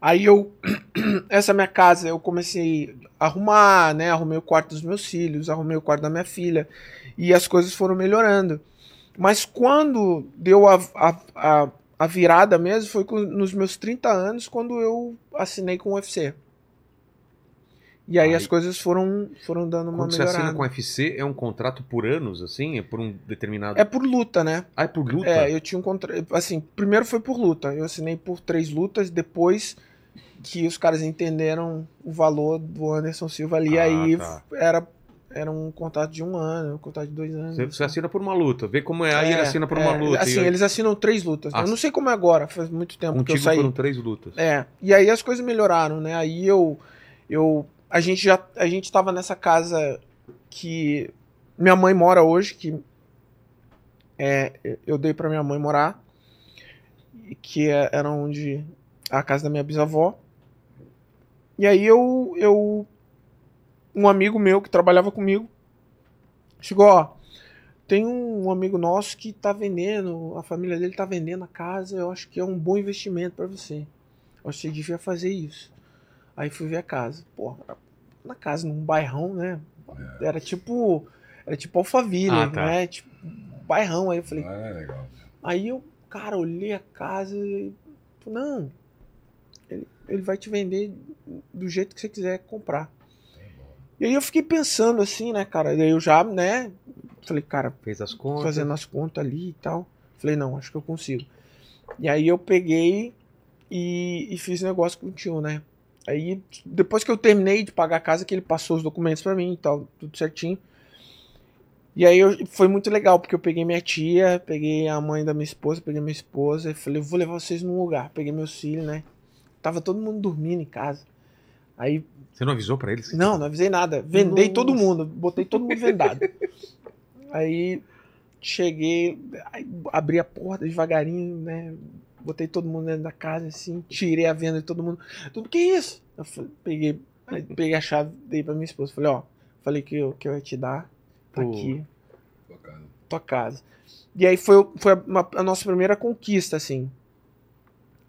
Aí eu, essa minha casa, eu comecei a arrumar, né? Arrumei o quarto dos meus filhos, arrumei o quarto da minha filha. E as coisas foram melhorando. Mas quando deu a, a, a, a virada mesmo, foi com- nos meus 30 anos, quando eu assinei com o UFC. E aí, Aí- as coisas foram, foram dando uma Quando você melhorada. assina com o UFC, é um contrato por anos, assim? É por um determinado... É por luta, né? Ah, é por luta? É, eu tinha um contrato. Assim, primeiro foi por luta. Eu assinei por três lutas, depois que os caras entenderam o valor do Anderson Silva ali, Ah, aí tá. era, era um contrato de um ano, um contrato de dois anos. Você, você assina por uma luta, vê como é, aí ele assina por uma é, luta. Assim, aí, eles assinam três lutas. Ah, eu não sei como é agora, faz muito tempo que contigo eu saí. foram três lutas. É, e aí as coisas melhoraram, né? Aí eu, eu, a gente já, a gente tava nessa casa que minha mãe mora hoje, que é, eu dei pra minha mãe morar, que é- era onde a casa da minha bisavó. E aí eu, eu, um amigo meu que trabalhava comigo, chegou, ó, tem um amigo nosso que tá vendendo, a família dele tá vendendo a casa, eu acho que é um bom investimento pra você. Eu acho que você devia fazer isso. Aí fui ver a casa. Porra, na casa, num bairrão, né? Era tipo. Era tipo Alphaville, Ah, tá. né? Tipo, bairrão. Aí eu falei, Ah, é legal. Aí eu, cara, olhei a casa e. falei, Não, ele, ele vai te vender do jeito que você quiser comprar. E aí eu fiquei pensando assim, né, cara? Daí eu já, né? Falei, cara, Fez as contas. fazendo as contas ali e tal. Falei, não, acho que eu consigo. E aí eu peguei e, e fiz negócio com o tio, né? Aí, depois que eu terminei de pagar a casa, que ele passou os documentos pra mim e tal, tudo certinho. E aí eu, foi muito legal, porque eu peguei minha tia, peguei a mãe da minha esposa, peguei minha esposa e falei, vou levar vocês num lugar. Peguei meus filhos, né? Tava todo mundo dormindo em casa. Aí Você não avisou pra eles? não, não avisei nada. Vendei Nossa. todo mundo. Botei todo mundo vendado. aí cheguei, aí abri a porta devagarinho, né? Botei todo mundo dentro da casa, assim, tirei a venda de todo mundo. Tudo que é isso? Eu falei- peguei, aí peguei a chave, dei pra minha esposa. Falei, ó, falei que eu, que eu ia te dar. Tá Pô. aqui, Bacana. tua casa. E aí foi, foi a, a nossa primeira conquista, assim.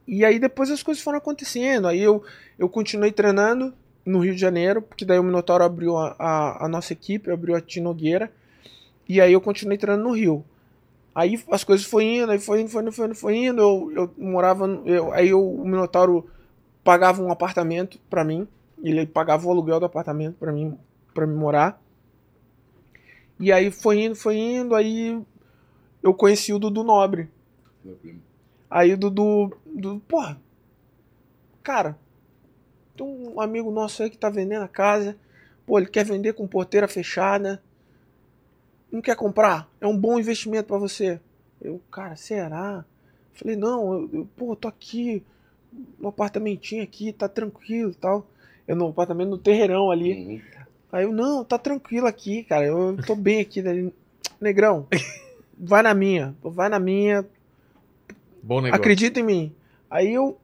E aí depois as coisas foram acontecendo. Aí eu, eu continuei treinando no Rio de Janeiro, porque daí o Minotauro abriu a, a, a nossa equipe, abriu a Tinogueira. E aí eu continuei treinando no Rio. Aí as coisas foi indo, aí foi indo, foi indo, foi indo, foi indo. Eu, eu morava. Eu, aí eu, o Minotauro pagava um apartamento pra mim. Ele pagava o aluguel do apartamento pra mim, pra mim morar. E aí foi indo, foi indo, aí eu conheci o Dudu Nobre. Meu primo. Aí o Dudu, Dudu, porra, cara, tem um amigo nosso aí que tá vendendo a casa, pô, ele quer vender com porteira fechada, não quer comprar? É um bom investimento pra você. Eu, cara, será? Falei, não, eu, eu, pô, tô aqui, no apartamentinho aqui, tá tranquilo e tal. Eu no apartamento no terreirão ali. Uhum. Aí eu, não, tá tranquilo aqui, cara. Eu tô bem aqui. Daí, Negrão, vai na minha. Vai na minha. Bom negócio. Acredita em mim. Aí eu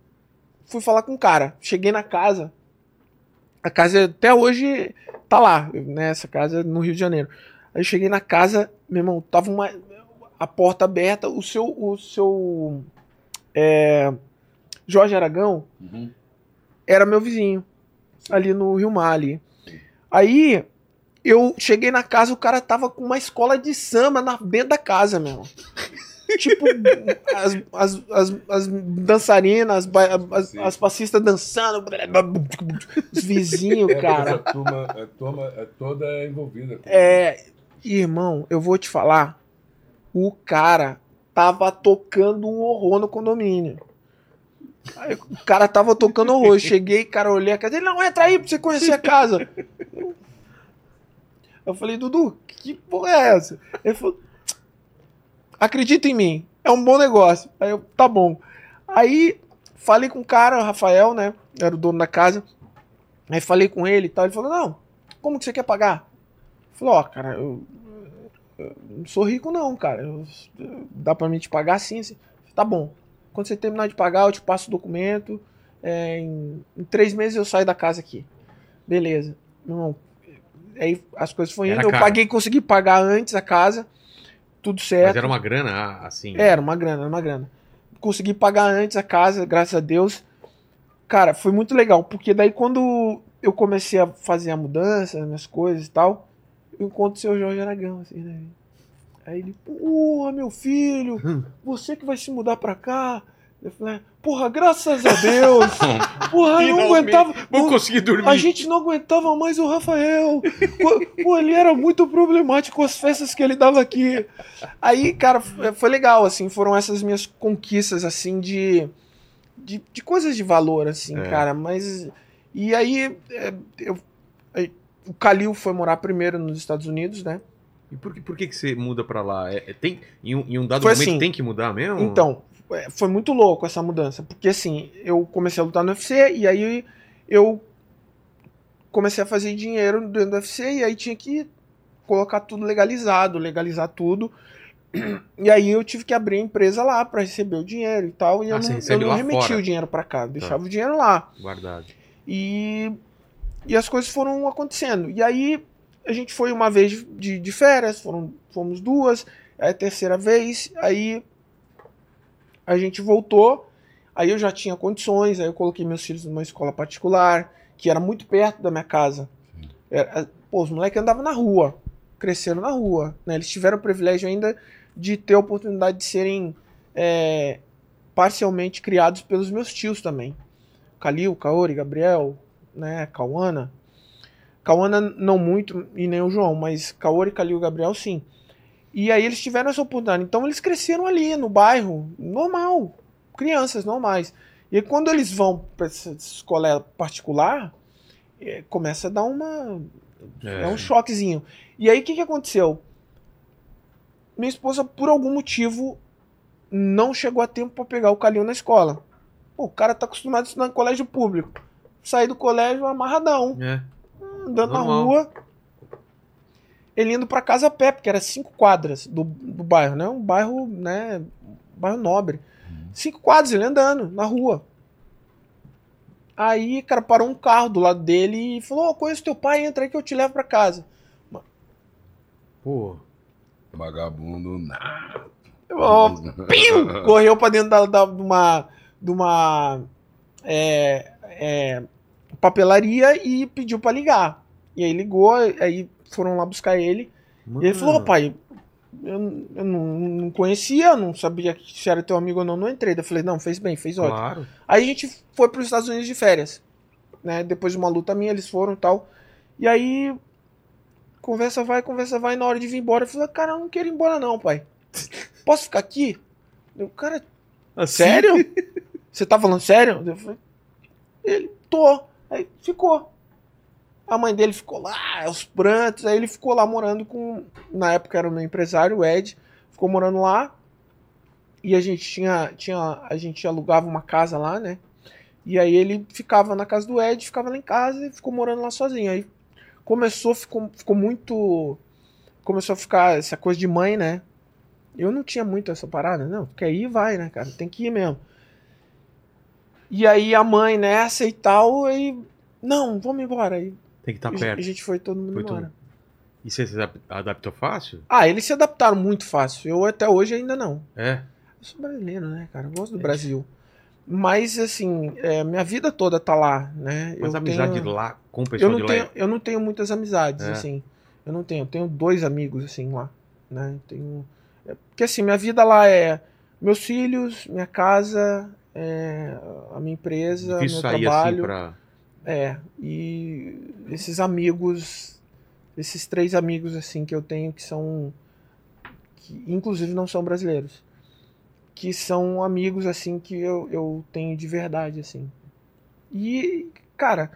fui falar com o cara. Cheguei na casa. A casa até hoje tá lá, né? Essa casa no Rio de Janeiro. Aí eu cheguei na casa, meu irmão, tava uma, a porta aberta. O seu. O seu. É, Jorge Aragão Uhum. era meu vizinho. Ali no Rio Mar ali. Aí eu cheguei na casa, o cara tava com uma escola de samba na, dentro da casa, meu. irmão. Tipo, as, as, as, as dançarinas, as, as, as passistas dançando, os vizinhos, É, cara. a turma, a turma é toda envolvida. É, irmão, eu vou te falar. O cara tava tocando um horror no condomínio. Aí, o cara tava tocando horror. Eu cheguei, cara, olhei a casa. Ele, não, entra aí pra você conhecer a casa. Eu falei, Dudu, que porra é essa? Ele falou, acredita em mim, é um bom negócio. Aí eu, tá bom. Aí falei com o cara, o Rafael, né? Era o dono da casa. Aí falei com ele e tal. Ele falou, não, como que você quer pagar? Falou, ó, cara, eu, eu não sou rico não, cara. Eu- eu- dá pra mim te pagar sim, assim. Tá bom. Quando você terminar de pagar, eu te passo o documento. É, em, em três meses eu saio da casa aqui. Beleza. Meu irmão, aí as coisas foram Era indo. Eu caro. paguei, consegui pagar antes a casa. Tudo certo. Mas era uma grana, ah, assim. Era uma grana, era uma grana. Consegui pagar antes a casa, graças a Deus. Cara, foi muito legal, porque daí quando eu comecei a fazer a mudança, as minhas coisas e tal, eu encontro o seu Jorge Aragão, assim, né? Aí ele, porra, meu filho, você que vai se mudar pra cá. Eu falei, porra, graças a Deus. Porra, eu não aguentava. Não- conseguir dormir. a gente não aguentava mais o Rafael. Pô, ele era muito problemático com as festas que ele dava aqui. Aí, cara, foi legal, assim, foram essas minhas conquistas, assim, de, de, de coisas de valor, assim, É. cara. Mas. E aí, é, eu, o Calil foi morar primeiro nos Estados Unidos, né? E por que, por que, que você muda pra lá? É, é- tem, em, um, em um dado Foi momento assim. tem que mudar mesmo? Então, foi muito louco essa mudança, porque assim, eu comecei a lutar no UFC e aí eu comecei a fazer dinheiro dentro do UFC e aí tinha que colocar tudo legalizado, legalizar tudo. E aí eu tive que abrir a empresa lá pra receber o dinheiro e tal, e Ah, eu não, eu não remetia fora. o dinheiro pra cá, deixava o dinheiro lá. Guardado. E, e as coisas foram acontecendo. E aí a gente foi uma vez de, de férias, foram, fomos duas, aí a terceira vez, aí a gente voltou, aí eu já tinha condições, aí eu coloquei meus filhos numa escola particular, que era muito perto da minha casa. Era- pô, os moleques andavam na rua. cresceram na rua. Né? Eles tiveram o privilégio ainda de ter a oportunidade de serem é, parcialmente criados pelos meus tios também. Calil, Kaori, Gabriel, né, Cauana. Cauana não muito e nem o João, mas Kaori, Calil e Gabriel sim. E aí eles tiveram essa oportunidade. Então eles cresceram ali no bairro, normal, crianças normais. E aí, quando eles vão para essa escola particular, é, começa a dar uma é. é um choquezinho. E aí o que, que aconteceu? Minha esposa, por algum motivo, não chegou a tempo para pegar o Calil na escola. Pô, o cara tá acostumado a estudar em colégio público. Sair do colégio amarradão. É. Andando Normal. na rua. Ele indo para casa a pé, porque era cinco quadras do, do bairro, né? Um bairro, né? bairro nobre. Uhum. Cinco quadras, ele andando na rua. Aí, cara, parou um carro do lado dele e falou: oh, conheço teu pai, entra aí que eu te levo para casa. Pô. Vagabundo nada. Oh, correu pra dentro da, da, de uma, de uma é, é, papelaria e pediu para ligar. E aí ligou, aí foram lá buscar ele. Mano. E ele falou: oh, pai, eu, eu não, não, conhecia, não sabia se era teu amigo ou não, não entrei. Eu falei: não, fez bem, fez ótimo. Claro. Aí a gente foi para os Estados Unidos de férias. Né? Depois de uma luta minha, eles foram e tal. E aí Conversa vai, conversa vai. Na hora de vir embora, eu falei, cara, eu não quero ir embora, não, pai. Posso ficar aqui? Eu, cara, assim? sério? Você tá falando sério? Eu falei, ele, tô. Aí ficou. A mãe dele ficou lá, os prantos. Aí ele ficou lá morando com. Na época era o meu empresário, o Ed. Ficou morando lá. E a gente tinha, tinha. A gente alugava uma casa lá, né? E aí ele ficava na casa do Ed, ficava lá em casa e ficou morando lá sozinho. Aí começou, ficou, ficou muito. Começou a ficar essa coisa de mãe, né? Eu não tinha muito essa parada, não. Quer ir, vai, né, cara? Tem que ir mesmo. E aí a mãe nessa e tal, aí. Não, vamos embora. Aí, Tem que estar tá perto. A gente foi todo mundo foi embora. Todo... E você se adaptou fácil? Ah, eles se adaptaram muito fácil. Eu até hoje ainda não. É? Eu sou brasileiro, né, cara? Eu gosto do é. Brasil. Mas, assim, é, minha vida toda tá lá, né? Mas eu amizade tenho... lá com o pessoal eu não tenho, lá? Eu não tenho muitas amizades, é. assim. Eu não tenho. Eu tenho dois amigos, assim, lá, né? Tenho... É, porque, assim, minha vida lá é meus filhos, minha casa, é, a minha empresa, Difícil meu sair trabalho. Assim pra... É, e esses amigos, esses três amigos, assim, que eu tenho que são... que inclusive não são brasileiros que são amigos, assim, que eu, eu tenho de verdade, assim. E, cara.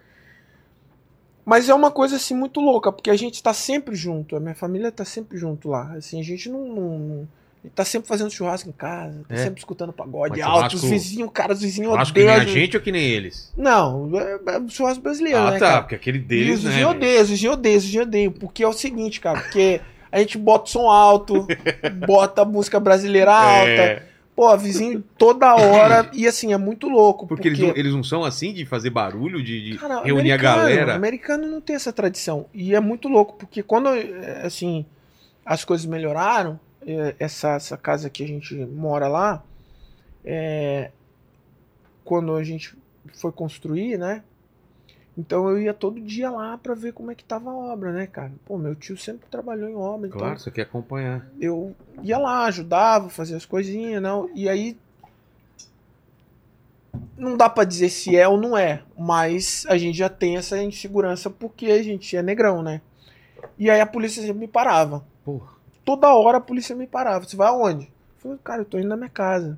Mas é uma coisa, assim, muito louca, porque a gente tá sempre junto, a minha família tá sempre junto lá. Assim, a gente não. não, não tá sempre fazendo churrasco em casa, tá é. sempre escutando pagode Mas alto, os vizinhos, cara, os vizinhos odeiam. que nem a gente ou que nem eles? Não, é, é churrasco brasileiro, ah, né, tá, cara? porque aquele deles, e os vizinhos né? odeiam, os vizinhos odeiam, os vizinhos odeiam, porque é o seguinte, cara, porque a gente bota o som alto, bota a música brasileira alta, é. Pô, vizinho toda hora. e assim, é muito louco. Porque, porque... Eles, não, eles, não, são assim de fazer barulho, de, de Cara, reunir a galera. O americano não tem essa tradição. E é muito louco, porque quando é, assim, as coisas melhoraram, essa, essa casa que a gente mora lá, é, quando a gente foi construir, né? Então eu ia todo dia lá para ver como é que tava a obra, né, cara? Pô, meu tio sempre trabalhou em obra. Claro, então você quer acompanhar. Eu ia lá, ajudava, fazia as coisinhas, não. E aí. Não dá para dizer se é ou não é, mas a gente já tem essa insegurança porque a gente é negrão, né? E aí a polícia sempre me parava. Porra. Toda hora a polícia me parava. Você vai aonde? Eu falei, cara, eu tô indo na minha casa.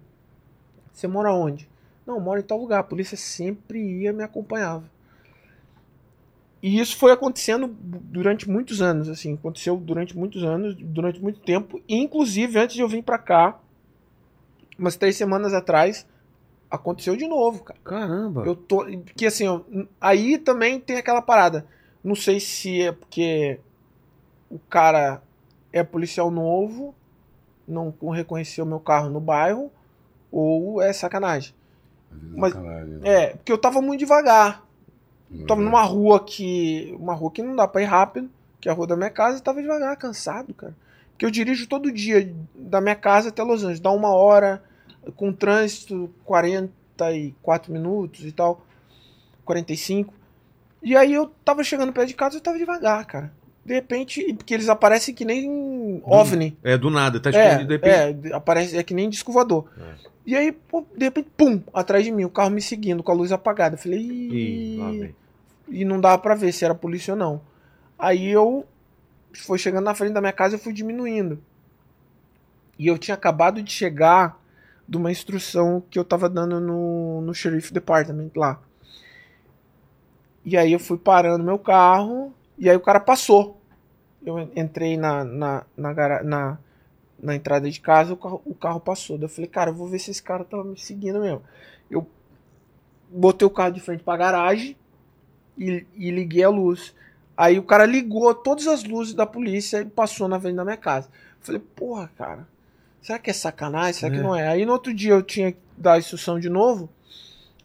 Você mora onde? Não, eu moro em tal lugar. A polícia sempre ia me acompanhava. E isso foi acontecendo durante muitos anos, assim, aconteceu durante muitos anos, durante muito tempo, inclusive antes de eu vir para cá, umas três semanas atrás, aconteceu de novo, cara. Caramba. Eu tô, porque assim, ó, aí também tem aquela parada. Não sei se é porque o cara é policial novo, não reconheceu meu carro no bairro, ou é sacanagem. Mas, sacanagem, né? é, porque eu tava muito devagar. Tava numa rua que. Uma rua que não dá pra ir rápido, que é a rua da minha casa, e tava devagar, cansado, cara. Porque eu dirijo todo dia, da minha casa até Los Angeles. Dá uma hora, com trânsito, 44 minutos e tal. 45. E aí eu tava chegando perto de casa, eu tava devagar, cara. De repente, porque eles aparecem que nem OVNI. É, do nada, tá É, escondido de repente. é, aparece, é que nem disco voador. É. E aí, pô, de repente, pum, atrás de mim, o carro me seguindo com a luz apagada. Eu falei, Ih, e não dava pra ver se era polícia ou não. Aí eu foi chegando na frente da minha casa, eu fui diminuindo. E eu tinha acabado de chegar de uma instrução que eu tava dando no, no Sheriff Department lá. E aí eu fui parando meu carro, e aí o cara passou. Eu en- entrei na, na, na, na, na entrada de casa, o carro, o carro passou. Daí eu falei, cara, eu vou ver se esse cara tava me seguindo mesmo. Eu botei o carro de frente pra garagem e, e liguei a luz. Aí o cara ligou todas as luzes da polícia e passou na frente da minha casa. Eu falei, porra, cara, será que é sacanagem? Será que É. não é? Aí no outro dia eu tinha que dar a instrução de novo.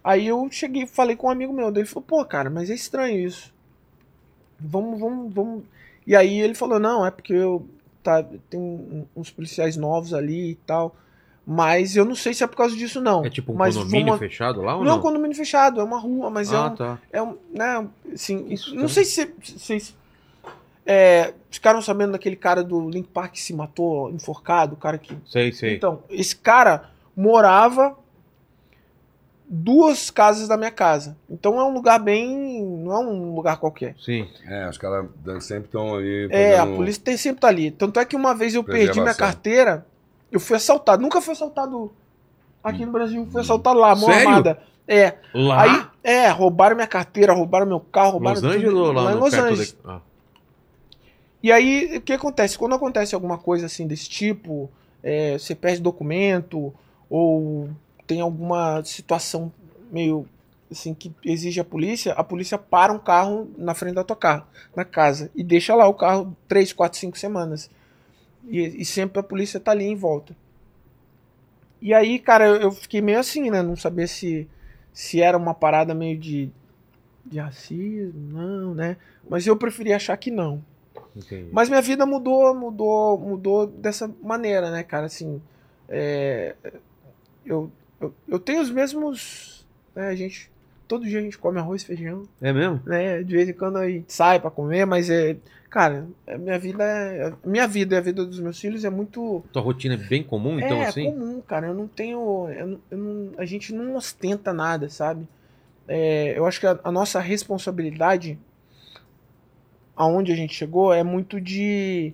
Aí eu cheguei falei com um amigo meu. Daí ele falou, pô, cara, mas é estranho isso. Vamos, vamos, vamos. E aí ele falou, não, é porque eu tá, tem uns policiais novos ali e tal. Mas eu não sei se é por causa disso, não. É tipo um mas condomínio vamos- fechado lá ou não, não? é um condomínio fechado, é uma rua, mas é ah, um, tá. é um, né, assim, Isso, não sei se vocês é, ficaram sabendo daquele cara do Link Park que se matou, enforcado, o cara que... Sei, sei. Então, esse cara morava duas casas da minha casa. Então é um lugar bem... não é um lugar qualquer. Sim. É, os caras sempre estão ali. É, a polícia tem sempre tá ali. Tanto é que uma vez eu perdi minha carteira, eu fui assaltado. Nunca fui assaltado aqui no Brasil, fui assaltado lá, mão Sério? armada. É, Lá? Aí, é, roubaram minha carteira, roubaram meu carro, roubaram Los Angeles tudo, ou lá, em Los Angeles. da- Ah. E aí, o que acontece? Quando acontece alguma coisa assim desse tipo, é, você perde documento, ou tem alguma situação meio assim que exige a polícia, a polícia para um carro na frente da tua carro, na casa, e deixa lá o carro 3, 4, 5 semanas. E, e sempre a polícia tá ali em volta. E aí, cara, eu, eu fiquei meio assim, né? Não sabia se, se era uma parada meio de, de racismo, não, né? Mas eu preferi achar que não. Entendi. Mas minha vida mudou, mudou, mudou dessa maneira, né, cara? Assim, é, eu, eu, eu tenho os mesmos. Né, a gente, todo dia a gente come arroz e feijão, É mesmo? né? De vez em quando a gente sai pra comer, mas é. Cara, a minha vida é. a Minha vida e a vida dos meus filhos é muito. Tua rotina é bem comum, então, é assim? comum, cara. Eu não tenho. eu não- eu não- a gente não ostenta nada, sabe? É, eu acho que a, a nossa responsabilidade, aonde a gente chegou, é muito de.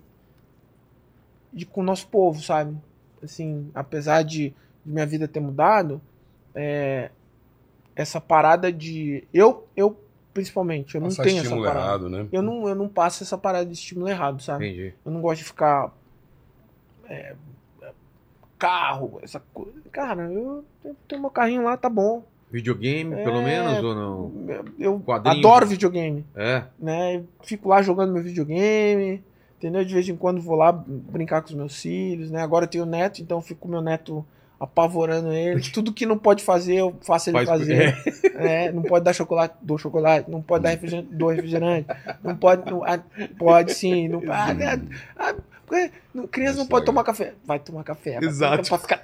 de com o nosso povo, sabe? Assim, apesar de, de minha vida ter mudado, é, essa parada de. Eu, eu principalmente, eu não Passar tenho essa parada. errado, né? Eu não, eu não passo essa parada de estímulo errado, sabe? Entendi. Eu não gosto de ficar. é, carro, essa coisa. Cara, eu, eu tenho meu carrinho lá, tá bom. Videogame, É, pelo menos, ou não? Eu, eu Quadrinho. adoro videogame, É. né? Eu Fico lá jogando meu videogame, entendeu? De vez em quando vou lá brincar com os meus filhos, né? Agora eu tenho neto, então eu fico com meu neto apavorando ele. Tudo que não pode fazer, eu faço ele Faz- fazer. É, não pode dar chocolate, dou chocolate. Não pode dar refrigerante, dou refrigerante. Não pode, não, ah, pode sim. Não, ah, ah, ah, não- criança não pode tomar café. Vai tomar café. Exato. Pra ficar...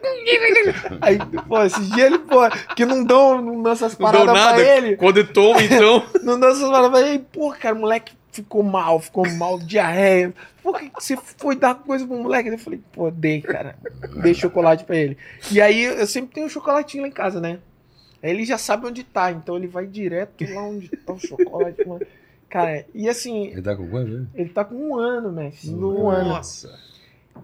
Aí, pô, esses dias ele, pô, que não dão, não dão essas Não deu paradas nada. pra ele. Quando eu tomo, então. Não deu essas paradas pra ele. Pô, cara, moleque ficou mal, ficou mal, diarreia. Por que você foi dar coisa pro moleque? Eu falei, pô, dei, cara. Dei chocolate pra ele. E aí eu sempre tenho um chocolatinho lá em casa, né? Aí ele já sabe onde tá, então ele vai direto lá onde tá o chocolate. mano. Cara, e assim, Ele tá com quanto? né? ele tá com um ano, né? Um ano. Nossa.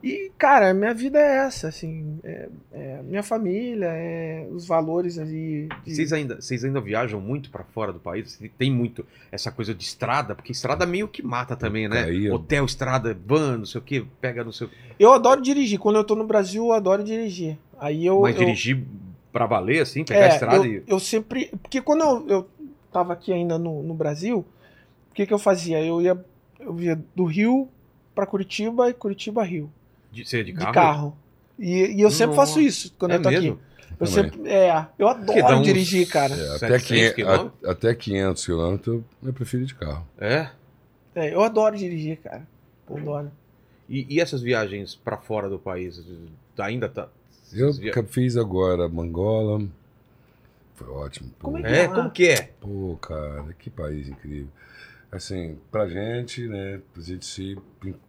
E, cara, minha vida é essa, assim. É, é minha família, é os valores ali. de- Vocês ainda, vocês ainda viajam muito pra fora do país? Tem muito essa coisa de estrada, porque estrada meio que mata também, né? Aí, ó. Hotel, estrada, van, não sei o que, pega não sei o que. Eu adoro dirigir. Quando eu tô no Brasil, eu adoro dirigir. Aí eu. Mas eu, dirigir pra valer, assim, pegar é, a estrada eu, e. eu sempre. Porque quando eu, eu tava aqui ainda no, no Brasil, o que, que eu fazia? Eu ia, eu ia do Rio pra Curitiba e Curitiba Rio. De, ser de De carro? carro. E, e eu sempre Nossa. faço isso quando É eu tô mesmo? aqui. Eu Também. sempre. É, eu adoro uns- dirigir, cara. É, até, 700 500, quilômetros? a- até 500 quilômetros eu prefiro de carro. É? É, eu adoro dirigir, cara. Eu adoro. E, e essas viagens pra fora do país? Ainda tá. Eu via- fiz agora Angola. Foi ótimo. Pô, Como é que É? Como que é? Pô, cara, que país incrível. assim, pra gente, né, a gente se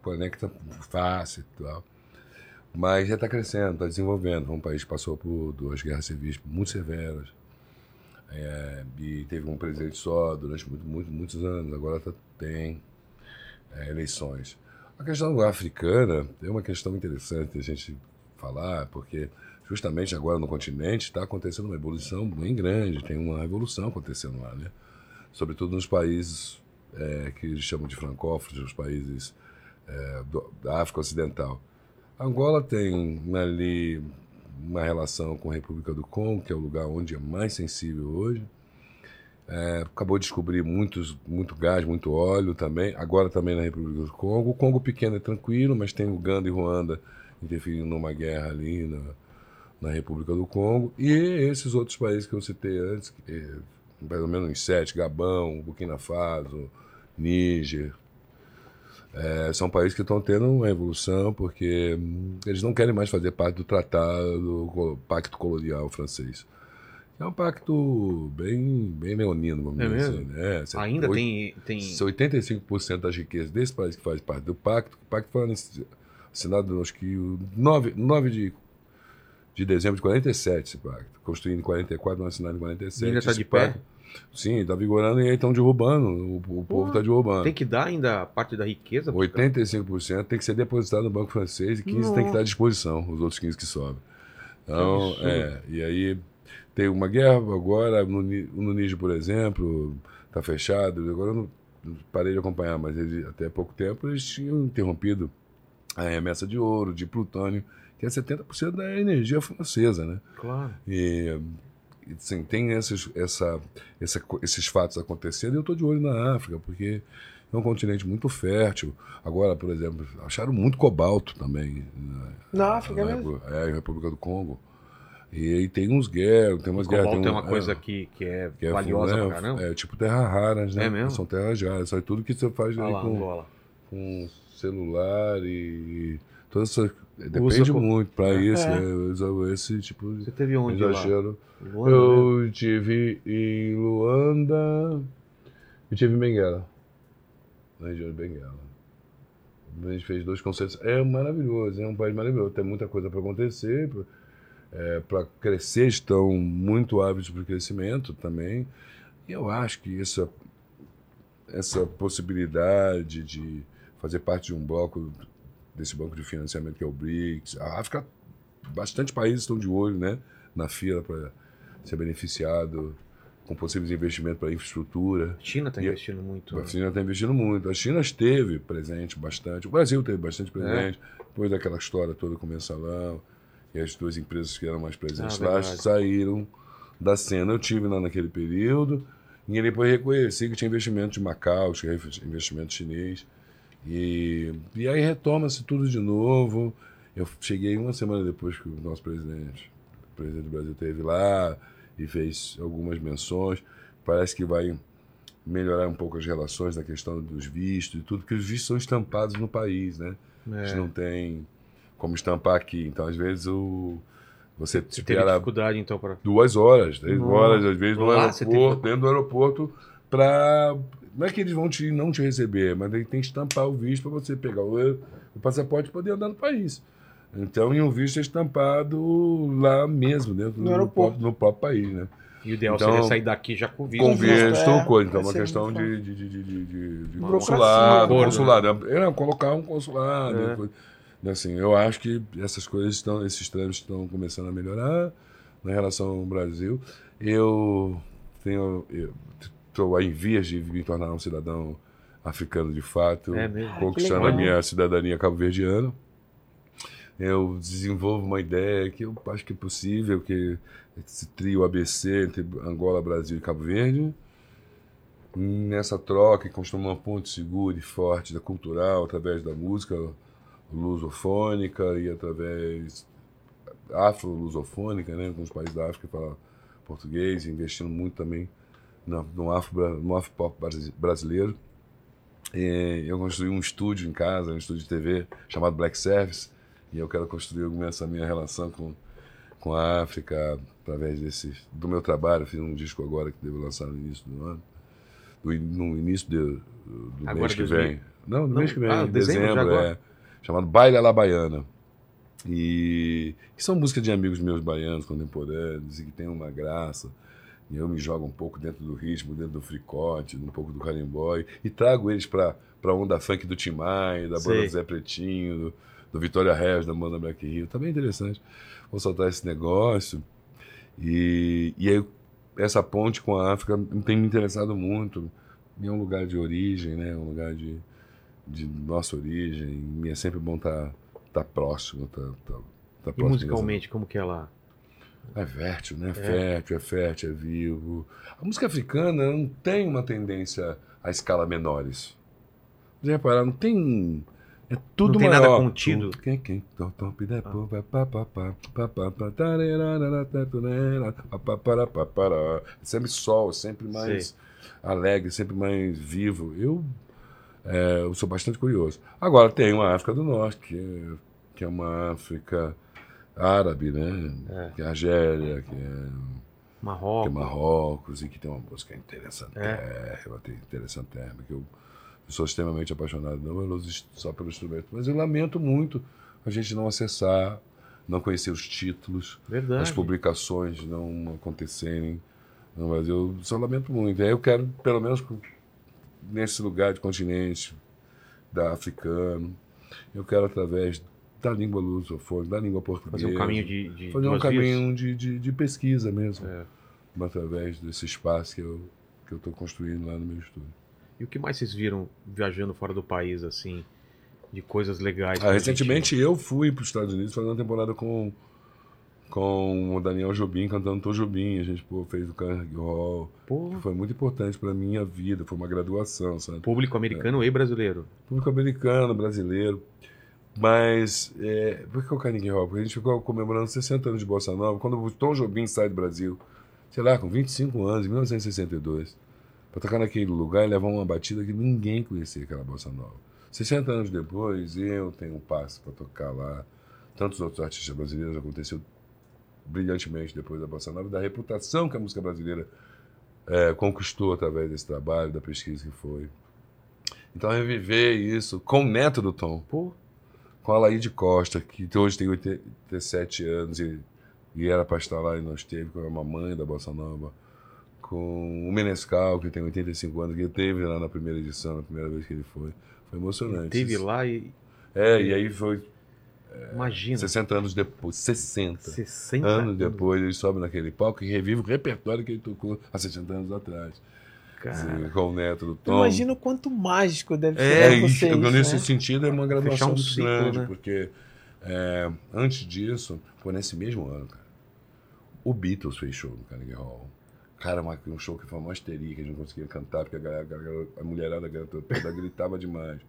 conecta fácil e tal. Mas já está crescendo, está desenvolvendo. Um país que passou por duas guerras civis muito severas. É, e teve um presidente só durante muito, muito, muitos anos. Agora tá, tem é, eleições. A questão africana é uma questão interessante a gente falar, porque justamente agora no continente está acontecendo uma evolução bem grande, tem uma revolução acontecendo lá, né? Sobretudo nos países é, que eles chamam de francófonos, os países é, do, da África Ocidental. Angola tem ali uma relação com a República do Congo, que é o lugar onde é mais sensível hoje. É, acabou de descobrir muitos, muito gás, muito óleo também. Agora também na República do Congo. O Congo pequeno é tranquilo, mas tem Uganda e Ruanda interferindo numa guerra ali na, na República do Congo. E esses outros países que eu citei antes, que, pelo menos em sete, Gabão, Burkina Faso, Níger, é, são países que estão tendo uma evolução porque eles não querem mais fazer parte do tratado, do Pacto Colonial Francês. É um pacto bem, bem leonino, vamos É dizer mesmo? assim. Né? Ainda tem. tem... 85% das riquezas desse país que faz parte do pacto, o pacto foi assinado, acho que, o 9, 9 de, de dezembro de 47, esse pacto. Construído em 44, não assinado em 47. Ainda tá Esse de pé? Sim, está vigorando e aí estão derrubando, o, o povo está derrubando. Tem que dar ainda parte da riqueza? pro cara? 85% tem que ser depositado no Banco Francês e 15% tem que estar à disposição, os outros 15% que sobem. Então, é, e aí tem uma guerra agora, no, no Níger, por exemplo, está fechado. Agora eu não parei de acompanhar, mas ele, até pouco tempo eles tinham interrompido a remessa de ouro, de plutônio, que é 70% da energia francesa, né? Claro. E, assim, tem esses, essa, essa esses fatos acontecendo e eu estou de olho na África, porque é um continente muito fértil. Agora, por exemplo, acharam muito cobalto também. Na, Na África na mesmo? É, em República do Congo. E aí tem uns guerras, tem umas guerras. Cobalto tem é um- uma coisa que, que é, que é valiosa é, pra caramba. É tipo terra raras, né? É mesmo? São terras raras. Só tudo que você faz ali lá, com, Angola. com celular e. Toda essa, Usa depende muito para isso, É. né? Usa esse tipo de Você teve onde lá? exagero. Luanda, né? Eu tive em Luanda e tive em Benguela. Na região de Benguela. A gente fez dois concertos. É maravilhoso, é um país maravilhoso. Tem muita coisa para acontecer. para crescer, estão muito ávidos para o crescimento também. E eu acho que essa, essa possibilidade de fazer parte de um bloco, desse banco de financiamento que é o BRICS, a África, bastante países estão de olho né, na fila para ser beneficiado com possíveis investimentos para infraestrutura. China está investindo muito. A né? China está investindo muito. A China esteve presente bastante. O Brasil teve bastante presente. Depois daquela história toda com o mensalão. E as duas empresas que eram mais presentes Ah, lá verdade. saíram da cena. Eu tive lá naquele período. E depois reconheci que tinha investimento de Macau, tinha investimento chinês. E, e aí retoma-se tudo de novo. Eu cheguei uma semana depois que o nosso presidente, o presidente do Brasil, esteve lá e fez algumas menções. Parece que vai melhorar um pouco as relações na questão dos vistos e tudo, porque os vistos são estampados no país, né? A É. gente não tem como estampar aqui. Então, às vezes, o, você espera dificuldade, então, para. duas horas, três Nossa. horas, às vezes, no aeroporto, teve- dentro do aeroporto, para. Não é que eles vão te, não te receber, mas ele tem que estampar o visto para você pegar o, o passaporte e poder andar no país. Então, e o visto é estampado lá mesmo, dentro No do aeroporto. próprio- no próprio país, né? E o ideal Então, seria sair daqui já com visto. Com visto, visto, é, coisa. Então, é uma questão de, de, de, de, de, de- consulado. acordo, consulado. É, colocar um consulado. É. coisa. Assim, eu acho que essas coisas estão, esses trâmites estão começando a melhorar na relação ao Brasil. Eu tenho. Estou em vias de me tornar um cidadão africano de fato, É mesmo? conquistando a minha cidadania cabo-verdiana. Eu desenvolvo uma ideia que eu acho que é possível, que esse trio ABC entre Angola, Brasil e Cabo Verde, nessa troca e construir uma ponte segura e forte da cultural através da música lusofônica e através afro-lusofônica, né, com os países da África que falam português, investindo muito também no, no afro no afro-pop brasi- brasileiro. E eu construí um estúdio em casa, um estúdio de TV chamado Black Service, e eu quero construir essa minha relação com, com a África através desse, do meu trabalho. Eu fiz um disco agora que devo lançar no início do ano. no, no início de- do Agora mês que 2000. vem. Não, no Não, mês que vem, ah, em dezembro, é. Chamado Baile à la Baiana. E que são músicas de amigos meus baianos, contemporâneos, e que tem uma graça. E eu me jogo um pouco dentro do ritmo, dentro do fricote, um pouco do carimbói, e trago eles para a onda funk do Tim Maia, da banda do Zé Pretinho, do, do Vitória Reis, da banda Black Rio. Tá bem interessante. Vou soltar esse negócio. E, e aí, essa ponte com a África tem me interessado muito. E é um lugar de origem, né? Um lugar de, de nossa origem. E me é sempre bom estar tá, tá próximo, tá, tá, tá E próximo musicalmente, como que ela. É fértil, né? Fértil, é fértil, é vivo. A música africana não tem uma tendência a escala menores. Já repararam? Não tem. É tudo Não tem maior. nada contido? Pa, para. É sempre sol, sempre mais alegre, sempre mais vivo. Eu, é, eu sou bastante curioso. Agora, tem uma África do Norte, que é, que é uma África árabe, né? É. Que é Argélia, que é, que é Marrocos. Marrocos, e que tem uma música interessante. É, interessante, que eu, eu sou extremamente apaixonado, não pelos- só pelo instrumento, mas eu lamento muito a gente não acessar, não conhecer os títulos, Verdade. as publicações não acontecerem no Brasil. Eu só lamento muito. Aí eu quero, pelo menos, nesse lugar de continente, da africano, eu quero, através da língua lusofônica, da língua portuguesa, Fazer um caminho de, de fazer um caminho de, de, de pesquisa mesmo, É. através desse espaço que eu que eu estou construindo lá no meu estúdio. E o que mais vocês viram viajando fora do país, assim, de coisas legais? Ah, recentemente eu fui para os Estados Unidos fazer uma temporada com com o Daniel Jobim cantando Tô Jobim. A gente pô, fez o Carnegie Hall, Pô, que foi muito importante para minha vida, foi uma graduação, sabe? público americano e brasileiro. Público americano, brasileiro. Mas, é, por que o Carnegie Hall? Porque a gente ficou comemorando 60 anos de Bossa Nova, quando o Tom Jobim sai do Brasil, sei lá, com 25 anos, em 1962, para tocar naquele lugar e levar uma batida que ninguém conhecia aquela Bossa Nova. 60 anos depois, eu tenho um passo para tocar lá. Tantos outros artistas brasileiros aconteceu brilhantemente depois da Bossa Nova, da reputação que a música brasileira é, conquistou através desse trabalho, da pesquisa que foi. Então, reviver isso com o neto do Tom, Pô, com a Laíde Costa, que hoje tem 87 anos e, e era para estar lá e não esteve, com a mamãe da Bossa Nova, com o Menescal, que tem 85 anos, que esteve lá na primeira edição, na primeira vez que ele foi. Foi emocionante. teve lá e. É, e aí foi Imagina. 60 anos depois, 60 60 anos depois, ele sobe naquele palco e revive o repertório que ele tocou há 60 anos atrás. Cara, com o neto do Tom. imagino o quanto mágico deve ser É, pra É, vocês. nesse né? sentido é uma graduação um ciclo, grande, né? porque é, antes disso, foi nesse mesmo ano, cara, o Beatles fez show no Carnegie Hall. Cara, uma- um show que foi uma histeria, que a gente não conseguia cantar, porque a, galera, a galera- a mulherada toda gritava demais.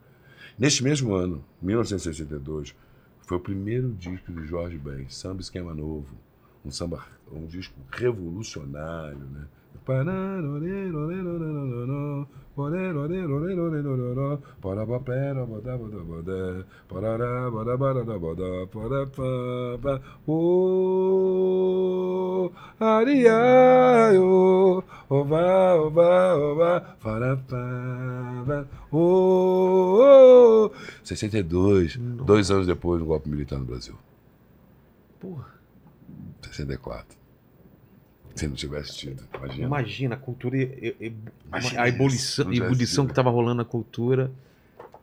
Neste mesmo ano, 1962, foi o primeiro disco de Jorge Ben, Samba Esquema Novo. Um samba, um disco revolucionário, né? Oh, ariaio, ova, ova, ova, farapá, oh, 62, dois anos depois do golpe militar no Brasil. porra, 64. Se não tivesse tido, imagina. imagina a cultura. e- e- Imagina a ebulição, ebulição que tava rolando na cultura.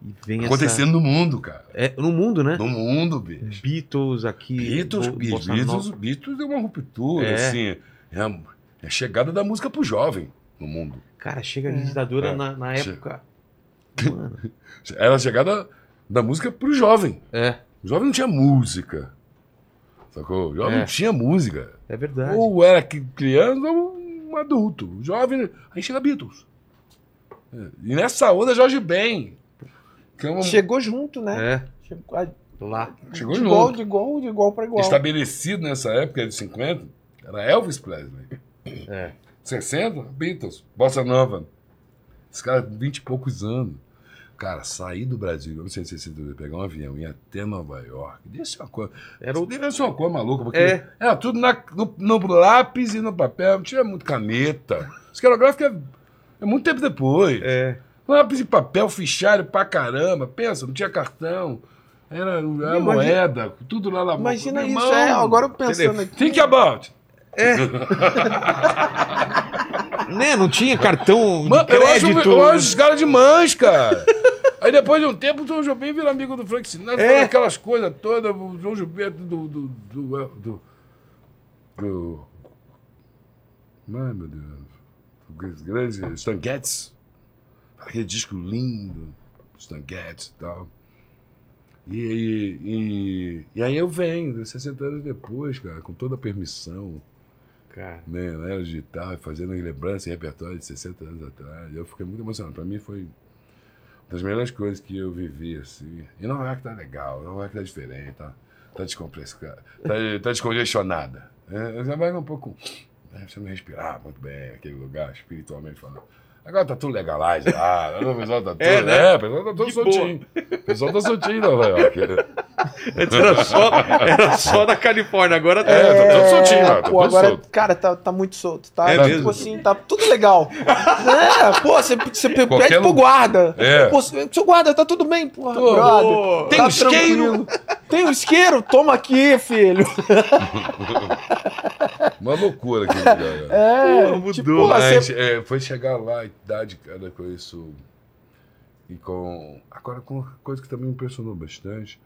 E vem Acontecendo no mundo, cara. essa. É, no mundo, né? No mundo, bicho. Beatles aqui. Beatles, Bo- bicho, Beatles, Nova. Beatles é uma ruptura, É. assim. É a, é a chegada da música pro jovem no mundo. Cara, chega a ditadura É. na, na Che- época. Mano, Era a chegada da música pro jovem. é, O jovem não tinha música. Sacou? O jovem É. não tinha música. É verdade. Ou era que- criança ou um adulto. Jovem. Aí chega Beatles. É. E nessa onda, Jorge Ben. Que é uma, Chegou junto, né? É, Chegou, a- lá. chegou de junto. igual, de igual, de igual para igual. estabelecido nessa época de 50, era Elvis Presley. É. 60, Beatles, Bossa Nova. Esse cara, 20 e poucos anos. Cara, sair do Brasil em 1962, pegar um avião e ir até Nova York, desse uma coisa. Era o- Desse uma coisa maluca, porque É. era tudo na- no, no lápis e no papel, não tinha muito caneta. Esquerográfico é, É muito tempo depois. É. Lápis de papel, fichário pra caramba. Pensa, não tinha cartão. Era, era Imagina- moeda, tudo lá na Imagina isso, irmão, é, agora eu pensando aqui. Think about. Né? Não tinha cartão de Man, eu acho, crédito. eu acho os caras de mães, cara. Aí depois de um tempo, o João Jobim vira amigo do Frank Sinatra, É. aquelas coisas todas, o João Gilberto do. do. do. do. do- Ai, meu Deus. Grande Stan Getz. Aquele disco lindo, Stan Getz e tal. E, e, e, aí eu venho, 60 anos depois, cara, com toda a permissão Cara, né, na era digital, fazendo lembrança e repertório de 60 anos atrás. Eu fiquei muito emocionado. Para mim foi das melhores coisas que eu vivi, assim. E Nova York tá legal, Nova York tá diferente, tá, tá descompressada, tá, tá descongestionada. É, já vai um pouco. né, Você não respirar muito bem aquele lugar, espiritualmente falando. Agora tá tudo legalizado, ah, o pessoal tá tudo. É, É, né? o pessoal tá boa. soltinho. O pessoal tá soltinho em Nova York. antes era só, era só da Califórnia, agora tá. É, tá tudo soltinho, lá, tá pô, tudo agora, solto. cara, tá, tá muito solto, tá? É tipo mesmo? assim, tá tudo legal. é, pô, você, você pede pro guarda. É. Pô, seu guarda, tá tudo bem, porra, Tô. brother. Tem tá um isqueiro? tranquilo. Tem um isqueiro? Toma aqui, filho. Uma loucura aquele lugar. cara. É, Pô, mudou, tipo, Mas você... é, foi chegar lá, a idade, cara, com isso. E com. Agora, com uma coisa que também me impressionou bastante: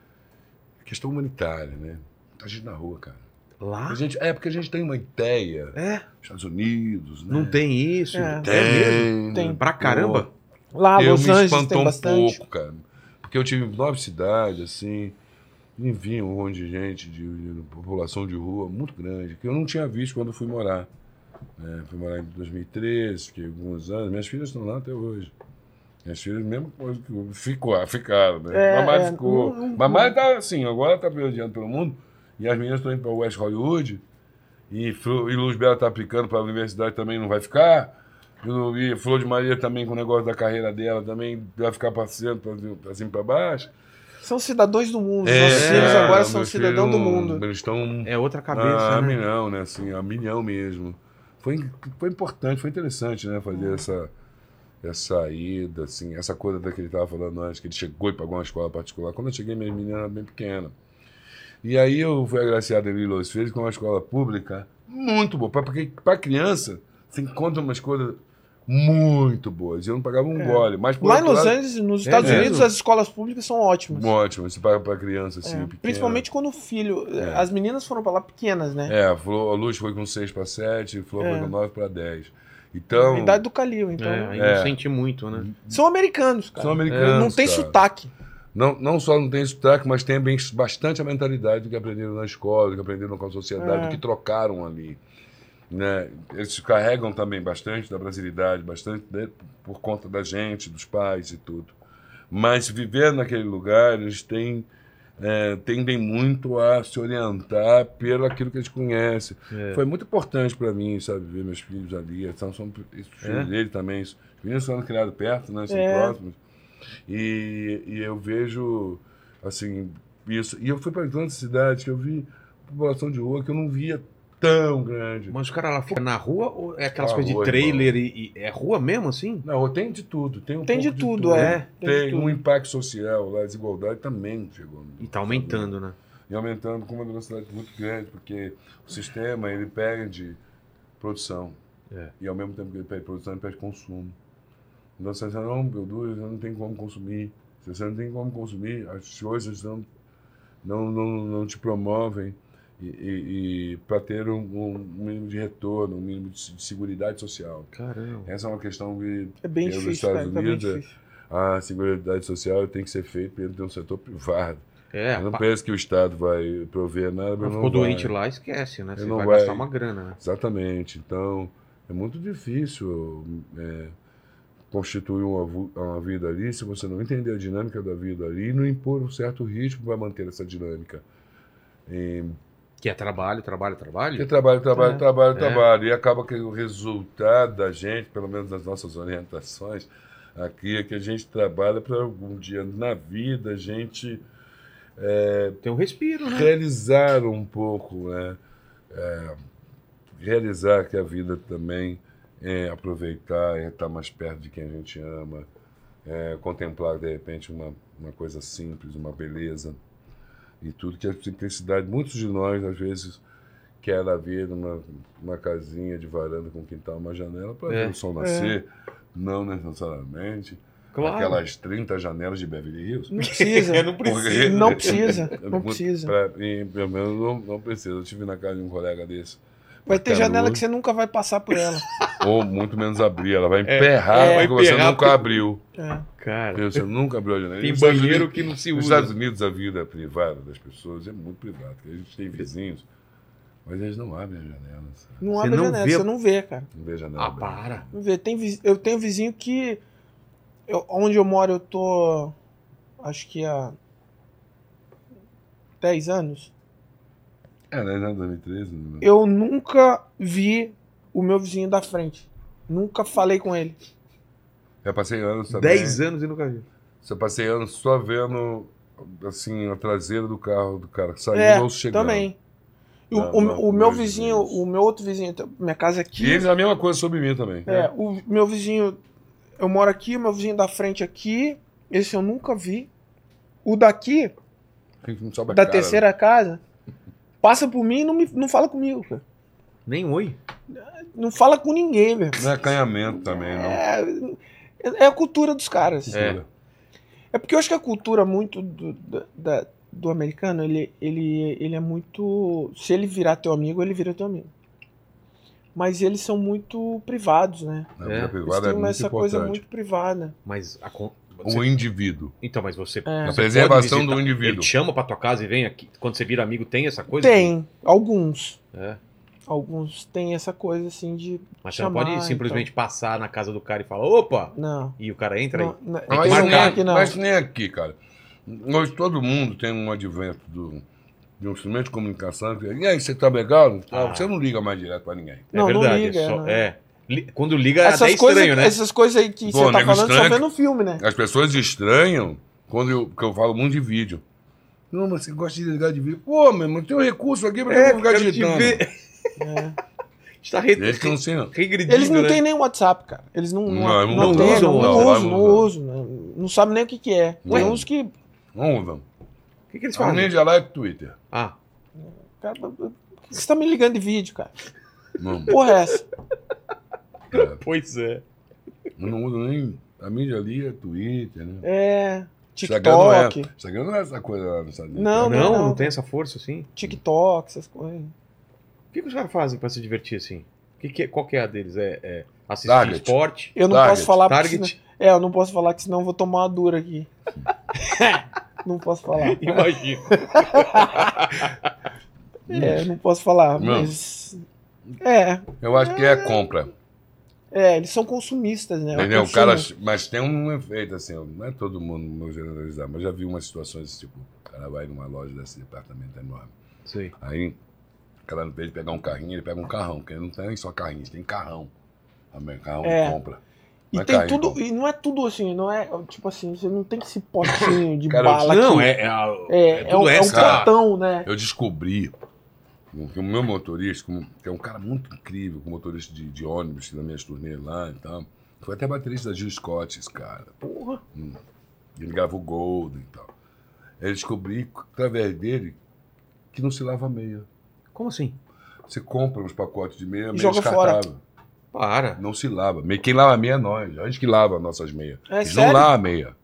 questão humanitária, né? A gente na rua, cara. Lá? A gente, é porque a gente tem uma ideia. É, Estados Unidos, né? não tem isso. É. Tem, mesmo? Tem. Pra caramba. Lá, eu Los me Angeles espantou tem um bastante. pouco, cara. Porque eu tive nove cidades, assim, e vi um monte de gente, de, de população de rua muito grande, que eu não tinha visto quando fui morar. né? Fui morar em 2013, fiquei alguns anos. Minhas filhas estão lá até hoje. Minhas filhas, mesma coisa que ficou, ficaram, né? É, Mamãe é, ficou. não- não- Mamãe tá assim, agora tá viajando pelo mundo, e as meninas estão indo para West Hollywood, e, e Luz Bela tá aplicando para a universidade também não vai ficar. E Flor de Maria também com o negócio da carreira dela também vai ficar passeando pra cima e pra baixo. São cidadãos do mundo. É, Nossos filhos agora são cidadãos do mundo. Eles estão É outra cabeça, a né? milhão, né? Assim, a milhão mesmo. Foi, foi importante, foi interessante, né? Fazer essa, essa ida, assim, essa coisa da que ele estava falando antes, que ele chegou e pagou uma escola particular. Quando eu cheguei, minha menina era bem pequena. E aí eu fui agraciado em Los Feliz com uma escola pública muito boa. para criança, você encontra umas coisas muito boas. Eu não pagava um gole. Mas por Lá em Los lado, Angeles, nos Estados mesmo? Unidos, as escolas públicas são ótimas. Ótimo, você paga para criança, assim, É, pequena. principalmente quando o filho. As meninas foram pra lá pequenas, né? É, a, Luz foi com 6 para 7, a Flor É. foi com 9 para 10. Então, A idade do Calil, então. É, aí É. não sente muito, né? São americanos, cara. são americanos. Não tem cara. sotaque. Não, não só não tem sotaque, mas tem bem, bastante a mentalidade do que aprenderam na escola, do que aprenderam com a sociedade, É. do que trocaram ali. Né? Eles carregam também bastante da brasilidade, bastante né, por conta da gente, dos pais e tudo. Mas vivendo naquele lugar, eles têm, é, tendem muito a se orientar pelo aquilo que eles conhecem. É. Foi muito importante para mim, sabe, ver meus filhos ali. São, são os filhos É? dele também. Os meninos foram criados perto, né? São É. próximos. E, e eu vejo, assim, isso. E eu fui para tantas cidades que eu vi população de rua que eu não via tão grande. Mas os caras lá fora, na rua, ou é aquelas Ah, coisas de trailer e, e- É rua mesmo, assim? Não, tem de tudo. Tem, um Tem pouco de tudo, é. Tem, Tem de tudo. um impacto social, lá, a desigualdade também chegou. E tá aumentando, né? E aumentando com uma velocidade muito grande, porque o sistema ele perde produção. É. E ao mesmo tempo que ele perde produção, ele perde consumo. Então você diz, não, Deus, você não tem como consumir. Se você não tem como consumir, as coisas não, não, não, não te promovem e, e, e para ter um, um mínimo de retorno, um mínimo de, de segurança social. Caramba. Essa é uma questão que É bem eu, nos difícil, Estados cara. Tá bem Unidos, difícil. a segurança social tem que ser feita dentro de um setor privado. É, eu não pá, penso que o Estado vai prover nada. mas ficou vai. doente lá, esquece, né? Você não vai, vai. gastar uma grana, né? Exatamente. Então, é muito difícil é, constituir uma, uma vida ali se você não entender a dinâmica da vida ali e não impor um certo ritmo para manter essa dinâmica. E, Que é trabalho, trabalho, trabalho. trabalho, trabalho, É. trabalho, É. trabalho. E acaba que o resultado da gente, pelo menos das nossas orientações aqui, é que a gente trabalha para algum dia na vida a gente Tem um respiro, né? realizar um pouco, né? É, realizar que a vida também é, aproveitar, é estar mais perto de quem a gente ama, é, contemplar de repente uma, uma coisa simples, uma beleza e tudo que a simplicidade. Muitos de nós às vezes quer a vida uma, uma casinha de varanda com quintal, uma janela para É. ver o sol nascer, não necessariamente. Claro. Aquelas 30 janelas de Beverly Hills. Não precisa. não precisa. Porque- Não precisa. É Não precisa. pra- e, pelo menos não, não precisa. Eu estive na casa de um colega desse. Vai ter janela que você nunca vai passar por ela. Ou muito menos abrir. Ela vai emperrar É, porque vai você nunca porque- abriu. É. Cara, Você nunca abriu a janela. tem Nos banheiro Unidos- que não se Nos usa. Estados Unidos, a vida privada das pessoas é muito privada. porque A gente tem vizinhos, mas eles não abrem as janelas. Não Você abre não janela, vê- você não vê, cara. Não vê janela. Ah, aberta. para. Não vê. Tem, viz- eu tenho vizinho que. eu- onde eu moro, eu tô. Acho que há. 10 anos. É, né? já 2013. né? Eu nunca vi o meu vizinho da frente. Nunca falei com ele. Já passei anos também. 10 anos e nunca vi. Eu passei anos só vendo, assim, a traseira do carro do cara que saiu É, ou chegando. também. O, Não, o- não, o meu vizinho, vizinhos. o meu outro vizinho, minha casa aqui. E eles a mesma coisa sobre mim também. É, o meu vizinho. Eu moro aqui, o meu vizinho da frente aqui. Esse eu nunca vi. O daqui, da cara, terceira casa, passa por mim e não, me, não fala comigo, cara. Nem oi. Não fala com ninguém, velho. Não é acanhamento também, não. É, é a cultura dos caras. É. É porque eu acho que a cultura muito do, da- do americano, ele, ele, ele é muito. Se ele virar teu amigo, ele vira teu amigo. Mas eles são muito privados, né? É. privada têm é muito essa coisa importante. muito privada. Mas a con- O você- indivíduo. Então, mas você. É. A você preservação do indivíduo. Ele te chama pra tua casa e vem aqui. Quando você vira amigo, tem essa coisa? Tem, alguns. É. Alguns têm essa coisa assim de. Mas você não chamar, pode simplesmente então. passar na casa do cara e falar, opa! Não. E o cara entra aí. não, não Tem que Mas, marcar. nem, aqui não. mas nem aqui, cara. Hoje todo mundo tem um advento do, de um instrumento de comunicação. que- E aí, você tá legal? Ah. Você não liga mais direto pra ninguém. É Não, não verdade. liga, é só- não. é. Quando liga é até essas, coisas, estranho, né? essas coisas aí que Pô, você tá falando, só estranho vê no filme, né? As pessoas estranham quando eu, que eu falo muito de vídeo. Não, mas você gosta de ligar de vídeo. Pô, meu irmão, tem um recurso aqui pra É, eu ficar digitando. ver. É. Está re... Eles não sei, não. Eles não né? têm nem WhatsApp, cara. Eles não, não, Não, não, usam, não, não, usam, não não usam. Não, não sabem nem o que, que é. Tem Ué. uns que. Não usam. O que, que eles A fazem? mídia lá é Twitter. Ah, Cara, por que você tá me ligando de vídeo, cara? Não, Porra, é essa? É, pois é. eu não uso nem. A mídia ali é Twitter, né? É. Instagram não é, TikTok. Instagram não é essa coisa lá nos Estados Unidos. Não, Não, não, não. tem essa força assim. TikTok, essas coisas. O que, que os caras fazem pra se divertir assim? Que que é- qual que é a deles? É, é assistir Target. esporte? Eu não Target. posso falar Target? senão- É, eu não posso falar que senão eu vou tomar uma dura aqui. não posso falar. Imagina. É, não posso falar, Não. mas. É, Eu acho que é compra. É, eles são consumistas, né? Entendeu? O cara, mas tem um efeito assim, não é todo mundo, não vou generalizar, mas já vi umas situações tipo, o cara vai numa loja desse departamento enorme. Sei. Aí, o cara, em vez de pegar um carrinho, ele pega um carrão, porque não tem só carrinho, tem carrão. Também, carrão É. de compra. E Não é tem carrinho, tudo, e não é tudo assim, não é tipo assim, você não tem esse potinho de Cara, bala Não, aqui. é, é, a- É, é é, tudo é um extra. cartão, né? Eu descobri o meu motorista, como- que é um cara muito incrível, com motorista de, de ônibus, nas minhas turnês lá e tal, foi até baterista da Gil Scott, esse cara. Porra. Ele gravou Golden e tal. Eu descobri, através dele, que não se lava meia. Como assim? Você compra uns pacotes de meia, meia joga fora. descartável. Para. Não se lava. Quem lava meia é nós. A gente que lava nossas meias. É Eles sério? não lavam meia.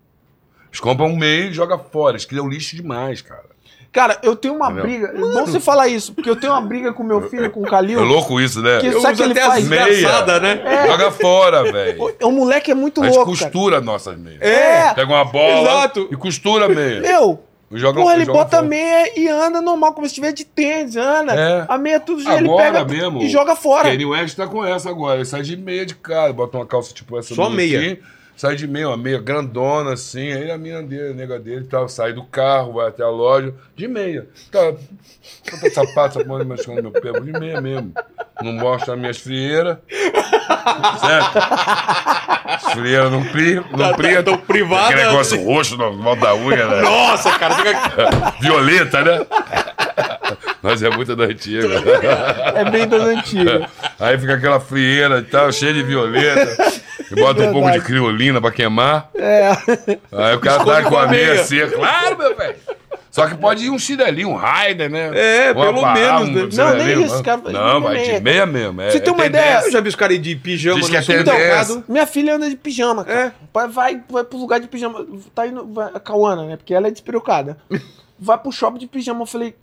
Eles compram meia e jogam fora. Eles criam lixo demais, cara. Cara, eu tenho uma Entendeu? briga. É bom você falar isso, porque eu tenho uma briga com meu filho, com o Calil. É louco isso, né? Que- Eu sabe uso que ele até faz? as Meia. meia. né? É. Joga fora, velho. O, o moleque é muito A gente louco, cara. costura nossas meias. É. Pega uma bola Exato. e costura a meia. Meu, E joga, porra, ele bota a fora. meia e anda normal, como se estiver de tênis, anda. É. A meia tudo ele Agora pega mesmo. e joga fora. Kanye West tá com essa agora. Ele sai de meia de cara, bota uma calça tipo essa Só meia. aqui, sai de meia, uma meia grandona assim. Aí a mina dele, a nega dele e tal, sai do carro, vai até a loja, de meia. Tá, bota sapato, essa porra machucando meu pé, de meia mesmo. Não mostra as minhas frieiras. Certo? As frieiras não pri, não Tá- preto. tão privada. Aquele negócio roxo no volta da unha, né? Nossa, cara, fica. Violeta, né? Nós é muito da antiga. É bem das antigas. Aí fica aquela frieira e tal, cheia de violeta. E bota um pouco de criolina pra queimar. É. Aí o cara tá com a meia seca. Claro, meu velho. Só que pode ir um chinelinho, um Raider, né? É, Uma pelo pá, menos, um né? Não, nem isso, né? cara. Não, vai meia. de meia mesmo. É, Você tem uma é ideia? Eu já vi os caras de pijama Diz que no é supermercado. tendência. Minha filha anda de pijama, cara. É. Vai, vai, vai pro lugar de pijama. Tá indo. Vai, a Cauana, né? Porque ela é despirocada. vai pro shopping de pijama. Eu falei,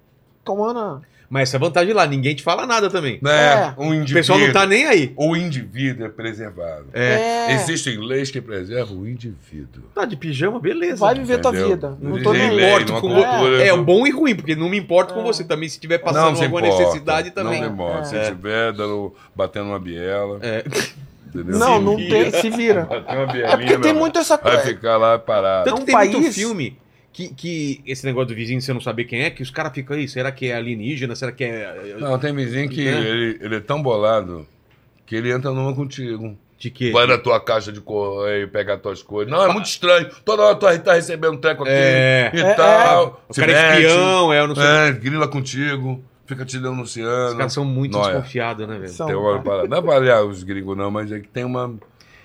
Cauana. Mas essa é a vantagem lá, ninguém te fala nada também. É, É. um O indivíduo. pessoal não tá nem aí. O indivíduo é preservado. É. É. Existe leis que preservam o indivíduo. Tá de pijama, beleza. Vai viver tua vida. Não Não tô tem nem Não importo com cultura- você. É o bom e ruim, porque não me importo com É. você também. Se tiver passando se alguma importa. necessidade também. Não importa. Se É. tiver dando, batendo uma biela. É. Entendeu? Não, Se não vira. tem. Se vira. Bater uma É bielinha. porque tem muito essa Vai coisa. ficar lá parado. Tanto um que tem muito país- filme que, que esse negócio do vizinho você não saber quem é, que os caras ficam aí, será que é alienígena? Será que é. Não, tem vizinho que Né? ele, ele é tão bolado que ele entra numa contigo. De quê? Vai na tua caixa de correio, pegar tuas coisas. Não, é muito estranho. Toda hora tu tá recebendo um treco aqui É. e É, tal. O se cara é espião, é, eu não sei. É, grila contigo, fica te Os denunciando. caras são muito Nóia. desconfiados, né, velho? São. Tem uma parada. Não é pra olhar os gringos, não, mas é que tem uma.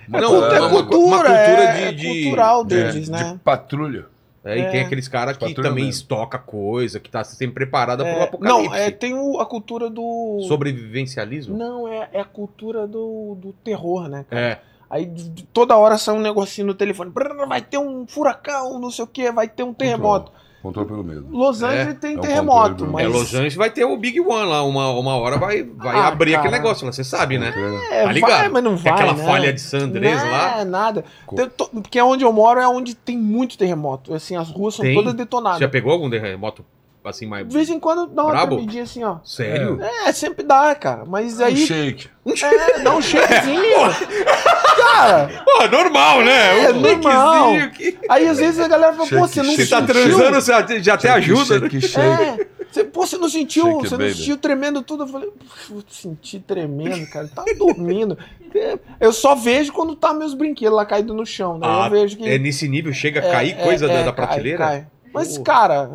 uma Não, parada- É uma- cultura, uma cultura é, de- é de- cultural é, deles, de né? patrulha. É, e tem É. aqueles caras que Patrulha também estoca coisa, que tá sempre preparada pro É, apocalipse. não, é, tem o- a cultura do. Sobrevivencialismo? Não, é, é a cultura do, do terror, né? cara? É. Aí toda hora sai um negocinho no telefone. Vai ter um furacão, não sei o que, vai ter um terremoto. Controle pelo medo. Los Angeles É, tem é um terremoto, mas. É, Los Angeles vai ter o Big One lá, uma, uma hora vai, vai Ah, abrir aquele cara. negócio lá, você sabe, né? É, Tá ligado? vai, mas não Tem vai. aquela né? falha de San Andrés não lá. É, nada. Co- Tem to- Porque onde eu moro é onde tem muito terremoto. Assim, as ruas são Tem? todas Você detonadas. já pegou algum terremoto assim mais. De vez em quando dá uma Brabo? tremidinha assim, ó. Sério? É, sempre dá, cara. Mas Um aí. shake. É, dá um shakezinho. cara, Pô, normal, né? É Um normal. que- aí às vezes a galera fala, pô, você não shake, Você tá sentiu? transando, você já, até ajuda. né? Shake, shake. É. Você, pô, você não sentiu, Shake, você não baby. sentiu tremendo tudo. Eu falei, "Putz, senti tremendo, cara. Tá dormindo. Eu só vejo quando tá meus brinquedos lá caídos no chão. Né? Ah, eu vejo que. É nesse nível, chega a é, cair é, coisa da, é, da cai, prateleira? cai. Mas, Pô. cara,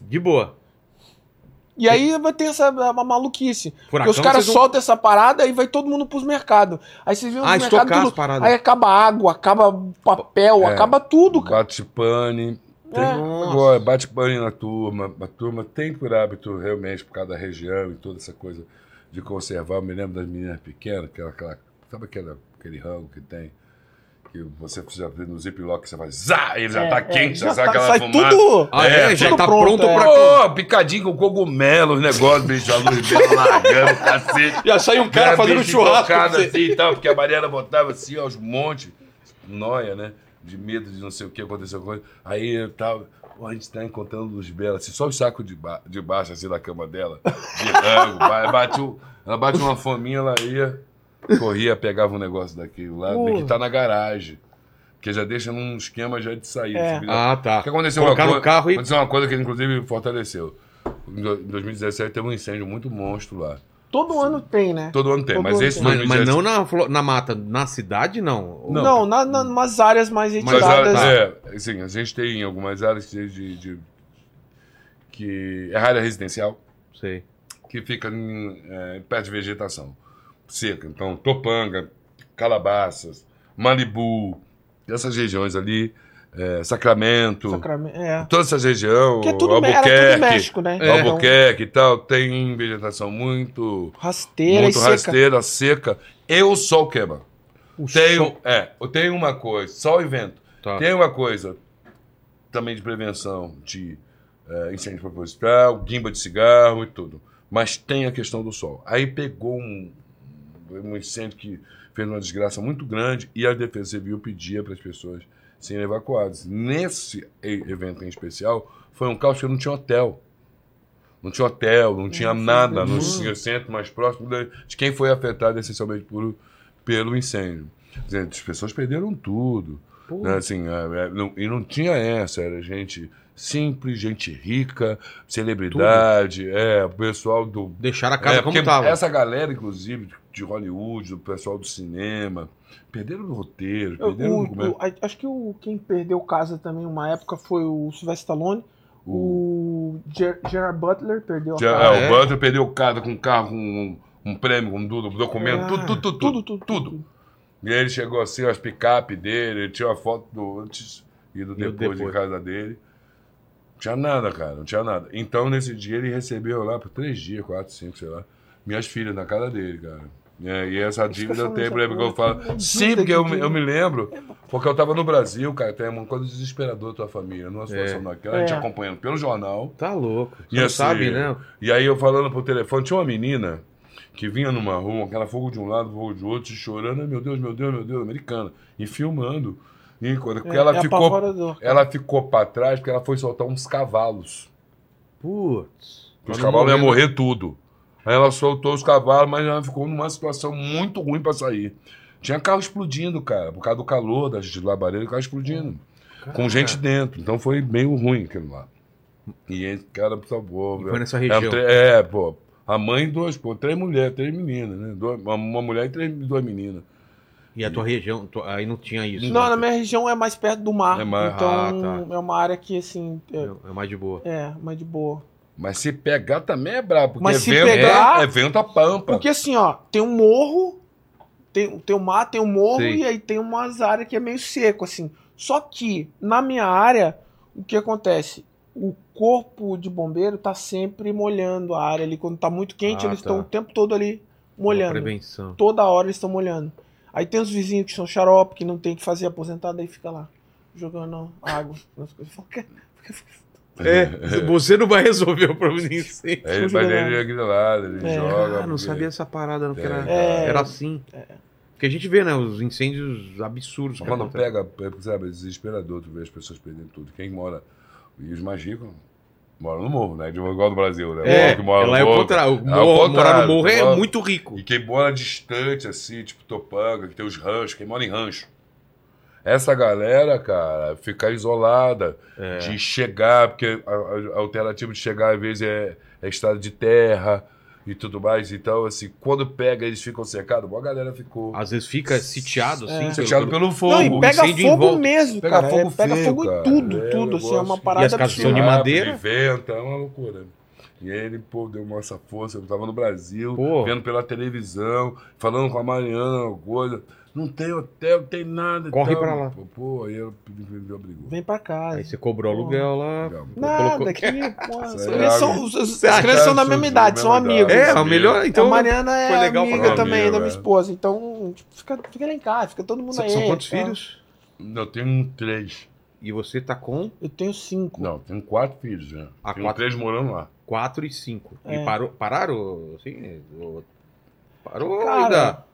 De boa. e aí vai ter essa uma maluquice. Porque Furacão, os caras vocês soltam essa parada e vai todo mundo pros mercados. Aí você vê os Ah, mercados estocar tudo. as paradas. Aí acaba água, acaba papel, É. acaba tudo, cara. Bate pane. Tem, É. agora, bate pane na turma. A turma tem por hábito, realmente, por causa da região e toda essa coisa de conservar. Eu me lembro das meninas pequenas, aquela, aquela, sabe aquela, aquele rango que tem? Que você já vê no ziplock, você faz zá, ele já É, tá é, quente, já, já sai tá- aquela sai fumaça. tudo. Ah, é, É, já tudo tá pronto, pronto, é. pra. Pô, picadinho com cogumelo, os negócios, bicho, a luz bela largando, cacete. Já sai um cara Era fazendo churrasco. assim e tal, porque a Mariana botava assim aos montes, noia, né? De medo de não sei o que aconteceu com ele. Aí eu tava, pô, a gente tá encontrando luz bela, assim, só o saco de, ba de baixo, assim, da cama dela, de rango. Ba- bate um- ela bate uma fominha, ela ia, corria, pegava um negócio daquilo lá, Pô. que tá na garagem. Porque já deixa num esquema já de saída. É. Ah, tá. o que aconteceu Colocar uma coisa, carro e- aconteceu uma coisa que inclusive fortaleceu. Em do- em 2017 teve um incêndio muito monstro lá. Todo ano tem, né? Todo ano tem, Todo mas ano esse tem. Mas, mas 2017 não na, na mata, na cidade, não. Não. Não, na, na, umas áreas mais Mas retiradas. a- é, assim, a gente tem algumas áreas de, de- de- que é área residencial Sei. que fica em, é, perto de vegetação seca. Então, Topanga, Calabasas, Malibu, essas regiões ali, é, Sacramento, Sacramento, é. toda essa região, Que é tudo, era tudo Albuquerque, México, né? É. Então, Albuquerque e tal, tem vegetação muito, rasteira muito e seca. rasteira, seca, e o sol queima. O Tem, sol- é, tem uma coisa, sol e vento. Tá. Tem uma coisa também de prevenção de é, incêndio proposital, guimba de cigarro e tudo. Mas tem a questão do sol. Aí pegou um, um incêndio que fez uma desgraça muito grande e a Defesa Civil pedia para as pessoas serem evacuadas. Nesse evento em especial, foi um caos que não tinha hotel. Não tinha hotel, não tinha nada no centro mais próximo de quem foi afetado essencialmente por, pelo incêndio. As pessoas perderam tudo. Né, assim, é, é, não- e não tinha essa, era gente simples, gente rica, celebridade, é, o pessoal do. Deixaram a casa É, como porque tava. essa galera, inclusive, de Hollywood, do pessoal do cinema, perderam o roteiro, Eu- perderam o- o, o- acho que o, quem perdeu casa também uma época foi o Sylvester Stallone, o, o Ger Gerard Butler perdeu a cara. é, é? O Butler perdeu o cara com um carro, com um, um prêmio, com um do- documento, Ah, tudo, tudo, tudo, tudo, tudo, tudo, tudo. E ele chegou assim, as picape dele, ele tinha uma foto do antes e do E depois, depois. em casa dele. Não tinha nada, cara, não tinha nada. Então, nesse dia, ele recebeu lá por três dias, quatro, cinco, sei lá, minhas filhas na casa dele, cara. É, e essa dívida eu tenho, essa por exemplo, que eu falo. Sim, porque eu, eu me lembro, porque eu tava no Brasil, cara, tem uma coisa desesperadora tua família, numa situação daquela, a gente É. acompanhando pelo jornal. Tá louco. Você E assim, sabe, né? E aí eu falando pro telefone, tinha uma menina que vinha numa rua, aquela fogo de um lado, fogo de outro, chorando, meu Deus, meu Deus, meu Deus, americana, e filmando. E quando É, ela é ficou, ela ficou para trás porque ela foi soltar uns cavalos. Putz. Os cavalos iam morrer, tudo. Aí ela soltou os cavalos, mas ela ficou numa situação muito ruim para sair. Tinha carro explodindo, cara, por causa do calor das labaredas, carro explodindo. Com gente dentro. Então foi meio ruim aquilo lá. E esse cara salvou, E velho. foi nessa É, região. tre- É, pô. A mãe e duas, pô, três mulheres, três meninas, né? Duas- uma mulher e três, duas meninas. E a tua região, tu- aí não tinha isso. Não, né? na minha região é mais perto do mar. É mais- então ah, tá. é uma área que, assim, é, É mais de boa. é mais de boa. Mas se pegar também é brabo, porque Mas se vento, pegar- é, é vento a pampa. Porque assim, ó, tem um morro, tem, tem o mar, tem um morro Sei. e aí tem umas áreas que é meio seco, assim. Só que, na minha área, o que acontece? O corpo de bombeiro tá sempre molhando a área ali. Quando tá muito quente, Ah, eles tá. estão o tempo todo ali Uma molhando. prevenção. Toda hora eles estão molhando. Aí tem os vizinhos que são xarope, que não tem que fazer aposentado, aí fica lá, jogando água nas coisas. Fala, "Quer- É, você não vai resolver o problema de incêndio. Aí ele, mas ele é grilado, ele É. joga. Ah, não porque- sabia essa parada, não, que era, É. era assim. Porque a gente vê, né, os incêndios absurdos. Quando pega, é, sabe, é desesperador tu ver as pessoas perdendo tudo. Quem mora, e os mais ricos, moram no morro, né? De igual do Brasil, né? É, que mora no ela é o morro- contrário. O é morar no morro é mora- muito rico. E quem mora distante, assim, tipo Topanga, que tem os ranchos, quem mora em rancho. Essa galera, cara, fica isolada É. de chegar, porque a, a- a alternativa de chegar, às vezes, é, é estado de terra e tudo mais. Então, assim, quando pega, eles ficam cercados. Boa galera ficou Às vezes fica sitiado, assim. É. cercado pelo fogo. Não, e pega fogo volta. mesmo, Pega cara. fogo é, pega feio, fogo cara. em tudo, É, tudo. Assim, é uma parada E as casas são de Rápido, madeira? de vento, é uma loucura. E ele, pô, deu uma essa força. Eu tava no Brasil, Pô. vendo pela televisão, falando com a Mariana, coisa. Não tem hotel, não tem nada. e Corre tal. pra lá. Pô, Pô, aí eu me obrigou. Vem pra casa. Aí você cobrou aluguel lá. Nada, colocou- aqui, pô, é são, os- são da que mesma idade, da são amigos. É, a melhor. Então, a Mariana é foi legal amiga também da minha É. esposa. Então, tipo, fica, fica lá em casa, fica todo mundo são, aí. são quantos tá? filhos? Eu tenho três. E você tá com Eu tenho cinco. Não, tenho quatro filhos já. Ah, tenho quatro. três morando lá. quatro e cinco. E É. parou, pararam, assim? ou- Parou Cara, ainda?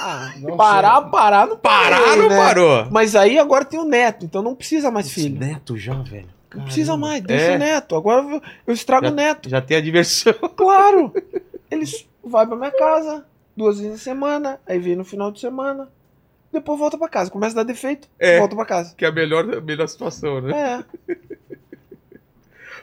Ah, parar, parar, não parei, Parar não né? parou? Mas aí agora tem o neto, então não precisa mais filho. Neto já, velho. Não precisa Caramba. mais, deixa É. o neto. Agora eu- estrago Já- o neto. Já tem a diversão. Claro! Eles vai pra minha casa duas vezes na semana, aí vem no final de semana, depois volta pra casa. Começa a dar defeito, É. volta pra casa. Que é a melhor, a melhor situação, né? É.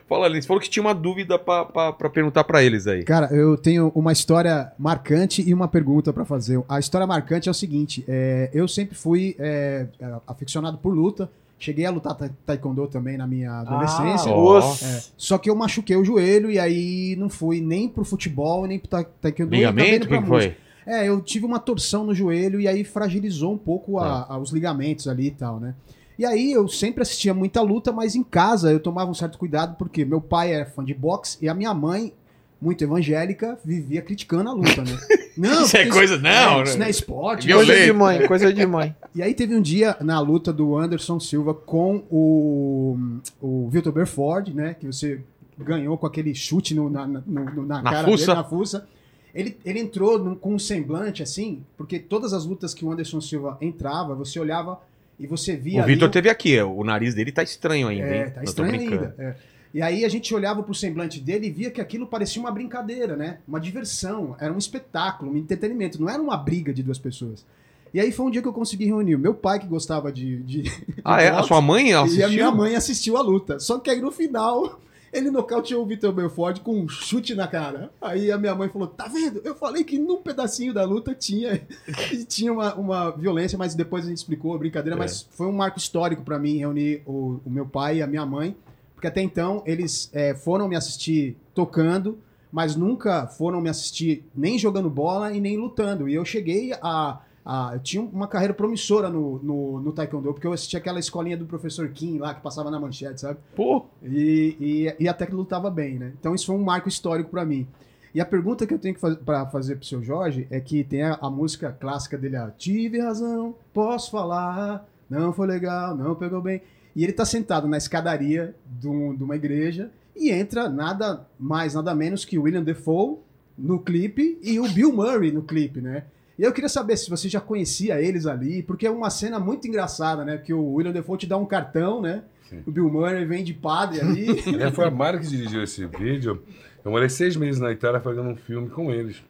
Fala, Lins, falou que tinha uma dúvida pra perguntar pra eles aí. Cara, eu tenho uma história marcante e uma pergunta pra fazer. A história marcante é o seguinte: é, eu sempre fui é, aficionado por luta. Cheguei a lutar ta- taekwondo também na minha adolescência. Ah, É, só que eu machuquei o joelho e aí não fui nem pro futebol, nem pro ta taekwondo. Ligamento? O nem que pra que música. foi? É, eu tive uma torção no joelho e aí fragilizou um pouco a- Tá. a- os ligamentos ali e tal, né? E aí eu sempre assistia muita luta, mas em casa eu tomava um certo cuidado porque meu pai era fã de boxe e a minha mãe, muito evangélica, vivia criticando a luta, né? Não, Isso é coisa- não, isso né? não é esporte. Violento. Coisa de mãe, coisa de mãe. E aí teve um dia na luta do Anderson Silva com o, o Vitor Belfort, né? Que você ganhou com aquele chute no- na, na, no- na Na cara fuça? dele, na fuça. Ele, ele entrou num- com um semblante assim, porque todas as lutas que o Anderson Silva entrava, você olhava e você via. O Vitor teve aqui, o nariz dele tá estranho ainda, hein? é, tá estranho ainda. é. E aí a gente olhava pro semblante dele e via que aquilo parecia uma brincadeira, né? Uma diversão, era um espetáculo, um entretenimento, não era uma briga de duas pessoas. E aí foi um dia que eu consegui reunir o meu pai, que gostava de. de Ah, é? A boxe, sua mãe ela E a assistiu? minha mãe assistiu a luta. Só que aí no final, ele nocauteou o Vitor Belfort com um chute na cara. Aí a minha mãe falou: tá vendo? Eu falei que num pedacinho da luta tinha, tinha uma, uma violência, mas depois a gente explicou a brincadeira. É. Mas foi um marco histórico pra mim reunir o, o meu pai e a minha mãe Porque até então eles é, foram me assistir tocando, mas nunca foram me assistir nem jogando bola e nem lutando. E eu cheguei a. a eu tinha uma carreira promissora no, no, no Taekwondo, porque eu assisti aquela escolinha do professor Kim lá, que passava na manchete, sabe? Pô, E, e, e até que lutava bem, né? Então isso foi um marco histórico pra mim. E a pergunta que eu tenho que faz, para fazer pro seu Jorge é que tem a, a música clássica dele, a Tive razão, posso falar, não foi legal, não pegou bem. E ele tá sentado na escadaria de, um- de uma igreja e entra nada mais, nada menos que o William Defoe no clipe e o Bill Murray no clipe, né? E eu queria saber se você já conhecia eles ali, porque é uma cena muito engraçada, né? Que o William Defoe te dá um cartão, né? Sim. O Bill Murray vem de padre ali. É, foi a Mara que dirigiu esse vídeo. Eu morei seis meses na Itália fazendo um filme com eles.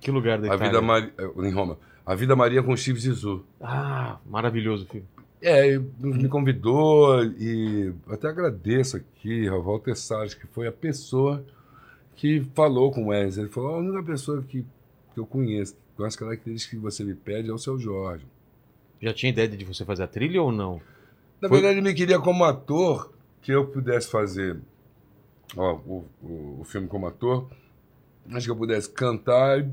que lugar da A Itália. Vida Maria, em Roma. A Vida Maria com Steve Zissou. Ah, maravilhoso filme. É, ele me convidou e até agradeço aqui ao Walter Salles, que foi a pessoa que falou com o Wesley. Ele falou, a única pessoa que, que eu conheço com as características que você me pede é o seu Jorge. Já tinha ideia de você fazer a trilha ou não? Na Foi- verdade, ele me queria como ator, que eu pudesse fazer ó, o, o, o filme como ator, mas que eu pudesse cantar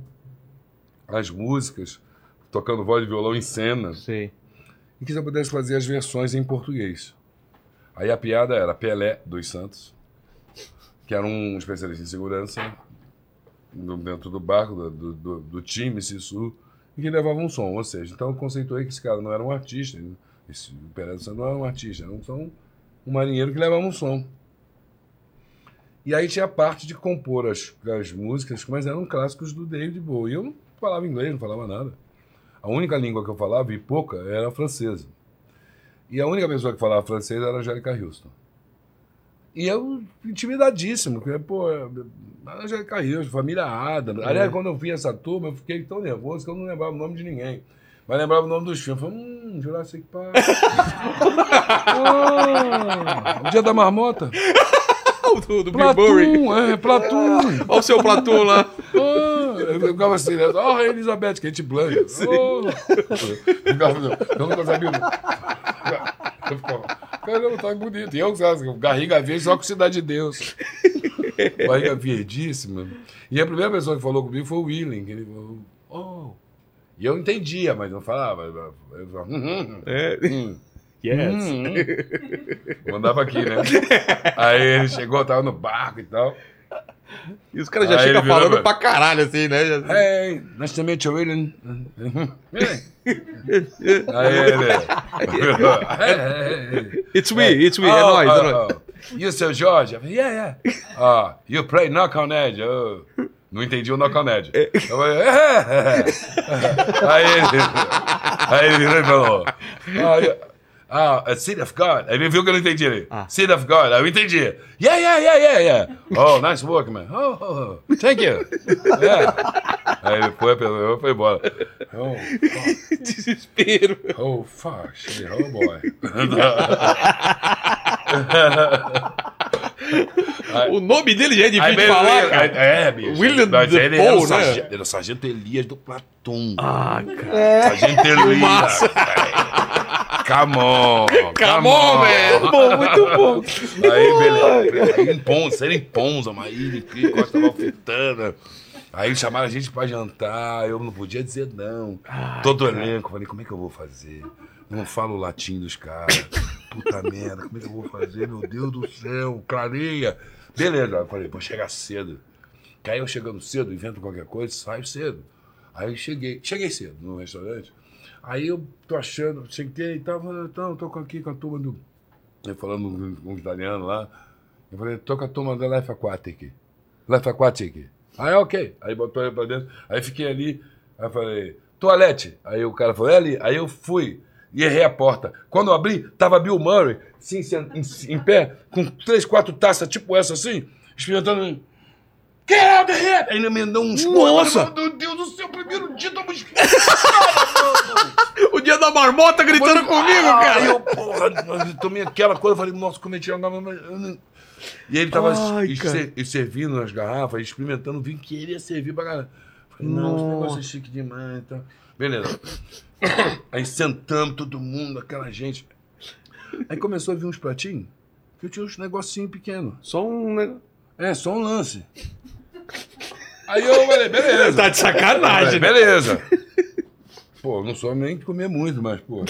as músicas, tocando voz e violão em cena, Sei. e que eu pudesse fazer as versões em português. Aí a piada era Pelé dos Santos, que era um especialista em segurança dentro do barco, do, do, do, time Sissu, e que levava um som. Ou seja, então eu conceituei que esse cara não era um artista, esse Santos não era um artista, era um, um, marinheiro que levava um som. E aí tinha a parte de compor as, as músicas, mas eram clássicos do David Bowie. Eu não falava inglês, não falava nada. A única língua que eu falava, e pouca, era francesa. E a única pessoa que falava francês era a Angélica Houston. E eu, intimidadíssimo, porque, pô, Angélica Houston, família Adam. Aliás, quando eu vi essa turma, eu fiquei tão nervoso que eu não lembrava o nome de ninguém. Mas lembrava o nome dos filmes. Eu Falei, hum, Jurassic Park. Ah, o Dia da Marmota. Do, do Bill Murray. Platum, é, Platum. Olha o seu platô lá. Ah, eu ficava assim, né? Oh, Elizabeth, Kate Blanchett. Oh. Eu ficava, eu nunca sabia. Eu ficava, caramba, tá bonito. E eu, garriga verde só com Cidade de Deus. Barriga verdíssima. E a primeira pessoa que falou comigo foi o Willing. Ele falou, oh. E eu entendia, mas não falava. Eu falava, hum, hum, É. hum. Yes. Hum, hum. Mandava aqui, né? Aí ele chegou, tava no barco e tal. E os caras já Aí chegam falando pra- pra caralho, assim, né? Já- Hey, nice to meet you, William. Aí ele. Hey, It's me, it's me, é oh, é oh, nóis. oh. You, seu Jorge? Yeah, yeah. Ah, you play knock on edge. Oh. Não entendi o knock on edge. Eu falei, "É." Aí ele. Aí ele virou e falou. Ah, you- Ah, a City of God. Aí ele viu que eu não entendi. Ele, Ah. City of God. Aí eu entendi. Yeah, yeah, yeah, yeah, yeah. Oh, nice work, man. Oh, oh, oh. thank you. Yeah. Aí ele foi, foi embora. Oh, fuck. Desespero. Oh, fuck. Oh, boy. O nome dele já é difícil de falar, cara. É, bicho. William Mas ele Defoe, era o né? sargento, ele era o sargento Elias do Platum. Ah, cara. Sargento Elias. Massa. Come on. Come on, man. Bom, muito bom. Aí, beleza. Em Ponza, era em Ponza, uma ilha incrível, Costa Malfitana. Aí chamaram a gente pra jantar, eu não podia dizer não. Todo o elenco, falei, como é que eu vou fazer? Não falo o latim dos caras. Puta merda, como é que eu vou fazer? Meu Deus do céu, clareia. Beleza, eu falei, vou chegar cedo. Que aí eu chegando cedo, invento qualquer coisa, saio cedo. Aí cheguei, cheguei cedo no restaurante. Aí eu tô achando, cheguei e tava, então, tô aqui com a turma do. Eu falando com um italiano lá. Eu falei, tô com a turma da Life Aquatic. Life Aquatic. Aí, ok. Aí botou ele pra dentro. Aí fiquei ali. Aí falei, toalete. Aí o cara falou, é ali. Aí eu fui e errei a porta. Quando eu abri, tava Bill Murray, assim, sen- em, em pé, com três, quatro taças, tipo essa assim, experimentando. Get out of here! Aí ele me deu uns Nossa! Meu Deus do céu, primeiro dia estamos. O dia da marmota gritando comigo, Aí cara. eu, porra, eu tomei aquela coisa, falei, nossa, cometi uma. E ele tava Ai, servindo nas garrafas, experimentando o vinho que ele ia servir pra galera. Falei, não, esse negócio é chique demais. Então. Beleza. Aí sentamos todo mundo, aquela gente. Aí começou a vir uns pratinhos. que eu tinha uns negocinhos pequenos. Só um. negócio. É, só um lance. Aí eu falei, beleza. Tá de sacanagem, né? Beleza. Pô, não sou nem de comer muito, mas, pô.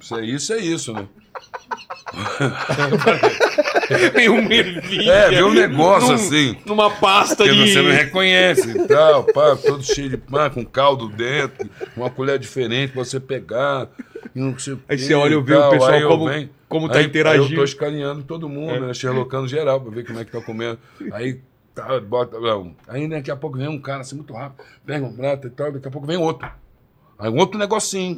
Isso é isso, é isso, né? Tem um ervilha. É, vê um negócio num- assim. Numa pasta Que de. você não reconhece e tal, pá, todo cheio de pá, com caldo dentro, uma colher diferente pra você pegar. Não sei Aí você olha e vê o pessoal Aí como- como tá aí- interagindo. Aí eu tô escaneando todo mundo, né? Sherlockando geral pra ver como é que tá comendo. Aí tá, bota. Não. Aí daqui a pouco vem um cara assim muito rápido, pega um prato e tal, daqui a pouco vem outro. Aí um outro negocinho.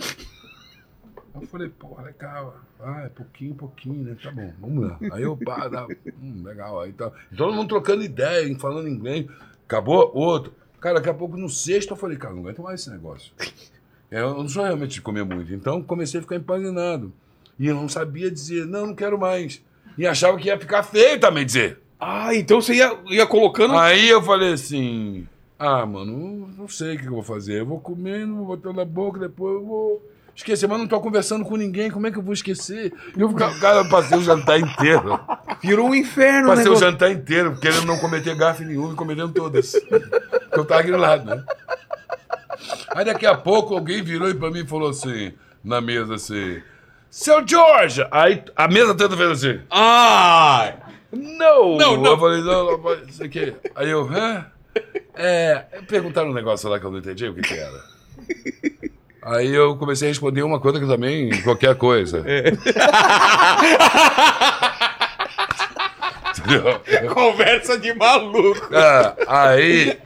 Eu falei, pô, legal. Ah, é pouquinho, pouquinho, né? Tá bom, vamos lá. Aí eu, pá, dá, hum, legal. Aí tá. Todo mundo trocando ideia, falando inglês. Acabou, outro. Cara, daqui a pouco no sexto eu falei, cara, não aguento mais esse negócio. Eu não sou realmente de comer muito. Então comecei a ficar empanzinado. E eu não sabia dizer, não, não quero mais. E achava que ia ficar feio também dizer. Ah, então você ia, ia colocando. Aí eu falei assim: ah, mano, não- sei o que eu vou fazer. Eu vou comendo, vou botando na boca, depois eu vou esquecer. Mas não tô conversando com ninguém, como é que eu vou esquecer? E eu ficava, cara, eu passei o jantar inteiro. Virou um inferno, Passei o negócio. jantar inteiro, querendo não cometer gafe nenhum e cometendo todas. Porque eu tava grilado, né? Aí daqui a pouco alguém virou pra mim e falou assim, na mesa assim. Seu George! Aí a mesa toda fez assim. Ai! Não! Não, não. Eu falei, não, não, mas isso aqui. Aí eu, hã? É. Perguntaram um negócio lá que eu não entendi o que, que era. Aí eu comecei a responder uma coisa que também, qualquer coisa. Entendeu? Conversa de maluco. Ah, aí,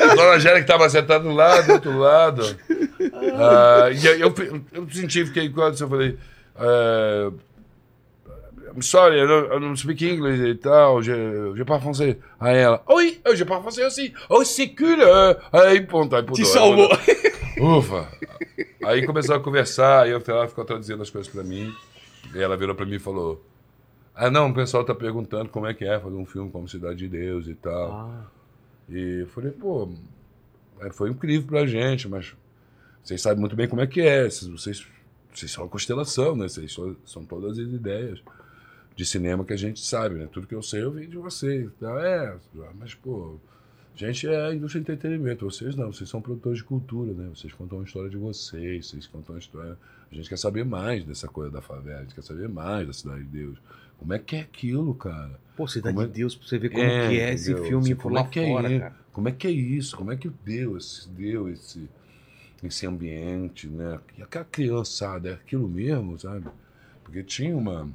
a dona Angélica estava sentada do lado, do outro lado. Ah, e aí eu, eu senti, fiquei quase, eu falei. ah, I'm sorry, I don't, I don't speak English e tal, je, je parle français. Aí ela, oi, eu je parle français aussi. Oh, c'est cool. Aí, ponto, aí Te pudou. salvou. Ufa! Aí começou a conversar, aí ela ficou traduzindo as coisas pra mim. E ela virou pra mim e falou: Ah, não, o pessoal tá perguntando como é que é fazer um filme como Cidade de Deus e tal. Ah. E eu falei, pô, é, foi incrível pra gente, mas vocês sabem muito bem como é que é. Vocês, vocês, vocês são a constelação, né? Vocês são, são todas as ideias de cinema que a gente sabe, né? Tudo que eu sei eu vi de vocês. Tá? É, mas, pô, a gente é a indústria de entretenimento. Vocês não, vocês são produtores de cultura, né? Vocês contam a história de vocês, vocês contam a história. A gente quer saber mais dessa coisa da favela, a gente quer saber mais da Cidade de Deus. Como é que é aquilo, cara? Pô, Cidade Como é- de Deus, pra você ver como que é esse entendeu? filme por como lá é que é fora, cara. Como é que é isso? Como é que Deus deu esse, esse ambiente, né? E aquela criançada, é aquilo mesmo, sabe? Porque tinha uma.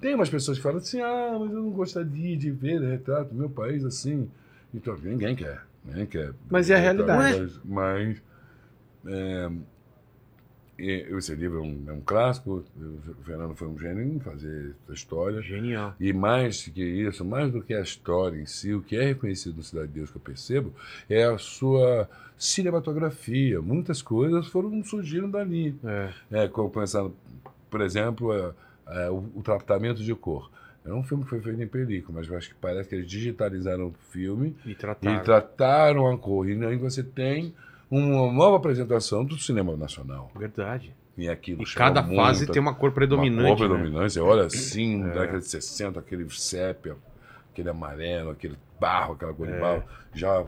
Tem umas pessoas que falam assim, ah, mas eu não gostaria de ver retrato do meu país assim. Então, ninguém quer. Ninguém quer. Mas é a realidade. Mas. mas, é, esse livro é um, é um clássico. O Fernando foi um gênio em fazer essa história. Genial. E mais que isso, mais do que a história em si, o que é reconhecido no Cidade de Deus que eu percebo é a sua cinematografia. Muitas coisas foram surgindo dali. É. É, como pensando, por exemplo, é, é, o, o tratamento de cor. É um filme que foi feito em película, mas eu acho que parece que eles digitalizaram o filme E e tratar. trataram a cor. E aí você tem uma nova apresentação do cinema nacional. Verdade. E aquilo E cada muito fase tem uma cor uma predominante. cor né? predominante. Você olha assim, década de 60, aquele sépia, aquele amarelo, aquele barro, aquela cor de É. barro. Já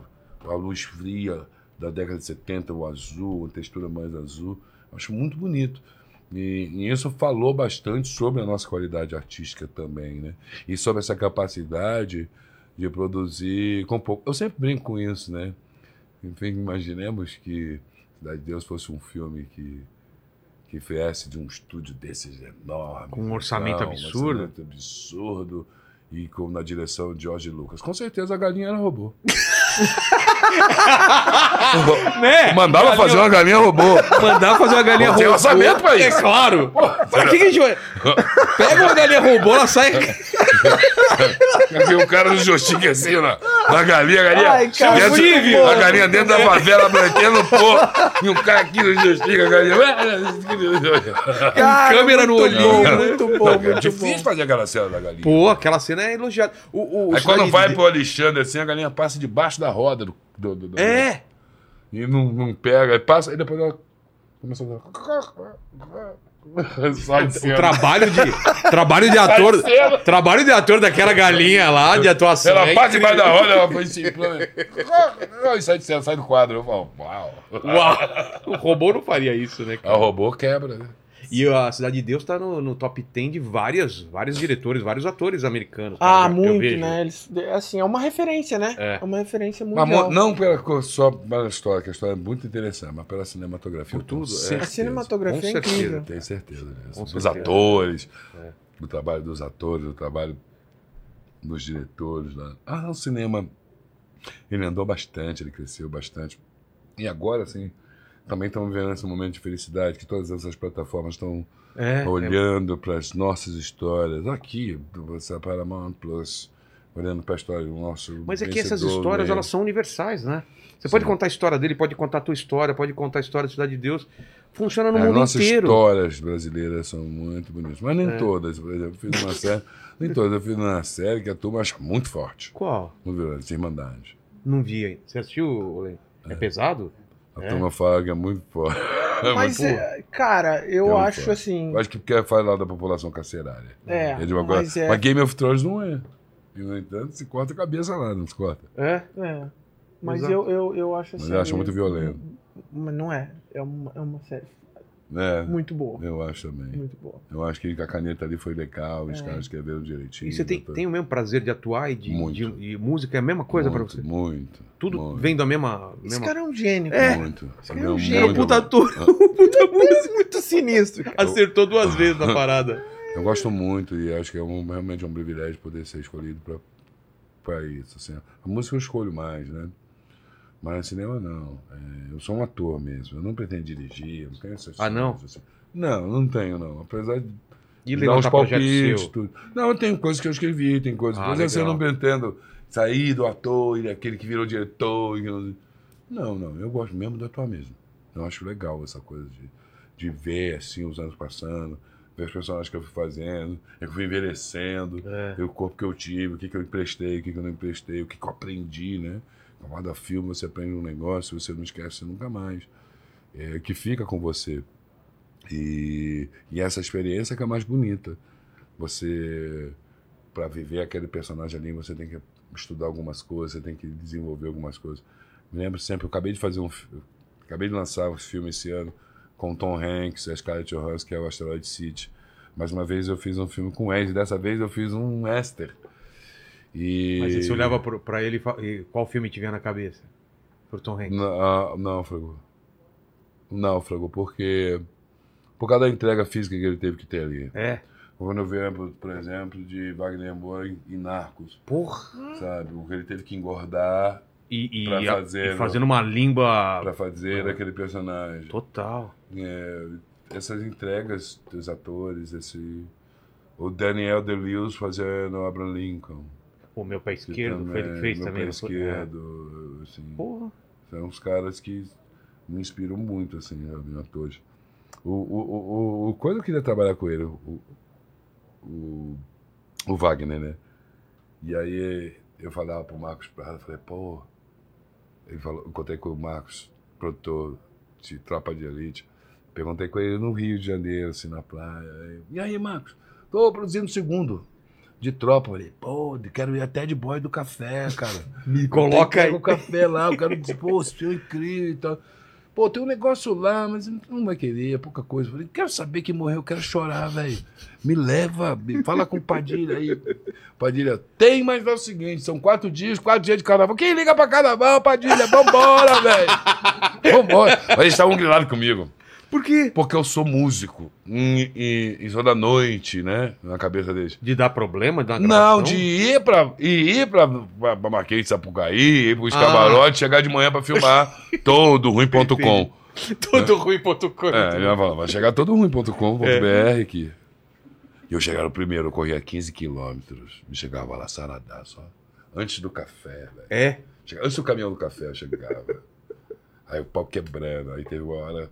a luz fria da década de 70, o azul, a textura mais azul. Acho muito bonito. E, e isso falou bastante sobre a nossa qualidade artística também, né? E sobre essa capacidade de produzir com pouco. Eu sempre brinco com isso, né? Enfim, imaginemos que Cidade de Deus fosse um filme que que viesse de um estúdio desses enorme. Com um orçamento tal, absurdo. Um orçamento absurdo. E com, na direção de George Lucas. Com certeza a galinha era robô. Né? Mandava Galinha- fazer uma galinha robô. Mandar fazer uma galinha Pô, tem robô. orçamento pra isso. É claro. Pra que, que a gente vai... Pega uma galinha robô, ela sai. Porque o cara do joystick assim, na, na galinha, a galinha. Ai, cara, dentro- muito a galinha dentro da favela, branqueando pô. E um cara aqui no joystick, a galinha. Cara, câmera no muito olhinho, bom, né? Muito bom, É muito difícil bom. fazer aquela cena da galinha. Pô, aquela cena é elogiada. O, o, Aí quando vai de- pro Alexandre assim, a galinha passa debaixo da roda do. do, do- do- É. E não, não pega, aí passa, aí depois ela Começou a... Sai de O cena. trabalho de, trabalho de ator. cena. trabalho de ator daquela galinha lá, de atuação. Ela é passa embaixo da roda, ela foi assim. E sai de cena, sai do quadro. Eu falo, uau. Uau! O robô não faria isso, né? Aí cara? o robô quebra, né? E a Cidade de Deus tá no, no top 10 de várias, vários diretores, vários atores americanos. Ah, cara, muito, né? Eles, assim, é uma referência, né? É. É, uma referência Mas mundial. mo- não pela, só pela história, que a história é muito interessante, mas pela cinematografia. Por tudo, é. A certeza. cinematografia Com é certeza. incrível. Tenho certeza disso. Os certeza. atores, É. o trabalho dos atores, o trabalho dos diretores. Lá. Ah, o cinema, ele andou bastante, ele cresceu bastante. E agora, assim, também estamos vivendo esse momento de felicidade, que todas essas plataformas estão É, olhando para as nossas histórias. Aqui, você Paramount Plus, olhando para a história do nosso Mas é que essas histórias, né? elas são universais, né? Você pode Sim. contar a história dele, pode contar a tua história, pode contar a história da Cidade de Deus. Funciona no As mundo nossas inteiro. histórias brasileiras são muito bonitas. Mas nem É. todas. Por exemplo, eu fiz uma série. Nem todas. Eu fiz uma série que a turma acha muito forte. Qual? No Violante, Irmandade. Não vi ainda. Você assistiu, Len? É, pesado? A É? turma fala que é muito forte. Mas, muito é, cara, eu É acho forte. assim. Eu acho que quer falar da população carcerária. É, de uma mas coisa. é- Mas Game of Thrones não é. E, no entanto, se corta a cabeça lá, não se corta. É? É. Mas Exato. eu, eu, eu acho Mas assim. eu acho muito violento. Mas não é. É uma, é uma série É, muito boa. eu acho também. Muito boa. Eu acho que a caneta ali foi legal, os É. caras escreveram direitinho. E você tem, tem o mesmo prazer de atuar e de, Muito. de- e música é a mesma coisa pra muito, você? Muito. Tudo muito, vem da mesma. Esse mesma... cara é um gênio. É. cara. Muito. cara Ele é um gênio. É um muito puta bom. ator, um puta músico. Muito sinistro. cara. Acertou duas vezes na parada. Eu gosto muito e acho que é um, realmente um privilégio poder ser escolhido para isso. Assim. A música eu escolho mais, né? Mas cinema não. É, eu sou um ator mesmo. Eu não pretendo dirigir, eu não tenho essas Ah, não? coisas, assim. Não, não tenho, não. Apesar de E dar uns levantar projeto palpites, tudo. Não, eu tenho coisas que eu escrevi, tem coisas. Ah, Por exemplo, eu não pretendo sair do ator e aquele que virou diretor. e não- Não. Eu gosto mesmo de atuar mesmo. Eu acho legal essa coisa de, de ver assim os anos passando, ver os personagens que eu fui fazendo, eu fui envelhecendo, É. ver o corpo que eu tive, o que, que eu emprestei, o que, que eu não emprestei, o que, que eu aprendi, né? Cada filme você aprende um negócio, você não esquece nunca mais. É, que fica com você. E, e essa experiência que é mais bonita. Você, para viver aquele personagem ali, você tem que estudar algumas coisas, você tem que desenvolver algumas coisas. Me lembro sempre, eu acabei de fazer um. Acabei de lançar um filme esse ano com Tom Hanks a Scarlett Johansson, que é o Asteroid City. Mais uma vez eu fiz um filme com Ed, dessa vez eu fiz um Esther. E... Mas você olhava pra ele e qual filme te vinha na cabeça? Pro Tom Hanks. Não, ah, náufrago. Náufrago, porque. Por causa da entrega física que ele teve que ter ali. É. Quando eu lembro, por exemplo, de Wagner Moura e Narcos, Porra. sabe? O que ele teve que engordar E, e, Pra fazer, e fazendo uma língua para fazer aquele personagem. total. É, essas entregas dos atores, esse. O Daniel DeLewis fazendo Abraham Lincoln. O meu pé que esquerdo foi ele que fez meu também. pé esquerdo, assim. É. Porra. São os caras que me inspiram muito, assim, sabe, atores. O, o, o, o, o- quando eu queria trabalhar com ele, o, o, o Wagner, né? E aí eu falava pro Marcos Prado, falei, pô. Ele falou, encontrei com o Marcos, produtor de Tropa de Elite. Perguntei com ele no Rio de Janeiro, assim, na praia. E aí, Marcos? Tô produzindo o segundo de tropa. Eu Falei, pô, quero ir até de boy do café, cara. Me Coloca aí. o café lá, eu quero dizer, pô, esse filme é incrível e tal. Pô, tem um negócio lá, mas não vai querer, é pouca coisa. Eu Falei, quero saber que morreu, eu quero chorar, velho. Me leva, me fala com o Padilha aí. Padilha, tem, mas é o seguinte, são quatro dias, quatro dias de carnaval. Quem liga pra carnaval, Padilha? Vambora, velho. Vambora. Mas eles estavam grilados comigo. Por quê? Porque eu sou músico. E, e, da noite, né? Na cabeça deles. De dar problema? Da Não, gravação? de ir pra, ir pra, pra, pra Marquês de Sapucaí, ir pros Ah. camarotes, chegar de manhã pra filmar todo ruim.com. Todo ruim.com. É, ele vai falar, vai chegar todo ruim.com.br aqui. E eu chegava primeiro, eu corria 15 quilômetros. E chegava lá saradaço, ó. Antes do café, velho. É. Chegava- Antes do caminhão do café eu chegava. aí o pau quebrando. Aí teve uma hora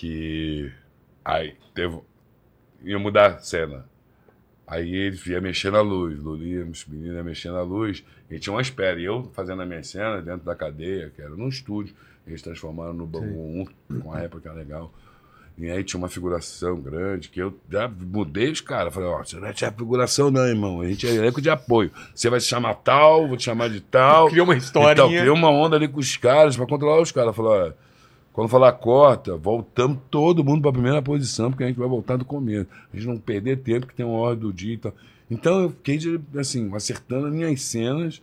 que. Aí teve. Ia mudar a cena. Aí ele ia mexer na luz, Lulinha, os meninos iam mexer na luz, e tinha uma espera. E eu fazendo a minha cena dentro da cadeia, que era num estúdio, eles transformaram no Bangu 1, com a réplica legal. E aí tinha uma figuração grande, que eu já mudei os caras. Falei, ó, você não é figuração não, irmão. A gente é elenco de apoio. Você vai se chamar tal, vou te chamar de tal. Criou uma historinha. Então, criou uma onda ali com os caras, pra controlar os caras. Falou, olha, quando falar corta, voltamos todo mundo pra primeira posição, porque a gente vai voltar do começo. A gente não perder tempo, que tem uma hora do dia e tal. Então eu fiquei, assim, acertando as minhas cenas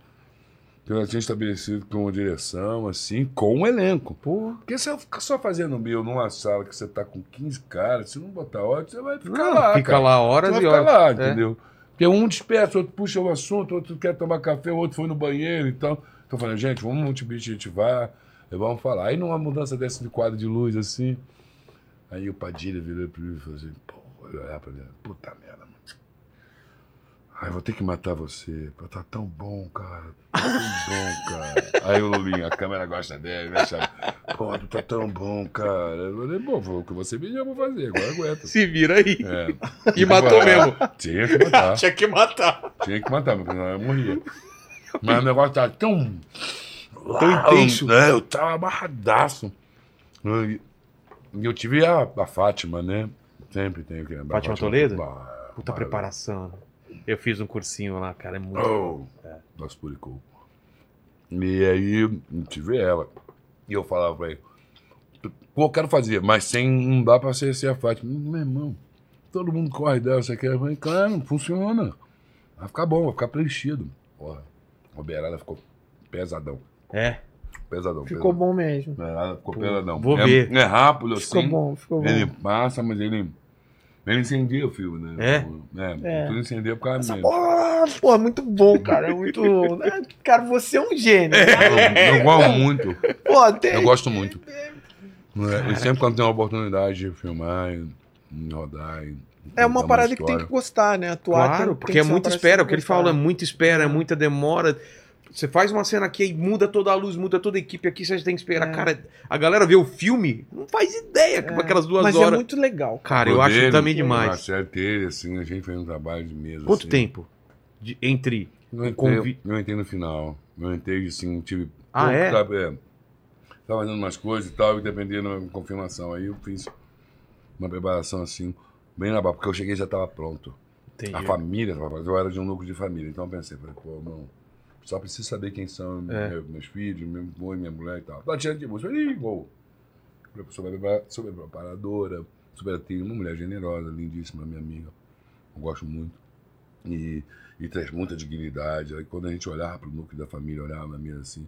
que eu já tinha estabelecido com a direção, assim, com o elenco. Pô. Porque se eu ficar só fazendo meu numa sala que você tá com 15 caras, se não botar ordem, você vai ficar Não, lá. fica cara. lá Você horas vai e horas. lá, É. entendeu? Porque um dispersa, outro puxa o assunto, outro quer tomar café, o outro foi no banheiro e tal. Então eu falei, gente, vamos multiplicar, vamos falar. Aí numa mudança dessa de quadro de luz assim, aí o Padilha virou pra mim e falou assim, pô, olha olhar pra mim, puta merda, mano. Ai, vou ter que matar você. Pô, Tá tão bom, cara. Tá tão bom, cara. Aí o Lulinha, a câmera gosta dele, né, chave? Pô, tu tá tão bom, cara. Eu falei, bom, foi o que você pediu, eu vou fazer, agora aguenta. Se vira aí. É. E matou mesmo. Tinha que matar. Tinha que matar. Tinha que matar, porque senão eu morria. Mas o negócio tava tão. Tão intenso. É, eu tava amarradaço. E eu tive a, a Fátima, né? Sempre tenho que lembrar. Fátima Toledo? Bah, Puta bah, preparação. Eu fiz um cursinho lá, cara. É muito. Oh, Nossa, Puricou. E aí eu tive ela. E eu falava pra ele, pô, eu quero fazer, mas sem, não dá pra ser, ser a Fátima. Meu irmão, todo mundo corre dela, você quer? Eu falei, claro, funciona. Vai ficar bom, vai ficar preenchido. Porra, o Berada ficou pesadão. É. Pesadão. Ficou pesadão. bom mesmo. Berada ficou pesadão. vou é, ver. É rápido Ficou assim. bom, ficou bom. Ele passa, mas ele. Ele incendia o filme, né? É? É, É. tudo incendia por causa Essa dele. porra, porra, muito bom, cara. É muito. é, Cara, você é um gênio. Eu, eu gosto muito. Pô, tem. Eu gosto muito. É, E sempre quando tem uma oportunidade de filmar, e, rodar. e É uma parada que tem que gostar, né? Atuar. Claro, tem- porque tem é muita espera. O que ele fala é muita espera, é muita demora. Você faz uma cena aqui e muda toda a luz, muda toda a equipe aqui, você tem que esperar. É. Cara, a galera vê o filme, não faz ideia É, com aquelas duas Mas é horas. muito legal. Cara, eu acho dele, também Na demais. dele, assim, a gente fez um trabalho de mesa. Quanto assim. tempo? De- entre. Eu Convi- entrei, eu entrei no final. Eu entrei, assim, tive... Ah, é? tra- é? Tava fazendo umas coisas e tal, e dependia da confirmação. Aí eu fiz uma preparação, assim, bem na barra, porque eu cheguei e já tava pronto. Entendi. A família, eu era de um núcleo de família, então eu pensei, falei, pô, não, só preciso saber quem são É. meu- meus filhos, meu e minha mulher e tal. Tá tirando de música, ih, gol. Super preparadora, super ativa, uma mulher generosa, lindíssima, minha amiga. Eu gosto muito. E, e traz muita dignidade. Aí quando a gente olhava para o núcleo da família, olhava na mesa assim,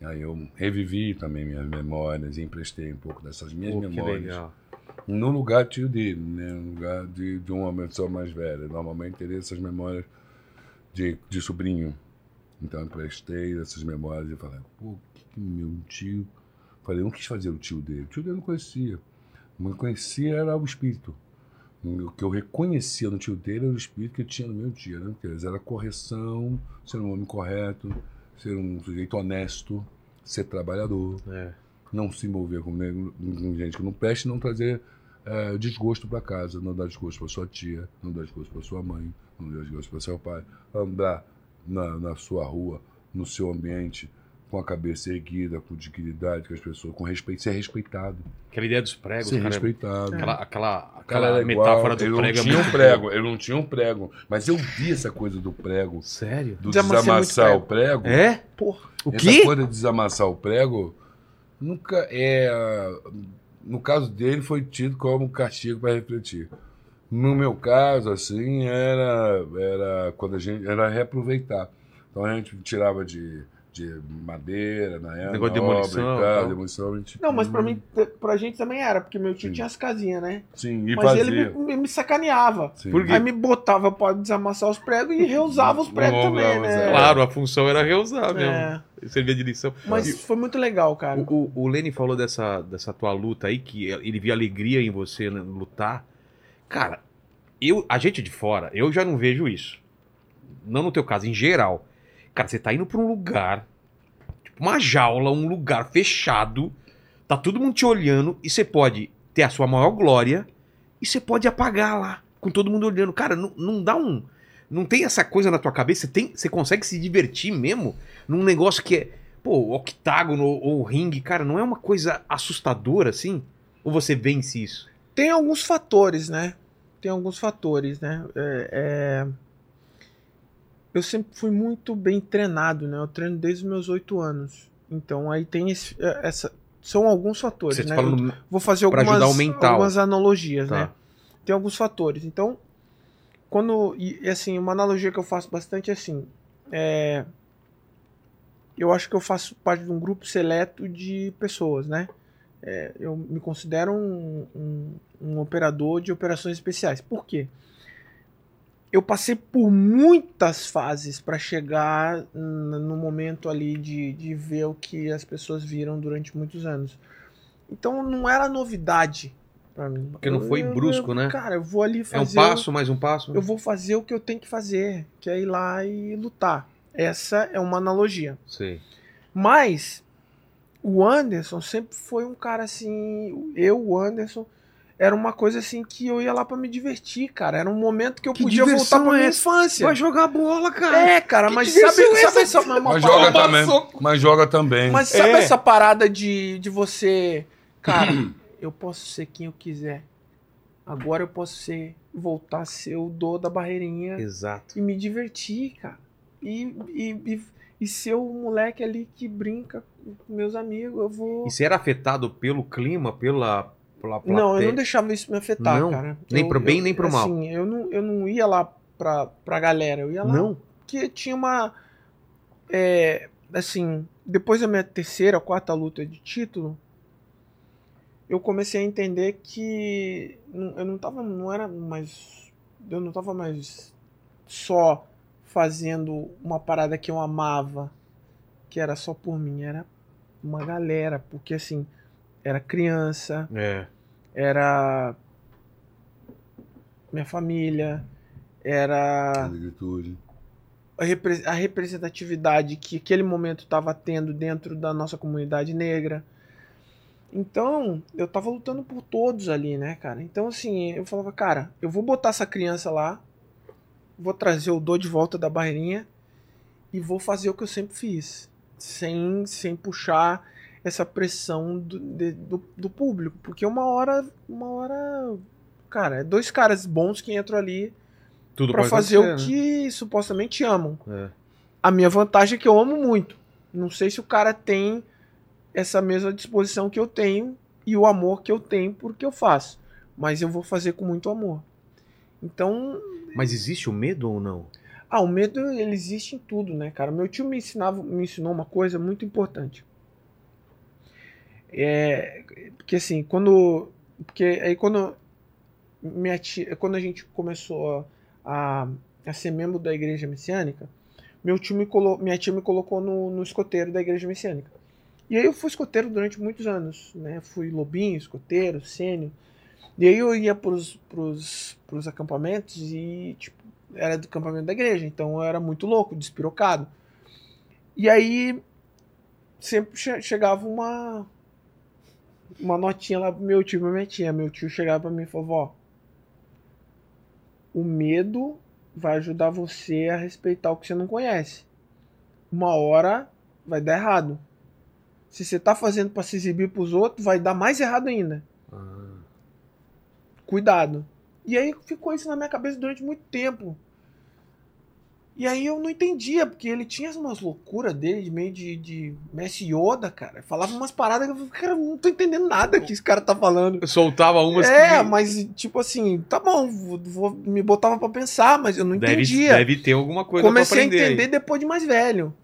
aí eu revivi também minhas memórias e emprestei um pouco dessas minhas que memórias legal. no lugar tio dele, né? No lugar de, de uma pessoa mais velha. Normalmente teria essas memórias de, de sobrinho. Então eu prestei essas memórias e falei, pô, que, que meu tio. Falei, não quis fazer o tio dele. O tio dele não conhecia. O que eu conhecia era o espírito. O que eu reconhecia no tio dele era o espírito que eu tinha no meu tio. Né? Era correção, ser um homem correto, ser um sujeito honesto, ser trabalhador É. não se envolver com, com gente que não preste, não trazer eh, desgosto para casa, não dar desgosto para sua tia, não dar desgosto para sua mãe, não dar desgosto para seu pai, andar na, na sua rua, no seu ambiente, com a cabeça erguida, com dignidade, com as pessoas, com respeito, ser respeitado, Aquela ideia dos pregos, ser cara. é- respeitado. Aquela, aquela, aquela era igual, metáfora do ele prego não é tinha um prego, ele não tinha um prego, mas eu vi essa coisa do prego. Sério? do Desamassar desamassar muito o prego. É? Porra. O Essa quê? coisa de desamassar o prego nunca é. No caso dele, foi tido como castigo para refletir. No meu caso, assim, era, era quando a gente era reaproveitar. Então a gente tirava de, de madeira na época, Negócio de demolição, e tal, demolição, a gente- Não, mas pra mim, pra gente também era, porque meu tio Sim. tinha as casinhas, né? Sim, e mas fazia. ele me, me- sacaneava. Sim. Por quê? Aí me botava pra desamassar os pregos e reusava os pregos Não, também, não, né? Zé. Claro, a função era reusar mesmo. É. Servia de lição. Mas foi muito legal, cara. O, o, o Lenny falou dessa, dessa tua luta aí, que ele via alegria em você né, lutar. Cara, eu, a gente de fora, eu já não vejo isso. Não no teu caso, em geral. Cara, você tá indo pra um lugar, tipo uma jaula, um lugar fechado, tá todo mundo te olhando e você pode ter a sua maior glória e você pode apagar lá. com todo mundo olhando. Cara, não, não dá um. Não tem essa coisa na tua cabeça? Tem, você consegue se divertir mesmo num negócio que é. Pô, octágono ou, ou ringue, cara, não é uma coisa assustadora assim? Ou você vence isso? Tem alguns fatores, né? Tem alguns fatores, né? É, é, Eu sempre fui muito bem treinado, né? Eu treino desde os meus oito anos. Então aí tem esse- é, essa. São alguns fatores, Você tá né? falando vou fazer algumas, algumas analogias, Tá. né? Tem alguns fatores. Então, quando. E, assim, uma analogia que eu faço bastante é assim. É, eu acho que eu faço parte de um grupo seleto de pessoas, né? É, eu me considero um, um- um operador de operações especiais. Por quê? Eu passei por muitas fases para chegar no momento ali de, de ver o que as pessoas viram durante muitos anos. Então não era novidade para mim. Porque não foi brusco, né? Cara, eu vou ali É um fazer. o- passo, mais um passo. eu vou fazer o que eu tenho que fazer, que é ir lá e lutar. Essa é uma analogia. Sei. Mas o Anderson sempre foi um cara assim. Eu, o Anderson, era uma coisa assim que eu ia lá pra me divertir, cara. Era um momento que eu Que podia voltar pra é minha essa? infância. Vai jogar bola, cara. É, cara, Que mas sabe, é sabe essa? Mas parada- joga também. soco. Mas joga também. Mas sabe É. essa parada de, de você. Cara, eu posso ser quem eu quiser. Agora eu posso ser. Voltar a ser o do da barreirinha Exato. e me divertir, cara. E, e, e, e ser o moleque ali que brinca com meus amigos. Eu vou. E você era afetado pelo clima, pela, pela plateia? Não, eu não deixava isso me afetar, Não? cara. Nem Eu- pro bem, eu- nem pro mal? Assim, eu não, eu não ia lá pra, pra galera, eu ia lá Não? porque tinha uma. é, assim, depois da minha terceira, quarta luta de título, eu comecei a entender que eu não tava. Não era mais. Eu não tava mais só fazendo uma parada que eu amava, que era só por mim, era uma galera, porque assim, era criança, É. era minha família, era a representatividade que aquele momento estava tendo dentro da nossa comunidade negra. Então, eu tava lutando por todos ali, né, cara? Então, assim, eu falava, cara, eu vou botar essa criança lá, vou trazer o dor de volta da barreirinha e vou fazer o que eu sempre fiz, sem, sem puxar essa pressão do, de- do, do público, porque uma hora, uma hora, cara, é dois caras bons que entram ali Tudo Pra fazer o acontecer, que supostamente amam. né? A minha vantagem é que eu amo muito. Não sei se o cara tem essa mesma disposição que eu tenho e o amor que eu tenho por que eu faço. Mas eu vou fazer com muito amor. Então, É. Mas existe o medo ou não? ah, o medo ele existe em tudo, né, cara? Meu tio me ensinava, me ensinou uma coisa muito importante. É, porque assim, quando, porque aí quando minha tia, quando a gente começou a, a ser membro da igreja messiânica, meu tio me colo, minha tia me colocou no, no escoteiro da igreja messiânica. E aí eu fui escoteiro durante muitos anos, né? Fui lobinho, escoteiro, sênior. E aí eu ia pros, pros, pros acampamentos e, tipo, era do acampamento da igreja, então eu era muito louco, despirocado. E aí sempre che- chegava uma uma notinha lá pro meu tio e pra minha tia. Meu tio chegava pra mim e falava, ó, o medo vai ajudar você a respeitar o que você não conhece. Uma hora vai dar errado. Se você tá fazendo pra se exibir pros outros, vai dar mais errado ainda. Cuidado. E aí ficou isso na minha cabeça durante muito tempo. E aí eu não entendia, porque ele tinha umas loucuras dele, de meio de, de Messi Yoda, cara. Falava umas paradas que eu falei, cara, não tô entendendo nada que esse cara tá falando. Eu soltava umas É, que mas tipo assim, tá bom, vou, vou- me botava pra pensar, mas eu não deve, entendia. deve ter alguma coisa comecei pra a aprender. aí. entender depois de mais velho.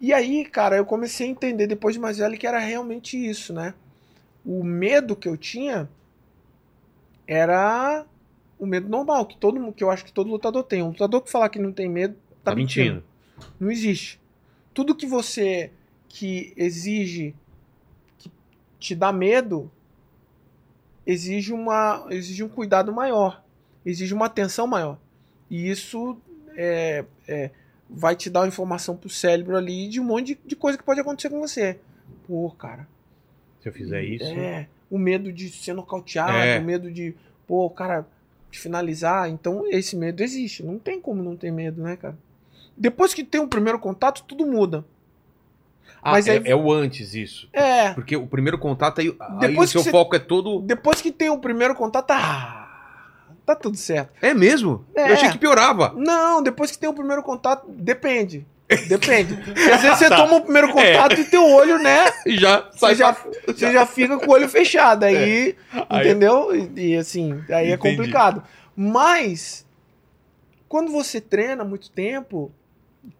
E aí, cara, eu comecei a entender depois de mais velho que era realmente isso, né? O medo que eu tinha era o medo normal, que todo mundo, que eu acho que todo lutador tem. Um lutador que falar que não tem medo tá, Tá mentindo. mentindo. Não existe. Tudo que você que exige que te dá medo exige uma exige um cuidado maior, exige uma atenção maior. E isso é, é, vai te dar uma informação pro cérebro ali de um monte de, de coisa que pode acontecer com você. Pô, cara. Se eu fizer isso. É, o medo de ser nocauteado, É. o medo de, pô, o cara de finalizar. Então, esse medo existe. Não tem como não ter medo, né, cara? Depois que tem o primeiro contato, tudo muda. Ah, Mas é, aí- é o antes isso. É. Porque o primeiro contato aí, aí o Depois seu você- foco é todo. Depois que tem o primeiro contato, ah, tá tudo certo. É mesmo? É. Eu achei que piorava. Não, depois que tem o primeiro contato, depende. Depende. Porque às vezes você toma o primeiro contato e teu olho, né? E já Você sai já, pra- você já fica com o olho fechado. Aí, Aí- entendeu? E, e, assim, aí é Entendi. complicado. Mas, quando você treina muito tempo,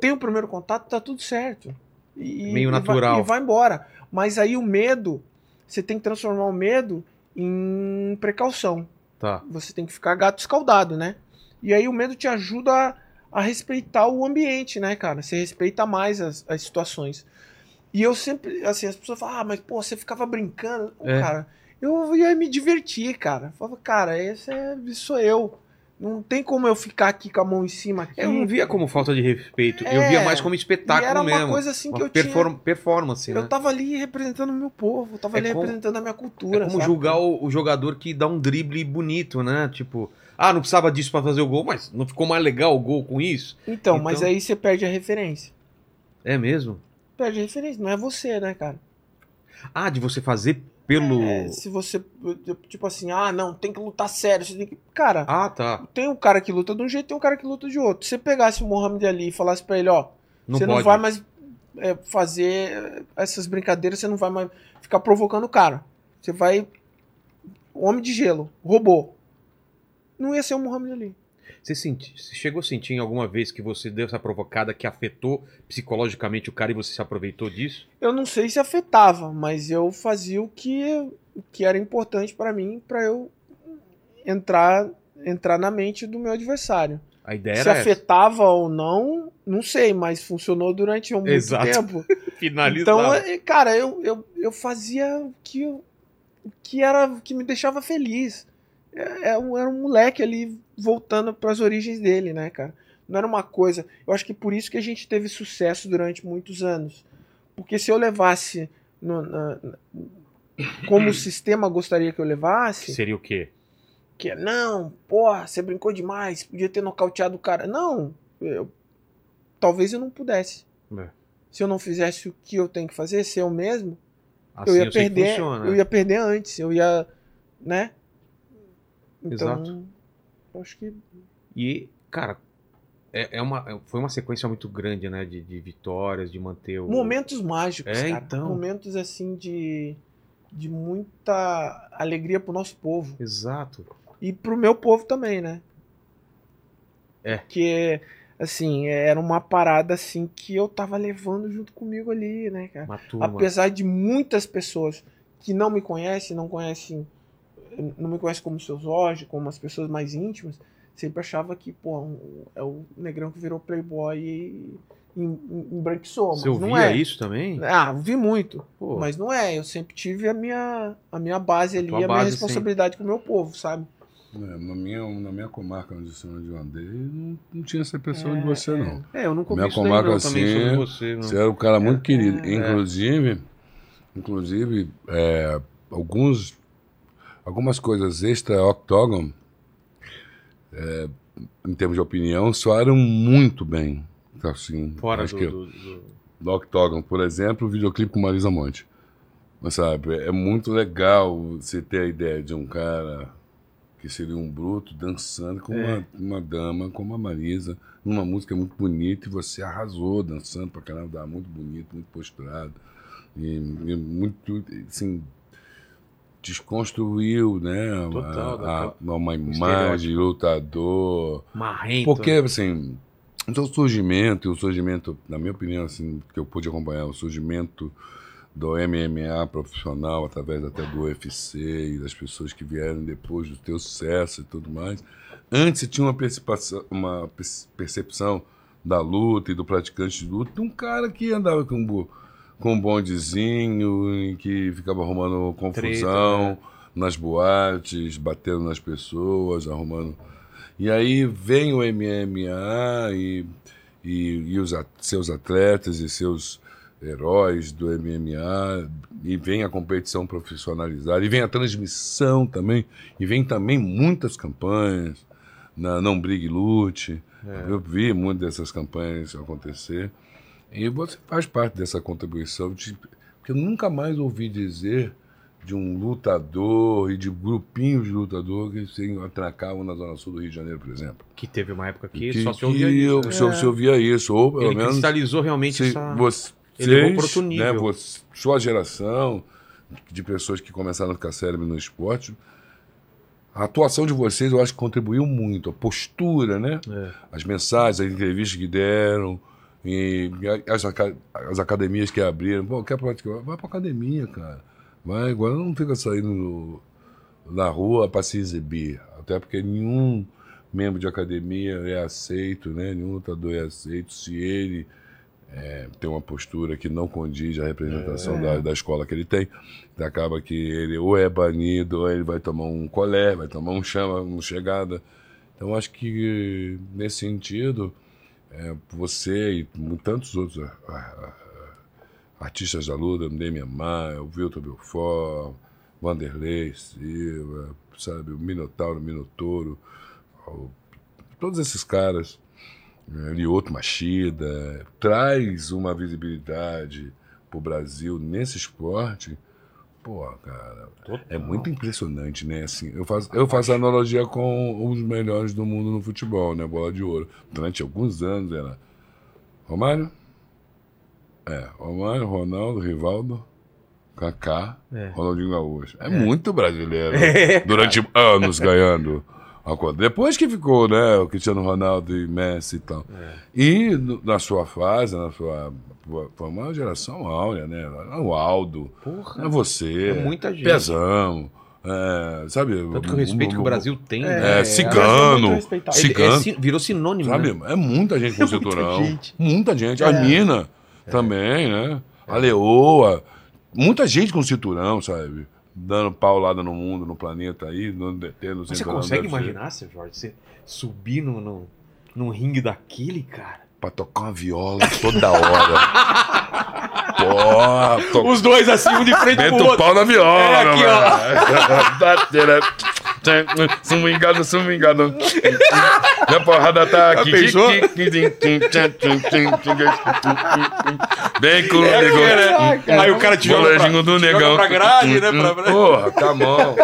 tem o primeiro contato, tá tudo certo. E, Meio e vai- natural. E vai, embora. Mas aí o medo, você tem que transformar o medo em precaução. Tá. Você tem que ficar gato escaldado, né? E aí o medo te ajuda a, respeitar o ambiente, né, cara? Você respeita mais as, as situações. E eu sempre, assim, as pessoas falam, ah, mas pô, você ficava brincando. É. Cara, eu ia me divertir, cara. Eu falava, cara, esse, é, esse sou eu. Não tem como eu ficar aqui com a mão em cima aqui. Eu não via como falta de respeito. Eu É. via mais como espetáculo era uma mesmo. coisa assim que Uma eu perform- tinha. performance, né? Eu tava ali representando o meu povo, eu tava É ali como- representando a minha É cultura. como sabe? julgar o, o jogador que dá um drible bonito, né? Tipo, ah, não precisava disso pra fazer o gol, mas não ficou mais legal o gol com isso? Então, mas Então- aí você perde a referência. É mesmo? Perde a referência, não é você, né, cara? Ah, de você fazer pelo. É, se você, tipo assim, ah, não, tem que lutar sério, você tem que. Cara, Ah, tá. tem um cara que luta de um jeito, tem um cara que luta de outro. Se você pegasse o Muhammad Ali e falasse pra ele, ó, Não você pode. não vai mais é, fazer essas brincadeiras, você não vai mais ficar provocando o cara. Você vai. Homem de gelo, robô. Não ia ser o Muhammad Ali. Você, senti... você chegou a sentir em alguma vez que você deu essa provocada que afetou psicologicamente o cara e você se aproveitou disso? Eu não sei se afetava, mas eu fazia o que, que era importante pra mim, pra eu entrar, entrar na mente do meu adversário. A ideia Se era essa. afetava ou não, não sei, mas funcionou durante um muito Exato. tempo. Finalizar. Então, é, cara, eu, eu, eu fazia o que, eu- que era que me deixava feliz. É, é um- era um moleque ali voltando para as origens dele, né, cara? Não era uma coisa. Eu acho que por isso que a gente teve sucesso durante muitos anos. Porque se eu levasse no- na- como o sistema gostaria que eu levasse, Seria o quê? que é, não, porra, você brincou demais, podia ter nocauteado o cara. Não, eu- talvez eu não pudesse. É. Se eu não fizesse o que eu tenho que fazer, ser eu mesmo, Assim eu ia que perder, funciona, eu né? ia perder antes, eu ia, né? Então, Exato. eu acho que E, cara, é, é uma, é- foi uma sequência muito grande, né? De, de vitórias, de manter o. momentos mágicos, É, cara. então. Momentos assim de de muita alegria pro nosso povo Exato. e pro meu povo também, né? É. Que assim, era uma parada assim que eu tava levando junto comigo ali, né, cara? Apesar de muitas pessoas que não me conhecem, não conhecem, não me conhecem como seu Jorge, como as pessoas mais íntimas, sempre achava que, pô, um- é o negrão que virou playboy e em- em- embranquiçou, Você não ouvia é. isso também? Ah, vi muito, Pô, mas não é. Eu sempre tive a minha, a minha base A ali, a minha base, responsabilidade com o meu povo, sabe? É, na, minha, na minha comarca onde eu andei, não, não tinha essa impressão É, de você, é. não. É, eu nunca Minha comarca não, também assim, sobre você. Não. Você era um cara muito querido. é. Inclusive, inclusive é, alguns, algumas coisas extra-octógono, é, em termos de opinião, soaram muito bem. Assim, Fora do, que do- do- do Octógono, por exemplo, o videoclipe com Marisa Monte. Mas sabe, é muito legal você ter a ideia de um cara que seria um bruto dançando com É. uma, uma dama como a Marisa, numa música muito bonita, e você arrasou dançando pra caramba, muito bonito, muito posturado. E, e muito, assim, desconstruiu, né? Total, a, a- uma imagem, lutador. Marrento. Porque, assim, o surgimento, o surgimento, na minha opinião, assim, que eu pude acompanhar, o surgimento do MMA profissional, através até do UFC e das pessoas que vieram depois do teu sucesso e tudo mais. Antes você tinha uma percepção, uma perce- percepção da luta e do praticante de luta de um cara que andava com, um com um bondezinho e que ficava arrumando confusão Treta, né? nas boates, batendo nas pessoas, arrumando e aí vem o MMA e, e, e os at- seus atletas e seus heróis do MMA, e vem a competição profissionalizada, e vem a transmissão também, e vem também muitas campanhas, na Não Brigue Lute. Eu vi muitas dessas campanhas acontecer. E você faz parte dessa contribuição, de, porque eu nunca mais ouvi dizer de um lutador e de grupinhos de lutador que se atracavam na Zona Sul do Rio de Janeiro, por exemplo. Que teve uma época que, que só se ouvia isso. né? só se ouvia isso, ou pelo Ele menos cristalizou realmente se essa... vocês, ele outro né, você- sua geração de pessoas que começaram a ficar cérebro no esporte, a atuação de vocês eu acho que contribuiu muito, a postura, né? É. As mensagens, as entrevistas que deram, e as, as academias que abriram. Pô, quer praticar? Vai pra academia, cara. Vai, agora não fica saindo na rua para se exibir. Até porque nenhum membro de academia é aceito, né? Nenhum lutador é aceito se ele é, tem uma postura que não condiz à representação da, da escola que ele tem. Então acaba que ele ou é banido, ou ele vai tomar um colé, vai tomar um chama, uma chegada. Então acho que nesse sentido, é, você e tantos outros ah, ah, ah, artistas da luta, Demian Maia, o Wilton Belfort, Vanderlei Silva, sabe, o Minotauro, o Minotouro, o- todos esses caras, né, Lioto Machida, traz uma visibilidade pro Brasil nesse esporte. Pô, cara, é muito impressionante, né? Assim, eu faço, eu faço analogia com os melhores do mundo no futebol, né? Bola de ouro. Durante alguns anos era Romário, é, Romário, Ronaldo, Rivaldo, Kaká, É. Ronaldinho Gaúcho. É, muito brasileiro. É, durante anos ganhando. Depois que ficou, né, o Cristiano Ronaldo e Messi e tal. É. E no- na sua fase, na sua. Foi uma geração áurea, né? O Aldo, Porra. é você, É muita gente. Pezão, é, sabe? Tanto que o respeito que o Brasil tem, É, né? cigano, respeitado. Ele- cigano. é si- virou sinônimo, Sabe? né? É muita gente com muita cinturão. gente. Muita gente. A É. Nina também, né? A Leoa. Muita gente com cinturão, sabe? Dando paulada no mundo, no planeta aí, no, tendo Mas você consegue imaginar, seu Jorge, você subir no, no, num ringue daquele, cara? Pra tocar uma viola toda hora. To... Os dois assim, um de frente Meta pro o outro. pau na viola, É, aqui, ó. mano. Sumingado, sumingado. Minha porrada tá aqui. Bem com o É, negão. né? Aí o cara te joga pra, do te joga negão. pra grade, né? Pra. Porra, tá bom.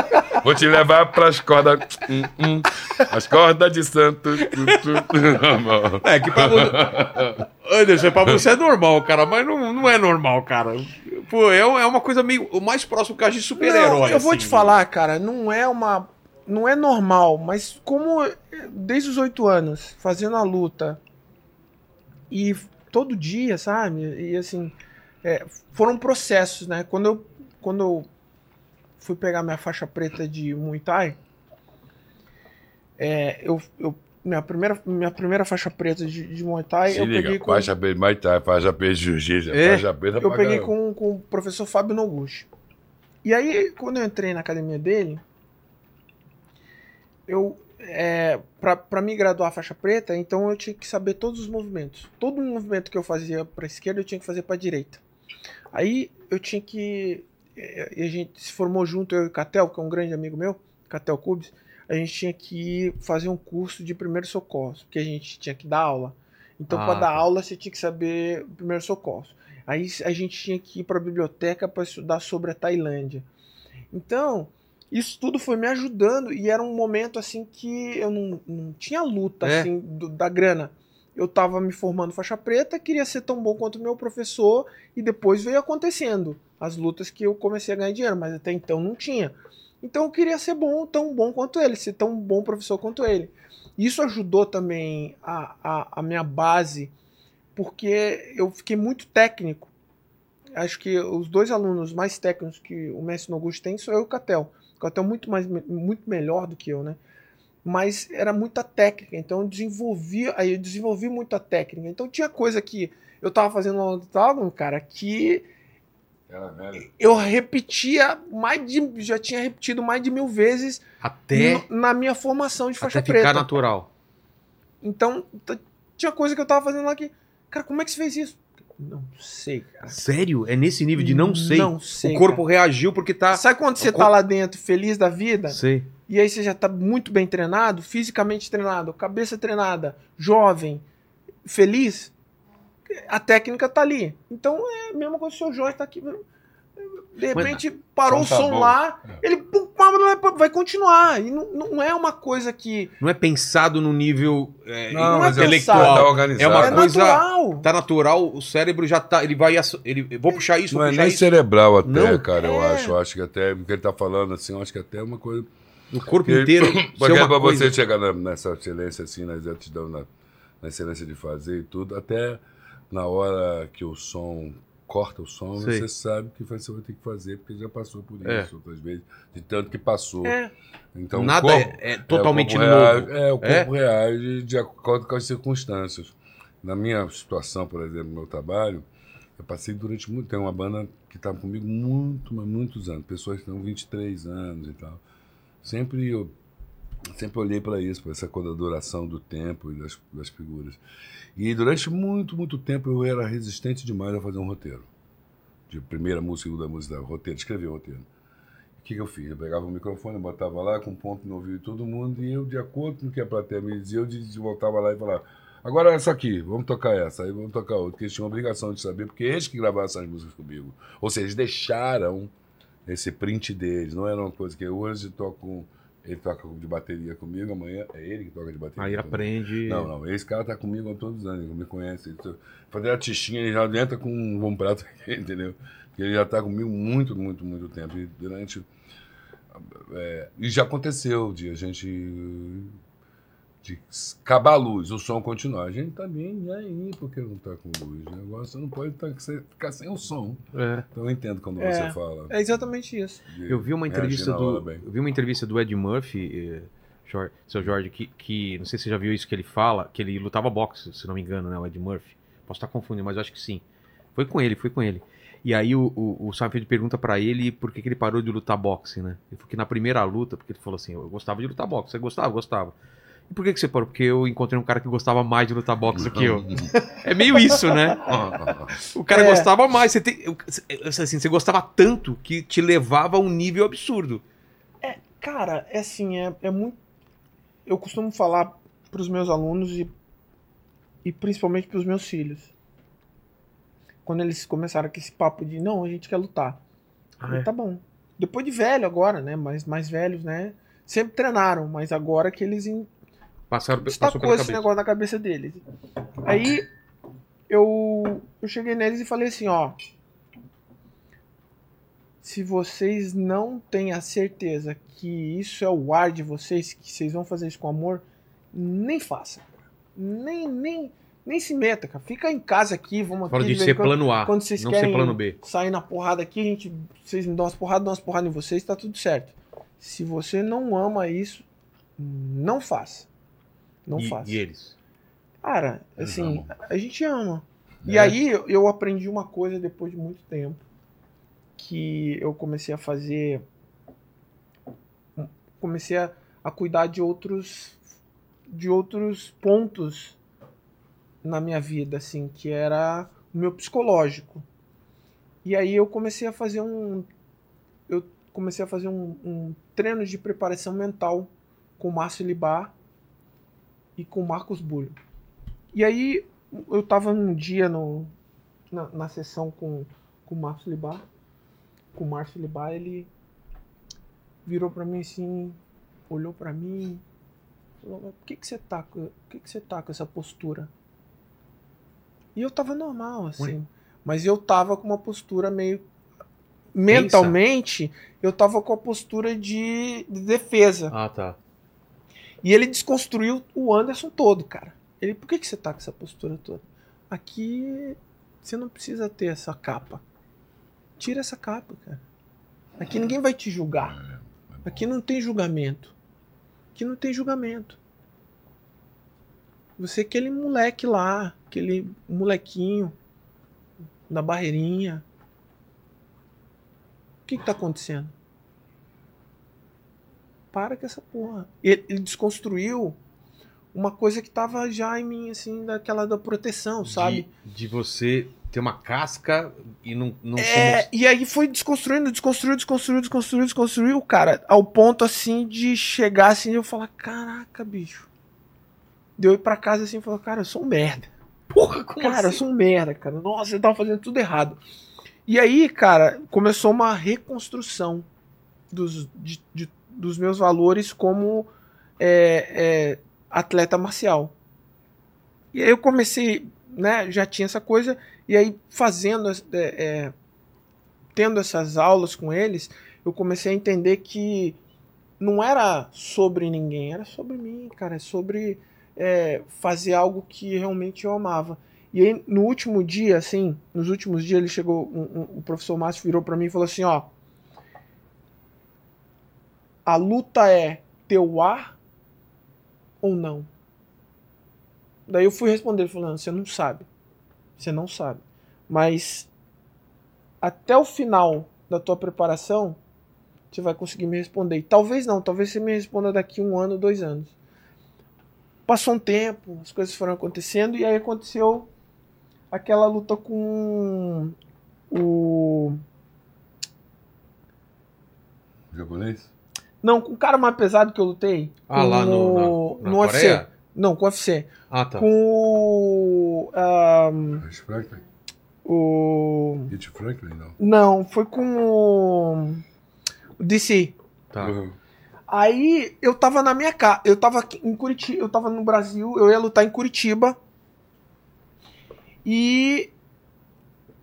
Vou te levar pras cordas. Hum, hum. As cordas de santo. É que pra você... Anderson, pra você é normal, cara, mas não, não é normal, cara. Pô, é, é uma coisa meio... O mais próximo que acho de Não, super-herói. eu vou assim. te falar, cara, não é uma. Não é normal, mas como desde os oito anos, fazendo a luta e todo dia, sabe? E assim, é, foram processos, né? Quando eu, quando eu fui pegar minha faixa preta de Muay Thai, é, eu, eu minha primeira, minha primeira faixa preta de, de Muay Thai, Se eu liga, peguei com faixa B, mais tarde, faixa B de jiu-jitsu, É? faixa da eu peguei com, com o professor Fábio Noguchi. E aí, quando eu entrei na academia dele, eu, é, pra me graduar a faixa preta, então eu tinha que saber todos os movimentos. Todo movimento que eu fazia pra esquerda, eu tinha que fazer pra direita. Aí, eu tinha que... é, e a gente se formou junto, eu e o Catel, que é um grande amigo meu, Catel Cubes, a gente tinha que fazer um curso de primeiros socorros, porque a gente tinha que dar aula. Então, Ah, para dar tá. aula, você tinha que saber primeiros socorros. Aí a gente tinha que ir para a biblioteca para estudar sobre a Tailândia. Então, isso tudo foi me ajudando e era um momento assim que eu não, não tinha luta É. assim do- da grana. Eu tava me formando faixa preta, queria ser tão bom quanto o meu professor e depois veio acontecendo as lutas que eu comecei a ganhar dinheiro, mas até então não tinha. Então eu queria ser bom, tão bom quanto ele, ser tão bom professor quanto ele. Isso ajudou também a, a, a minha base, porque eu fiquei muito técnico. Acho que os dois alunos mais técnicos que o Messi Noguchi tem sou eu e o Catel. O Catel é muito, mais, muito melhor do que eu, né? Mas era muita técnica, então eu desenvolvi, aí eu desenvolvi muita técnica. Então tinha coisa que eu tava fazendo lá no octógono, cara, que eu repetia mais de. Já tinha repetido mais de mil vezes Até, no- na minha formação de até faixa ficar preta. natural. Então, tinha coisa que eu tava fazendo lá que. Cara, como é que você fez isso? Não sei, cara. Sério? É nesse nível de não sei? Não sei. o corpo reagiu porque tá. cara. Sabe quando você tá lá dentro feliz da vida? Sei. E aí você já tá muito bem treinado, fisicamente treinado, cabeça treinada, jovem, feliz, a técnica tá ali. Então é a mesma coisa se o Jorge tá aqui. De Mas- repente parou o Som tá lá, É. ele pum, pum, vai continuar. E não, não é uma coisa que. Não é pensado no nível é, Não, mas é intelectual. tá organizado. É uma é coisa- natural. Tá natural, o cérebro já tá. Ele vai. Ele, eu vou puxar isso, Não vou é puxar nem isso. cerebral até, Não? cara, eu É. acho. Eu acho que até, o que ele tá falando, assim, eu acho que até é uma coisa... O corpo inteiro. Porque é pra coisa... você chegar na- nessa excelência, assim, na exatidão, na, na excelência de fazer e tudo, até na hora que o som corta o som, Sei. você sabe que você vai ter que fazer, porque já passou por É. isso outras vezes, de tanto que passou. É, Então, Nada corpo- é, é totalmente novo. reage- é, o corpo reage de acordo com as circunstâncias. Na minha situação, por exemplo, no meu trabalho, eu passei durante muito tempo, uma banda que estava comigo muito, mas muitos anos, pessoas que estão 23 anos e tal. Sempre eu sempre olhei para isso, para essa coisa da duração do tempo e das, das figuras. E durante muito, muito tempo eu era resistente demais a fazer um roteiro. De primeira música, segunda música, roteiro, escrever roteiro. O que, que eu fiz? Eu pegava o microfone, botava lá com um ponto no ouvido de todo mundo e eu, de acordo com o que a plateia me dizia, eu voltava lá e falava: agora essa aqui, vamos tocar essa, aí vamos tocar outra, porque eles tinham obrigação de saber, porque eles que gravaram essas músicas comigo. Ou seja, eles deixaram esse print deles, não era uma coisa que eu hoje toco. Ele toca de bateria comigo, amanhã é ele que toca de bateria. Aí aprende. Não, não. Esse cara tá comigo há todos os anos, ele me conhece. Ele tá- Fazer a tichinha, ele já entra com um bom prato, entendeu? Porque ele já tá comigo muito, muito, muito tempo. E durante. é, e já aconteceu de a gente. De acabar a luz, o som continuar. A gente tá bem, e aí, porque não tá com luz? O negócio não pode tá- ficar sem o som. É. Então eu entendo quando É. você fala. é exatamente isso. de Eu vi uma entrevista do. Eu vi uma entrevista do Ed Murphy, eh, seu Jorge, que, que. Não sei se você já viu isso que ele fala, que ele lutava boxe, se não me engano, né? O Ed Murphy. Posso estar confundindo, mas eu acho que sim. Foi com ele, foi com ele. E aí o, o, o Seinfeld pergunta pra ele por que, que ele parou de lutar boxe, né? Ele falou que na primeira luta, porque ele falou assim, eu gostava de lutar boxe. Você gostava? Gostava. E por que, que você parou? Porque eu encontrei um cara que gostava mais de lutar boxe do que eu. É meio isso, né? O cara É. gostava mais. Você, tem, assim, você gostava tanto que te levava a um nível absurdo. Cara, é assim, é, é muito. Eu costumo falar pros meus alunos e, e principalmente pros meus filhos. Quando eles começaram com esse papo de não, a gente quer lutar. Eu falei, Ah, é? Tá bom. Depois de velho agora, né? Mas mais velhos, né? Sempre treinaram, mas agora que eles Passaram, passou destacou pela esse negócio na cabeça deles. Aí eu, eu cheguei neles e falei assim, ó. Se vocês não têm a certeza que isso é o ar de vocês, que vocês vão fazer isso com amor, nem faça. Nem, nem, nem se meta, cara. Fica em casa aqui, vamos Fala aqui. de vez ser quando- plano A, quando vocês não querem ser plano B. sair na porrada aqui, a gente, vocês me dão umas porradas, dão umas porradas em vocês, tá tudo certo. Se você não ama isso, não faça. Não e, faça. e eles? Cara, Eles assim, amam. a gente ama. E É. aí eu- eu aprendi uma coisa depois de muito tempo. Que eu comecei a fazer. Comecei a, a cuidar de outros. De outros pontos na minha vida, assim, que era o meu psicológico. E aí eu comecei a fazer um. Eu comecei a fazer um, um treino de preparação mental com o Márcio Libar e com o Marcos Bulho. E aí eu tava um dia no, na, na sessão com, com o Márcio Libar. Com o Márcio Libar, ele virou pra mim assim, olhou pra mim, falou, "Mas por que que você tá com, por que que você tá com essa postura? E eu tava normal, assim. Mas eu tava com uma postura meio. Mentalmente, eu tava com a postura de, de defesa. Ah, tá. E ele desconstruiu o Anderson todo, cara. Ele, por que, que você tá com essa postura toda? Aqui você não precisa ter essa capa. Tira essa capa, cara. Aqui ninguém vai te julgar. Aqui não tem julgamento. Aqui não tem julgamento. Você é aquele moleque lá, aquele molequinho na barreirinha. O que, que tá acontecendo? Para com essa porra. Ele, ele desconstruiu uma coisa que tava já em mim, assim, daquela da proteção, sabe? De, de você tem uma casca e não, não É, e aí foi desconstruindo, desconstruindo, desconstruindo, desconstruindo, desconstruiu, cara, ao ponto assim de chegar assim e eu falar, caraca, bicho. Deu ir pra casa assim e falar, cara, eu sou um merda. Porra, como cara, eu assim? sou um merda, cara. Nossa, eu tava fazendo tudo errado. E aí, cara, começou uma reconstrução dos, de- de- dos meus valores como é, é, atleta marcial. E aí eu comecei, né, já tinha essa coisa, e aí fazendo, é, é, tendo essas aulas com eles, eu comecei a entender que não era sobre ninguém, era sobre mim, cara, é sobre é, fazer algo que realmente eu amava. E aí, no último dia, assim, nos últimos dias, ele chegou, um- um- o professor Márcio virou pra mim e falou assim, ó, a luta é teu ar ou não? Daí eu fui responder, falando, você não sabe, você não sabe, mas até o final da tua preparação, você vai conseguir me responder. E talvez não, talvez você me responda daqui um ano, dois anos. Passou um tempo, as coisas foram acontecendo, e aí aconteceu aquela luta com o. Japonês? Não, com o cara mais pesado que eu lutei. Ah, lá no, com- na, na no UFC. Coreia? Não, com o UFC. Ah, tá. Com o. Franklin? o. Rich Franklin, não. Não, foi com o. o DC. Tá. Uhum. Aí eu tava na minha casa, eu tava aqui em Curitiba, eu tava no Brasil, eu ia lutar em Curitiba. E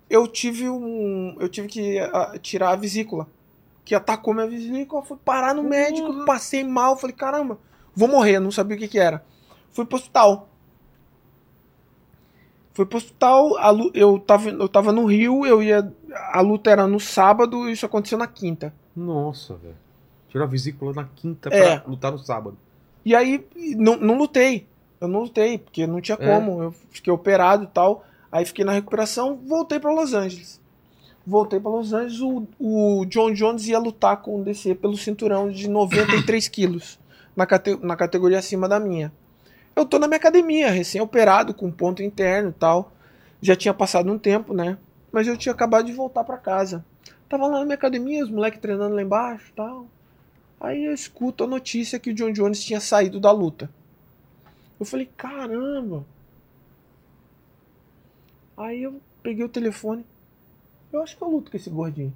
eu tive um, eu tive que ah, tirar a vesícula, que atacou minha vesícula, fui parar no médico, passei mal, falei, caramba, vou morrer, não sabia o que que era. Fui pro hospital. Fui pro hospital, lu- eu tava, eu tava no Rio, eu ia, a luta era no sábado, isso aconteceu na quinta. Nossa, velho. Tirou a vesícula na quinta É. pra lutar no sábado. E aí, não, não lutei. Eu não lutei, porque não tinha É. como. Eu fiquei operado e tal. Aí fiquei na recuperação, voltei pra Los Angeles. Voltei pra Los Angeles, o, o John Jones ia lutar com o DC pelo cinturão de 93 quilos, na, cate- na categoria acima da minha. Eu tô na minha academia, recém-operado, com ponto interno e tal. Já tinha passado um tempo, né? Mas eu tinha acabado de voltar pra casa. Tava lá na minha academia, os moleques treinando lá embaixo e tal. Aí eu escuto a notícia que o John Jones tinha saído da luta. Eu falei, caramba. Aí eu peguei o telefone. Eu acho que eu luto com esse gordinho.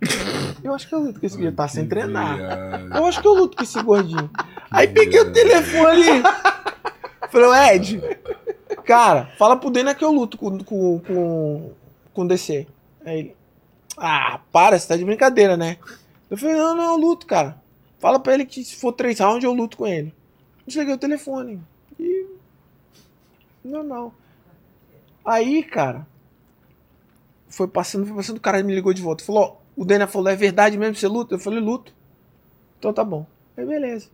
Eu acho que eu luto com esse gordinho. Tá sem treinar. viagem. Eu acho que eu luto com esse gordinho. Aí peguei o telefone. Falei, "Ô, Ed, cara, fala pro Dena que eu luto com, com, com, com DC. Aí ele, ah, para, você tá de brincadeira, né? Eu falei, não, não, eu luto, cara. Fala pra ele que se for três rounds eu luto com ele. Desliguei o telefone. E. Normal. Aí, cara. Foi passando, foi passando, o cara me ligou de volta. Falou, ó, o Dana falou, é verdade mesmo você luta? Eu falei, luto. Então tá bom. Aí beleza.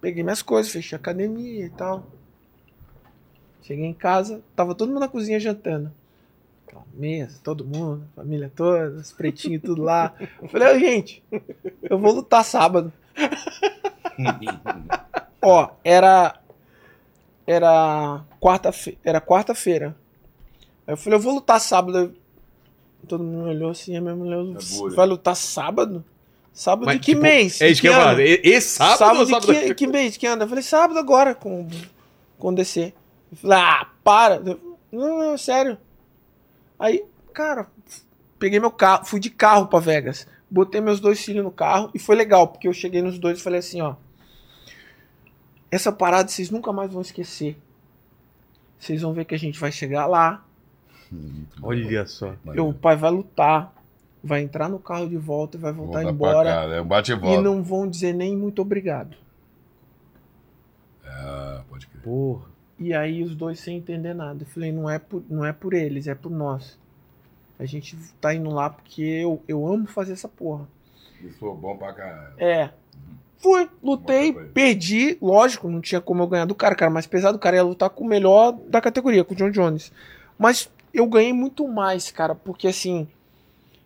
Peguei minhas coisas, fechei a academia e tal. Cheguei em casa, tava todo mundo na cozinha jantando. Aquela mesa, todo mundo, família toda, os pretinhos tudo lá. Eu falei, ô gente, eu vou lutar sábado. Ó, era. Era quarta-feira. Era quarta-feira. Aí eu falei, eu vou lutar sábado. Todo mundo olhou assim, a minha mulher É vai lutar sábado? Sábado Mas, de que tipo, mês? É isso que eu ia ano?" falar. E- Esse sábado, Sábado, ou de sábado? que, que mês que anda? Eu falei, sábado agora com, com DC. Eu falei, ah, para. Eu, Não, não, sério. Aí, cara, peguei meu carro, fui de carro pra Vegas. Botei meus dois filhos no carro e foi legal, porque eu cheguei nos dois e falei assim, ó. Essa parada vocês nunca mais vão esquecer. Vocês vão ver que a gente vai chegar lá. Olha só. o pai vai lutar. Vai entrar no carro de volta e vai voltar embora. cá, É um bate e E volta. não vão dizer nem muito obrigado. Ah, pode crer. Porra. E aí os dois sem entender nada. Eu falei, não é por, não é por eles, é por nós. A gente tá indo lá porque eu, eu amo fazer essa porra. Isso foi bom pra caralho. É. Fui, lutei, perdi. Lógico, não tinha como eu ganhar do cara. O cara mais pesado, o cara ia lutar com o melhor da categoria, com o John Jones. Mas eu ganhei muito mais, cara, porque assim.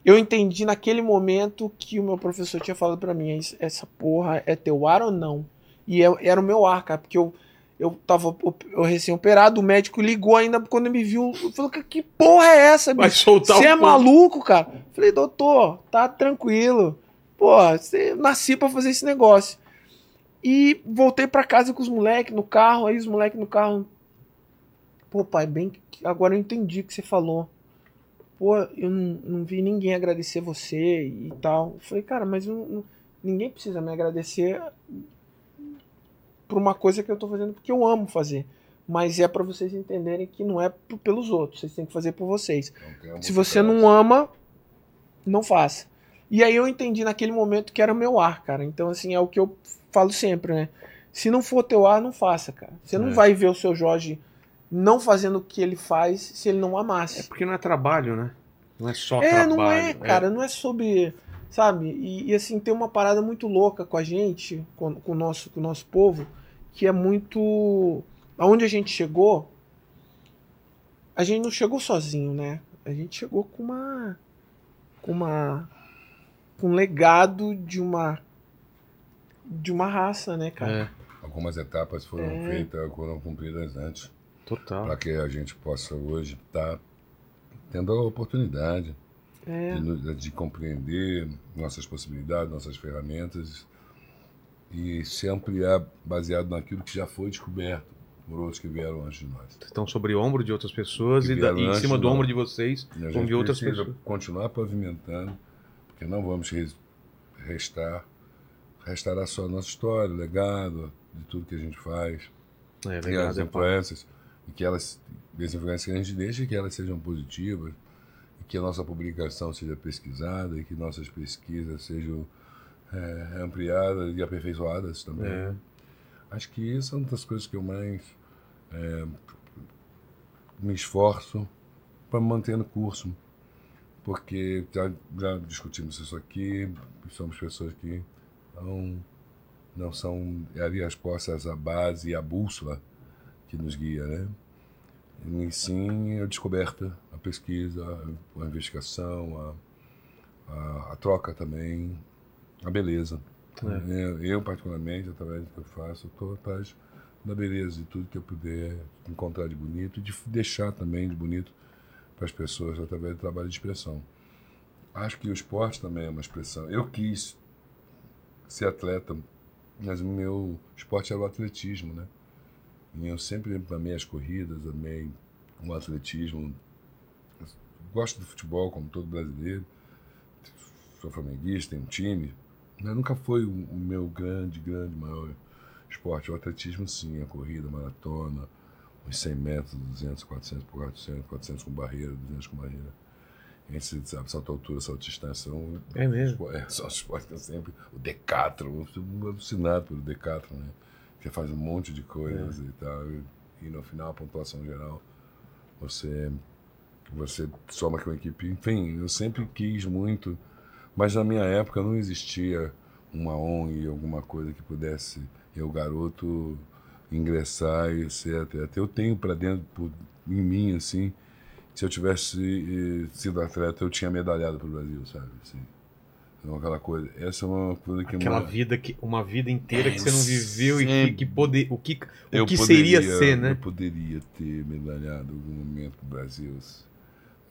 Eu entendi naquele momento que o meu professor tinha falado pra mim: "Es- essa porra é teu ar ou não? E eu- era o meu ar, cara, porque eu, Eu tava eu recém-operado, o médico ligou ainda quando me viu. Falou, "Que- porra é essa, bicho? Você é fogo." maluco, cara? Falei, doutor, tá tranquilo. Pô, você nasci pra fazer esse negócio. E voltei pra casa com os moleques no carro, aí os moleques no carro. Pô, pai, bem agora eu entendi o que você falou. Pô, eu não, não vi ninguém agradecer você e tal. Eu falei, cara, mas eu não- ninguém precisa me agradecer por uma coisa que eu tô fazendo porque eu amo fazer. Mas é pra vocês entenderem que não é pelos outros, vocês têm que fazer por vocês. Se você não ama, não faça. E aí eu entendi naquele momento que era o meu ar, cara. Então, assim, é o que eu falo sempre, né? Se não for teu ar, não faça, cara. Você não É. vai ver o seu Jorge não fazendo o que ele faz se ele não É amasse. porque não é trabalho, né? Não é só É, trabalho. não é, cara. Não é sobre. Sabe? E, e, assim, tem uma parada muito louca com a gente, com, com, o nosso, com o nosso povo, que é muito. Aonde a gente chegou, a gente não chegou sozinho, né? A gente chegou com uma. Com uma. Com um legado de uma. De uma raça, né, cara? É, Algumas etapas foram É. feitas, foram cumpridas antes, total. para que a gente possa hoje estar tendo a oportunidade É. de, de compreender nossas possibilidades, nossas ferramentas e se ampliar baseado naquilo que já foi descoberto por outros que vieram antes de nós. Estão sobre o ombro de outras pessoas e, da- e em cima do ombro de vocês E a gente vir outras pessoas. continuar pavimentando, porque não vamos res- restar, restará só a nossa história, o legado de tudo que a gente faz. É, e as é influências, e que elas, as influências que a gente deixa, que elas sejam positivas, e que a nossa publicação seja pesquisada, e que nossas pesquisas sejam é, ampliadas e aperfeiçoadas também. É. Acho que isso é uma das coisas que eu mais é, me esforço para manter no curso. Porque já, já discutimos isso aqui, somos pessoas que não, não são ali as postas, a base e a bússola que nos guia, né? E sim a descoberta, a pesquisa, a investigação, a, a, a troca também, a beleza. Eu, eu, particularmente, através do que eu faço, estou atrás da beleza de tudo que eu puder encontrar de bonito e de deixar também de bonito para as pessoas através do trabalho de expressão. Acho que o esporte também é uma expressão. Eu quis ser atleta, mas o meu esporte era o atletismo, né? E eu sempre amei as corridas, amei o atletismo. Gosto do futebol, como todo brasileiro. Sou flamenguista, tenho um time. Mas nunca foi o, meu grande, grande, maior esporte. O atletismo, sim. A corrida, a maratona, os 100 metros, 200, 400 por 400, 400 com barreira, 200 com barreira. Esse, sabe, salto altura, salto distância. São, É mesmo? É, são os esportes que eu sempre... O decathlon, eu sou alucinado pelo decathlon, né? Você faz um monte de coisas e tal. E, e no final, a pontuação geral, você, você soma com a equipe. Enfim, eu sempre quis muito, mas na minha época não existia uma ONG, alguma coisa que pudesse eu, garoto, ingressar e ser. Eu tenho para dentro, por, em mim, assim, se eu tivesse eh, sido atleta, eu tinha medalhado para o Brasil, sabe? Assim, então, aquela coisa. Essa é uma coisa que Aquela uma- vida que uma vida inteira que É, você não viveu e que, que poder, o que o Eu que poderia- seria ser, né? Eu poderia ter medalhado em algum momento pro Brasil, aos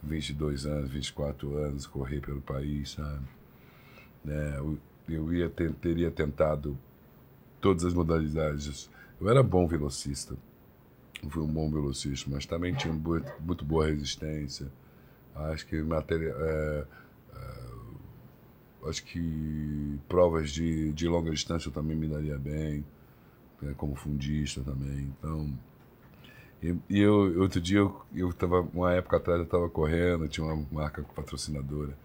22 anos, 24 anos, correr pelo país, sabe? Né, eu, eu ia ter- teria tentado todas as modalidades. Eu era bom velocista, eu fui um bom velocista, mas também tinha muito, muito boa resistência. Acho que matéria, é, é, acho que provas de, de longa distância eu também me daria bem né, como fundista também. Então, e, e eu outro dia eu, eu tava uma época atrás eu estava correndo, tinha uma marca patrocinadora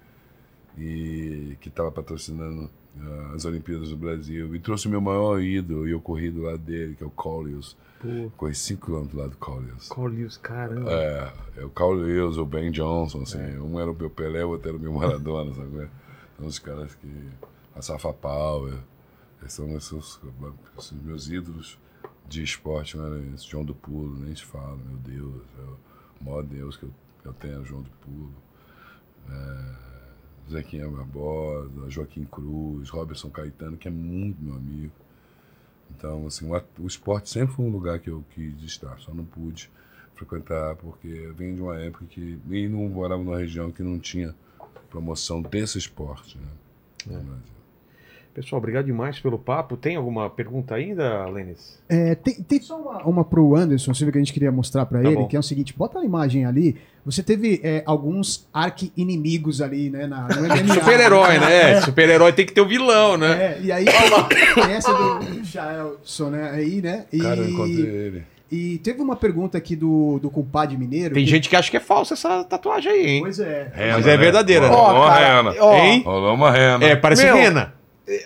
e que estava patrocinando ah, as Olimpíadas do Brasil e trouxe o meu maior ídolo e eu corri do lado dele, que é o Collius. Pô, Corri 5 km do lado do Collius. Corlius, caramba. É, é o Lewis, o Ben Johnson, assim. Um era o meu Pelé, o outro era o meu Maradona, sabe? São os caras que... A Safa Power. Esses são esses, meus ídolos de esporte? Esse João do Pulo, nem se fala, meu Deus. É o maior Deus que eu, que eu tenho, é João do Pulo. É, Zequinha Barbosa, Joaquim Cruz, Robertson Caetano, que é muito meu amigo. Então, assim, o, esporte sempre foi um lugar que eu quis estar, só não pude frequentar porque eu venho de uma época que e não morava numa região que não tinha promoção desse esporte, né? No Brasil. Pessoal, obrigado demais pelo papo. Tem alguma pergunta ainda, Lênis? É, tem, tem só uma, uma pro Anderson que a gente queria mostrar pra Tá ele, bom. que é o seguinte, bota a imagem ali, você teve é, alguns arqui-inimigos ali, né, na, no MMA. Super-herói, né? É, Super-herói tem que ter o vilão, né? é, e aí essa do Jaelson, né, aí, né, e, Cara, eu encontrei ele. E teve uma pergunta aqui do, do compadre mineiro. Tem que- gente que acha que é falsa essa tatuagem aí, hein? Pois é. Rena, Mas é verdadeira, né? Rolou Ó, uma rena. ó, Hein? Rolou uma rena. É, parece Meu, rena.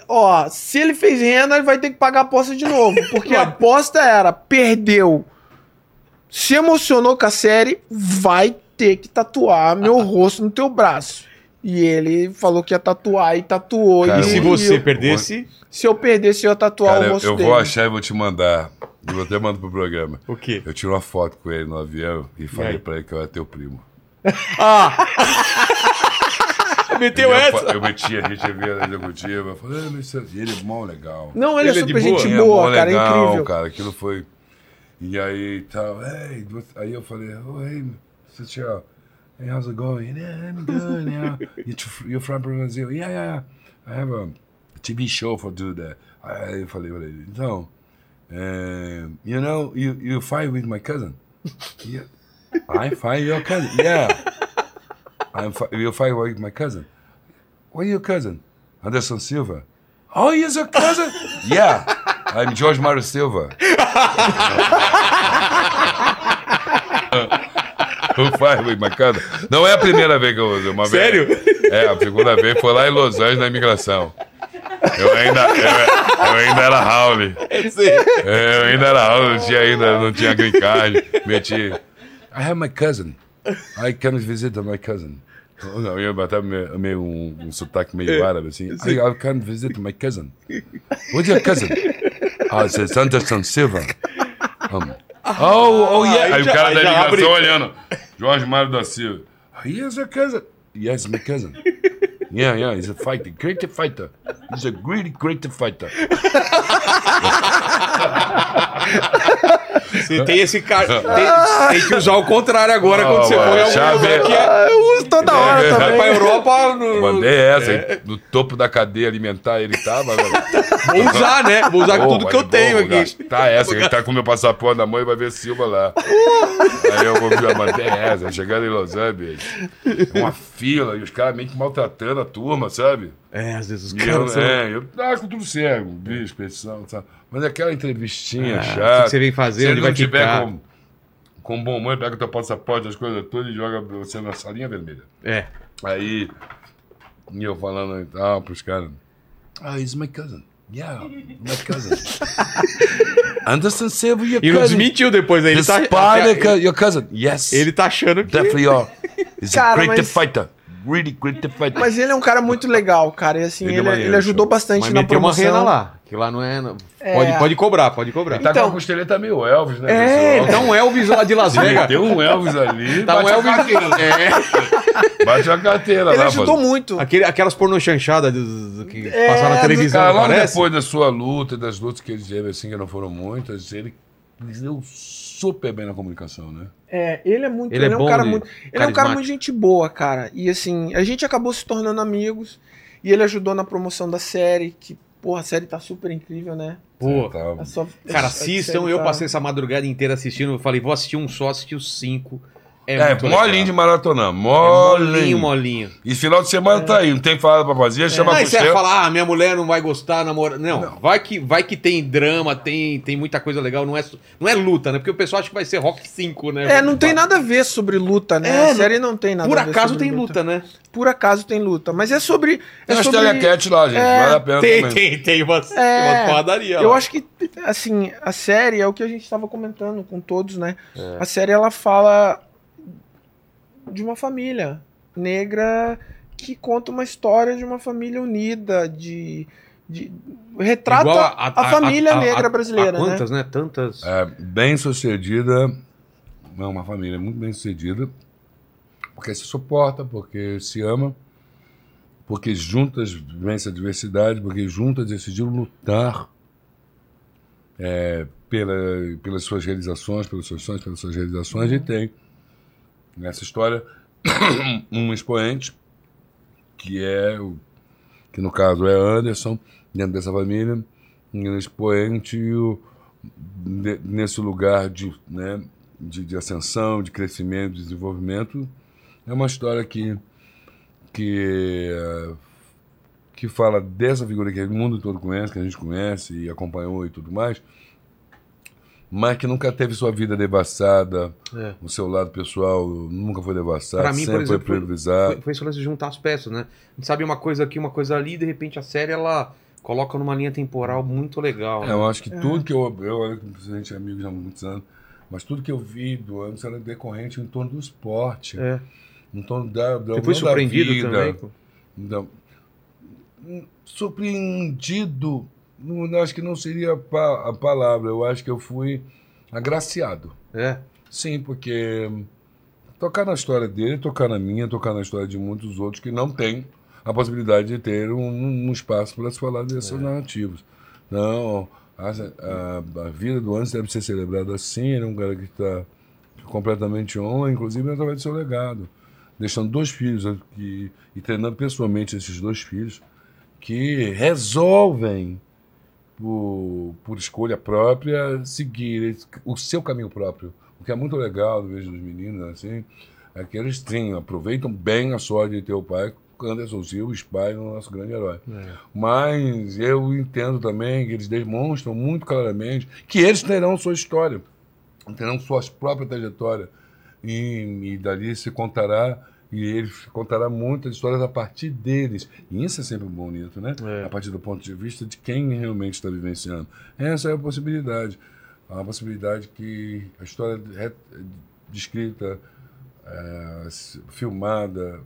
Ó, se ele fez renda, ele vai ter que pagar a aposta de novo. Porque a aposta era, perdeu, se emocionou com a série, vai ter que tatuar meu rosto no teu braço. E ele falou que ia tatuar e tatuou. Cara, E se eu- você eu- perdesse, Se eu perdesse, eu ia tatuar Cara, o eu, rosto eu dele. vou achar e vou te mandar. Eu até mando pro programa. o quê? Eu tirei uma foto com ele no avião e falei pra ele que eu era teu primo. Ah! Meteu eu, essa? Eu meti, a gente via na executiva. Eu falei, ah, ele é mó legal. Não, ele, Ele é é de super boa? gente Ele é boa, mó cara, é legal, incrível. cara. Aquilo foi. E aí tal. Você- aí eu falei, oh, hey, Cecil, hey, how's it going? Yeah, I'm good. Yeah. You're from Brazil? Yeah, yeah. I have a TV show for do that. Eu falei ele, então, eh, you know, you, you fight with my cousin. Yeah. I fight your cousin. Yeah. I'm fi- you fight with my cousin. What your cousin? Anderson Silva. Oh, he's your cousin? yeah. I'm George Mario Silva. With my cousin? Não é a primeira vez que eu uso. Uma Sério? Vez, é, a segunda vez foi lá em Los Angeles na imigração. Eu ainda, eu, eu ainda era Howley. É, eu ainda era Howley, não tinha ainda, não tinha green card. Meti. I have my cousin. I can visit my cousin. Não, eu até meio, meio um, um sotaque meio árabe assim. I, I can visit my cousin. What's your cousin? Ah, it's Anderson Silva. Um, oh, oh yeah. aí Aí o já- cara aí da já abre- ligação olhando. Jorge Mário da Silva. He is your cousin. Yes, my cousin. Yeah, yeah, he's a fighter, great fighter. He's a great, great fighter. Você tem esse cara. Tem, tem que usar o contrário agora quando Ah, você em algum chave- lugar que é. Ah, eu uso toda hora É, Vai também. pra Europa. No, Mandei essa, hein? no topo da cadeia alimentar ele tava. velho. Vou usar, né? Vou usar Pô, tudo vai que eu tenho aqui. Tá essa, ele tá com meu passaporte na mão e vai ver Silva lá. Aí eu vou já mandei essa, chegando em Los Angeles. Uma fila, e os caras meio que maltratando a turma, sabe? É, às vezes os caras. eu, são- é, eu ah, com tudo cego, bicho, petição, sabe? Mas aquela entrevistinha Ah, chata. o que você vem fazer, Se ele vai não tiver ficar. com, com bom humor, pega o teu passaporte, as coisas todas e joga você na salinha vermelha. É. Aí, e eu falando e tal pros caras. Ah, he's my cousin. Yeah, my cousin. Anderson Silva, your E não cousin. desmentiu depois, aí ele The tá. Your cousin. Yes. Ele tá achando que. Definitely, your. He's a Cara, great mas- fighter. Really great. Mas ele é um cara muito legal, cara. E assim, Ele é ele, maneiro, ele ajudou show. bastante Mas na meteu uma promoção. rena lá. Que lá não é. não- É. Pode, pode cobrar, pode cobrar. tá com então- a costeleta meio Elvis, né? É, pessoal? tá um Elvis lá de Las Vegas. Tem um Elvis ali. Tá um a Elvis. carteira. É. Bate a carteira Ele lá, ajudou mano. muito. Aquele, aquelas pornô chanchadas dos- do que É, passaram na televisão, Cara, logo parece? depois da sua luta, das lutas que ele teve, assim, que não foram muitas, ele deu super bem na comunicação, né? É, ele é muito. Ele Ele, é é, bom um cara muito. Ele é um cara muito gente boa, cara. E assim, a gente acabou se tornando amigos. E ele ajudou na promoção da série, que, porra, a série tá super incrível, né? Pô, Tá- A sua- cara, assistam. Eu tá- passei essa madrugada inteira assistindo. Eu falei, vou assistir um só, assisti os cinco. É, É, molinho de legal. maratona, É molinho. molinho, molinho. E final de semana tá aí, não tem falado pra fazer, chama Não, você vai falar, ah, minha mulher não vai gostar, namora. Não, Vai, que, vai que tem drama, tem, tem muita coisa legal. Não é, não é luta, né? Porque o pessoal acha que vai ser Rock 5, né? É, não tem nada a ver sobre luta, né? É, a série não tem nada Por a ver acaso sobre tem luta, né? Por acaso tem luta. Mas é sobre. É Tem umas sobre... telecat lá, gente, É, vale a pena Tem, também. tem, tem umas, É, umas porradarias Eu lá. acho que, assim, a série é o que a gente estava comentando com todos, né? A série ela fala de uma família negra que conta uma história de uma família unida, de. de retrata a, família a- a- negra a- brasileira, a quantas, né? Tantas. É, bem sucedida, é uma família muito bem sucedida, porque se suporta, porque se ama, porque juntas vence a diversidade, porque juntas decidiram lutar é, pela, pelas suas realizações, pelos seus sonhos, pelas suas realizações, e tem nessa história um expoente que é o que no caso é Anderson dentro dessa família um expoente o, de, nesse lugar de, né, de, de ascensão, de crescimento, de desenvolvimento é uma história que que que fala dessa figura que o mundo todo conhece, que a gente conhece e acompanhou e tudo mais, mas que nunca teve sua vida devastada, é. o seu lado pessoal nunca foi devastado, pra mim, sempre exemplo, foi priorizado. Foi, foi isso de juntar as peças, né? A gente sabe uma coisa aqui, uma coisa ali, e de repente a série ela coloca numa linha temporal muito legal. É, né? Eu acho que é. tudo que eu, eu, a gente é amigo há muitos anos, mas tudo que eu vi do antes era decorrente em torno do esporte, é. em torno da, da Você foi surpreendido vida, também? Da, surpreendido não, acho que não seria a palavra. Eu acho que eu fui agraciado. É? Sim, porque tocar na história dele, tocar na minha, tocar na história de muitos outros que não têm a possibilidade de ter um, um espaço para se falar desses é. narrativos. Não, a, a, a, vida do Antes deve ser celebrada assim. Ele é um cara que está completamente on, inclusive através do seu legado. Deixando dois filhos aqui, e treinando pessoalmente esses dois filhos que resolvem por, por escolha própria, seguir o seu caminho próprio. O que é muito legal, do vejo dos meninos, assim, é que eles sim, aproveitam bem a sorte de ter o pai, Anderson Silva, pai é o nosso grande herói. É. Mas eu entendo também que eles demonstram muito claramente que eles terão sua história, terão sua própria trajetória. E, e dali se contará e ele contará muitas histórias a partir deles. E isso é sempre bonito, né? É. A partir do ponto de vista de quem realmente está vivenciando. Essa é a possibilidade. A possibilidade que a história descrita, é, filmada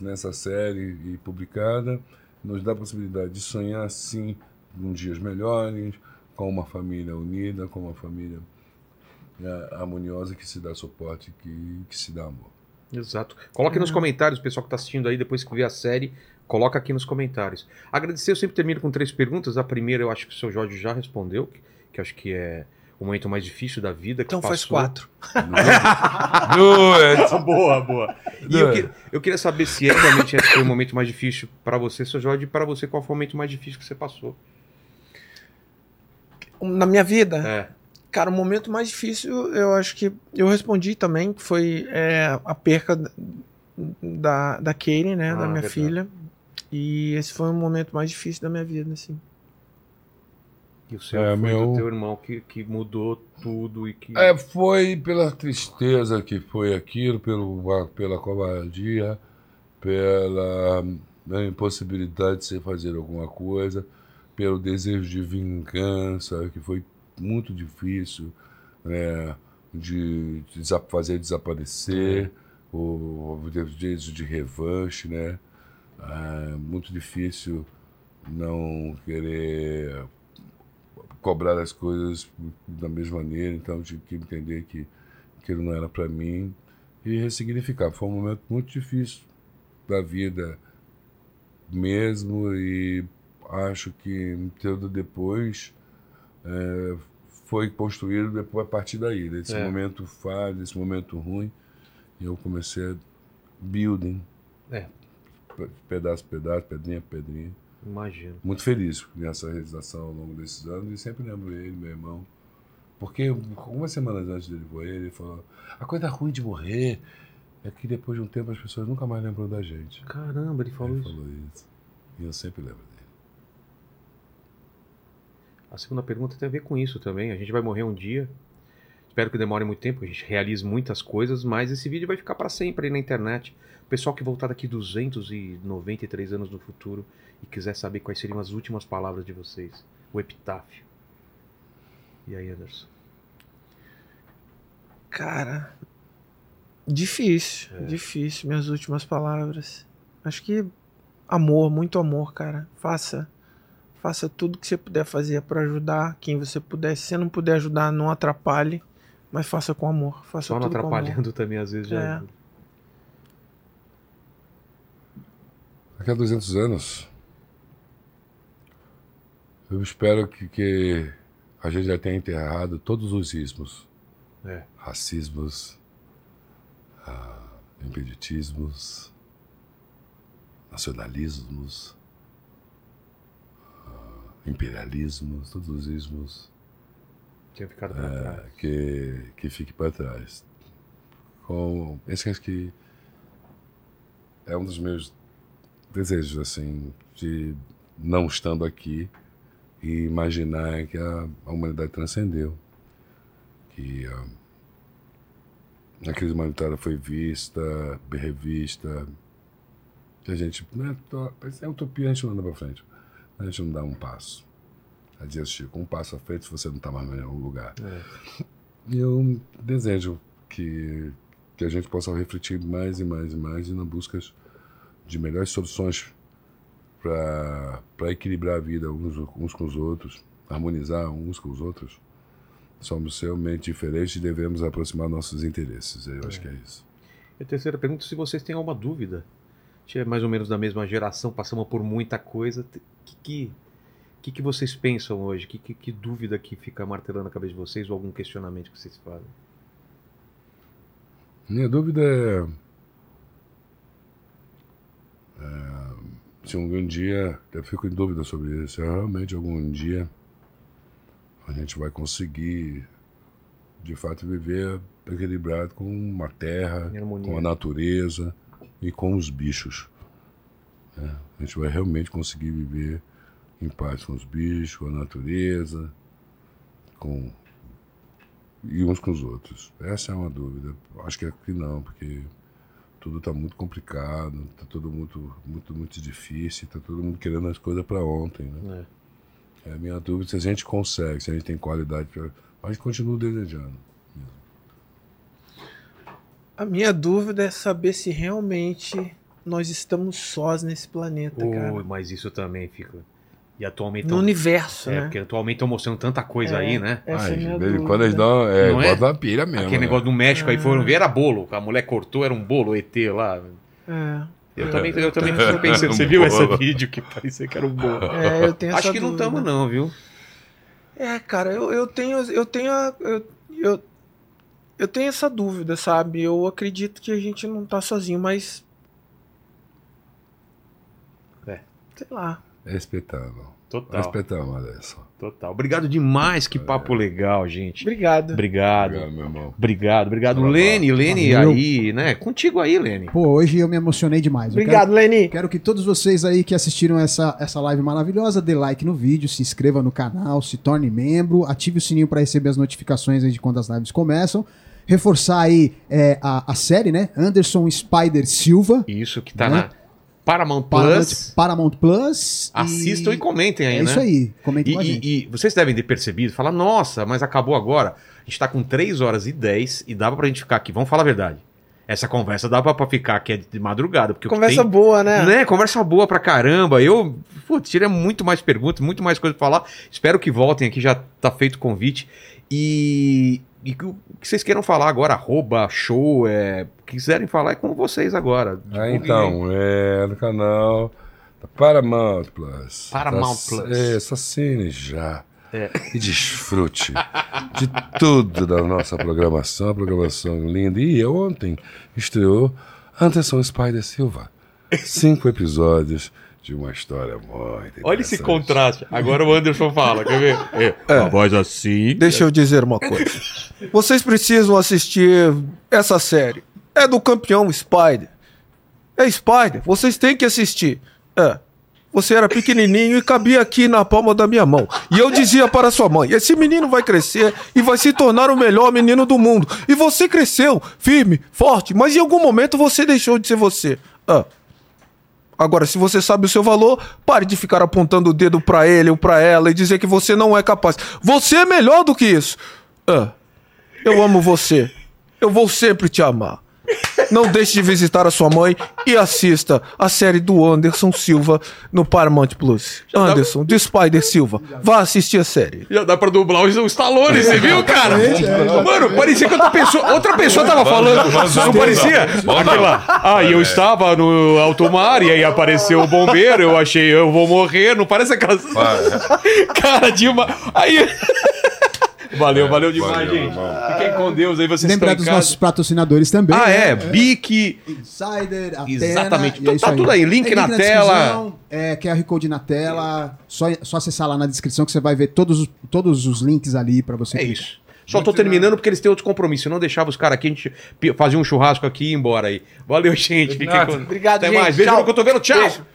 nessa série e publicada, nos dá a possibilidade de sonhar, sim, com dias melhores, com uma família unida, com uma família é, harmoniosa que se dá suporte, que, que se dá amor. Exato. Coloque nos comentários, o pessoal que está assistindo aí, depois que vê a série, coloca aqui nos comentários. Agradecer, eu sempre termino com três perguntas. A primeira eu acho que o seu Jorge já respondeu, que, que acho que é o momento mais difícil da vida. então passou. faz quatro. boa, boa. E eu, que, eu, queria saber se realmente esse foi o momento mais difícil para você, seu Jorge, e para você, qual foi o momento mais difícil que você passou? Na minha vida? É. Cara, o momento mais difícil, eu acho que eu respondi também, que foi é, a perca da, da Katie, né, ah, da minha verdade. filha. E esse foi o momento mais difícil da minha vida, assim. E o seu é, foi meu... teu irmão que, que mudou tudo e que... É, foi pela tristeza que foi aquilo, pelo, pela covardia, pela impossibilidade de se fazer alguma coisa, pelo desejo de vingança, que foi muito difícil né, de, de fazer desaparecer, é. o, o desejo de revanche, né? É muito difícil não querer cobrar as coisas da mesma maneira, então tive que entender que aquilo não era para mim e ressignificar. Foi um momento muito difícil da vida mesmo e acho que tudo depois é, foi construído depois a partir daí, desse é. momento fácil, desse momento ruim, eu comecei a building. É. Pedaço, pedaço, pedrinha, pedrinha. Imagino. Muito feliz nessa realização ao longo desses anos e sempre lembro ele, meu irmão. Porque algumas semanas antes dele morrer, ele falou: a coisa ruim de morrer é que depois de um tempo as pessoas nunca mais lembram da gente. Caramba, ele falou ele isso. falou isso. E eu sempre lembro. A segunda pergunta tem a ver com isso também. A gente vai morrer um dia. Espero que demore muito tempo, a gente realize muitas coisas, mas esse vídeo vai ficar para sempre aí na internet. O pessoal que voltar daqui 293 anos no futuro e quiser saber quais seriam as últimas palavras de vocês, o epitáfio. E aí, Anderson? Cara, difícil, é. difícil minhas últimas palavras. Acho que amor, muito amor, cara. Faça Faça tudo que você puder fazer para ajudar quem você puder. Se você não puder ajudar, não atrapalhe, mas faça com amor. Faça Só não atrapalhando também, às vezes, já. É. Daqui a 200 anos, eu espero que, que a gente já tem enterrado todos os ismos. É. Racismos, ah, impeditismos, nacionalismos, imperialismos, todos os ismos Tinha ficado pra é, trás. que, que fique para trás. Com, esse acho que é um dos meus desejos, assim, de não estando aqui e imaginar que a, a humanidade transcendeu. Que a, a crise humanitária foi vista, revista. Que a gente. Né, é utopia, a gente não anda para frente. A gente não dá um passo. A dias Chico, um passo à frente você não está mais no mesmo lugar. E eu desejo que, que a gente possa refletir mais e mais e mais e na busca de melhores soluções para equilibrar a vida uns, uns com os outros, harmonizar uns com os outros. Somos realmente diferentes e devemos aproximar nossos interesses. Eu acho que é isso. E a terceira pergunta, se vocês têm alguma dúvida. A gente é mais ou menos da mesma geração, passamos por muita coisa. O que, que, que, que vocês pensam hoje? Que, que, que dúvida que fica martelando a cabeça de vocês ou algum questionamento que vocês fazem? Minha dúvida é, é, se algum dia, eu fico em dúvida sobre isso, se realmente algum dia a gente vai conseguir de fato viver equilibrado com uma terra, com a natureza e com os bichos. né? A gente vai realmente conseguir viver em paz com os bichos, com a natureza, com e uns com os outros. Essa é uma dúvida. Acho que aqui não, porque tudo está muito complicado, está tudo muito, muito, muito difícil, está todo mundo querendo as coisas para ontem. Né? É. É a minha dúvida se a gente consegue, se a gente tem qualidade. A gente continua desejando. A minha dúvida é saber se realmente nós estamos sós nesse planeta, cara. Ui, mas isso também fica. E atualmente. No tão- universo, É, né? porque atualmente estão mostrando tanta coisa É. aí, né? Essa Ai, é dúvida. quando eles dão. É, Não é? uma pilha mesmo. Aquele né? negócio do México aí foram ver, era bolo. A mulher cortou, era um bolo, ET lá. É. Eu também, eu também fico pensando, você viu esse vídeo que parecia que era um bolo? É, eu tenho Acho essa que não dúvida. estamos, não, viu? É, cara, eu, eu tenho. Eu tenho. a- Eu, eu, eu tenho essa dúvida, sabe? Eu acredito que a gente não tá sozinho, mas. É. Sei lá. É respeitável. Total. Respeitável, Alisson. Total. Obrigado demais, que papo legal, gente. Obrigado. Obrigado. Obrigado, meu irmão. Obrigado, obrigado. Valeu. Lene, Lene Valeu. aí, né? Contigo aí, Lene. Pô, hoje eu me emocionei demais. Eu Obrigado, Leni. Quero, quero que todos vocês aí que assistiram essa, essa live maravilhosa, dê like no vídeo, se inscreva no canal, se torne membro, ative o sininho para receber as notificações aí de quando as lives começam. Reforçar aí é, a, a série, né? Anderson Spider Silva. Isso que tá Né? na Paramount Plus. Paramount Plus. Assistam e comentem aí, É né? isso aí. Comentem E, com e- e vocês devem ter percebido, falar, nossa, mas acabou agora. A gente tá com 3 horas e 10 e dava pra gente ficar aqui. Vamos falar a verdade. Essa conversa dava pra ficar aqui de madrugada. Porque Conversa tem- boa, né? Né? Conversa boa pra caramba. Eu, putz, tirei muito mais perguntas, muito mais coisa pra falar. Espero que voltem aqui, já tá feito o convite. E, e que o que vocês queiram falar agora, arroba, show, é, o que quiserem falar é com vocês agora. Ah, então, é no canal da Paramount Plus. Paramount Tá- Plus. É, assine já. É. E desfrute de tudo da nossa programação, a programação linda. E ontem estreou Anderson Spider Silva. Cinco episódios de uma história muito Olha esse contraste. Agora o Anderson fala, quer ver? É, Uma voz assim. Deixa eu dizer uma coisa. Vocês precisam assistir essa série. É do campeão Spider. É Spider. Vocês têm que assistir. É. Você era pequenininho e cabia aqui na palma da minha mão. E eu dizia para sua mãe: esse menino vai crescer e vai se tornar o melhor menino do mundo. E você cresceu, firme, forte, mas em algum momento você deixou de ser você. Ah. Agora, se você sabe o seu valor, pare de ficar apontando o dedo pra ele ou pra ela e dizer que você não é capaz. Você é melhor do que isso. Ah, eu amo você. Eu vou sempre te amar. Não deixe de visitar a sua mãe e assista a série do Anderson Silva no Paramount Plus. Anderson, de Spider Silva. Vá assistir a série. Já dá pra dublar o Stallone, você viu, cara? Mano, parecia que outra pessoa, outra pessoa tava falando. Não parecia? Aquele lá. Ah, e eu estava no alto mar e aí apareceu o bombeiro, eu achei eu vou morrer. Não parece aquelas. Cara, de uma. Aí. Valeu, É, valeu demais, valeu, gente. irmão. Fiquem com Deus aí, vocês Lembrar estão dos casa. nossos patrocinadores também. Ah, né? é, Bic, Insider, Atena, Exatamente. Então é tá tudo aí, link na tela. descrição, É, QR Code na tela. Só, só acessar lá na descrição que você vai ver todos os, todos os links ali pra você. É clicar. isso. Só tô terminando porque eles têm outros compromissos. Eu não deixava os caras aqui, a gente fazia um churrasco aqui e ir embora aí. Valeu, gente. Com... Obrigado, Até gente. mais. Beijo Tchau. no cotovelo. Tchau. Beijo.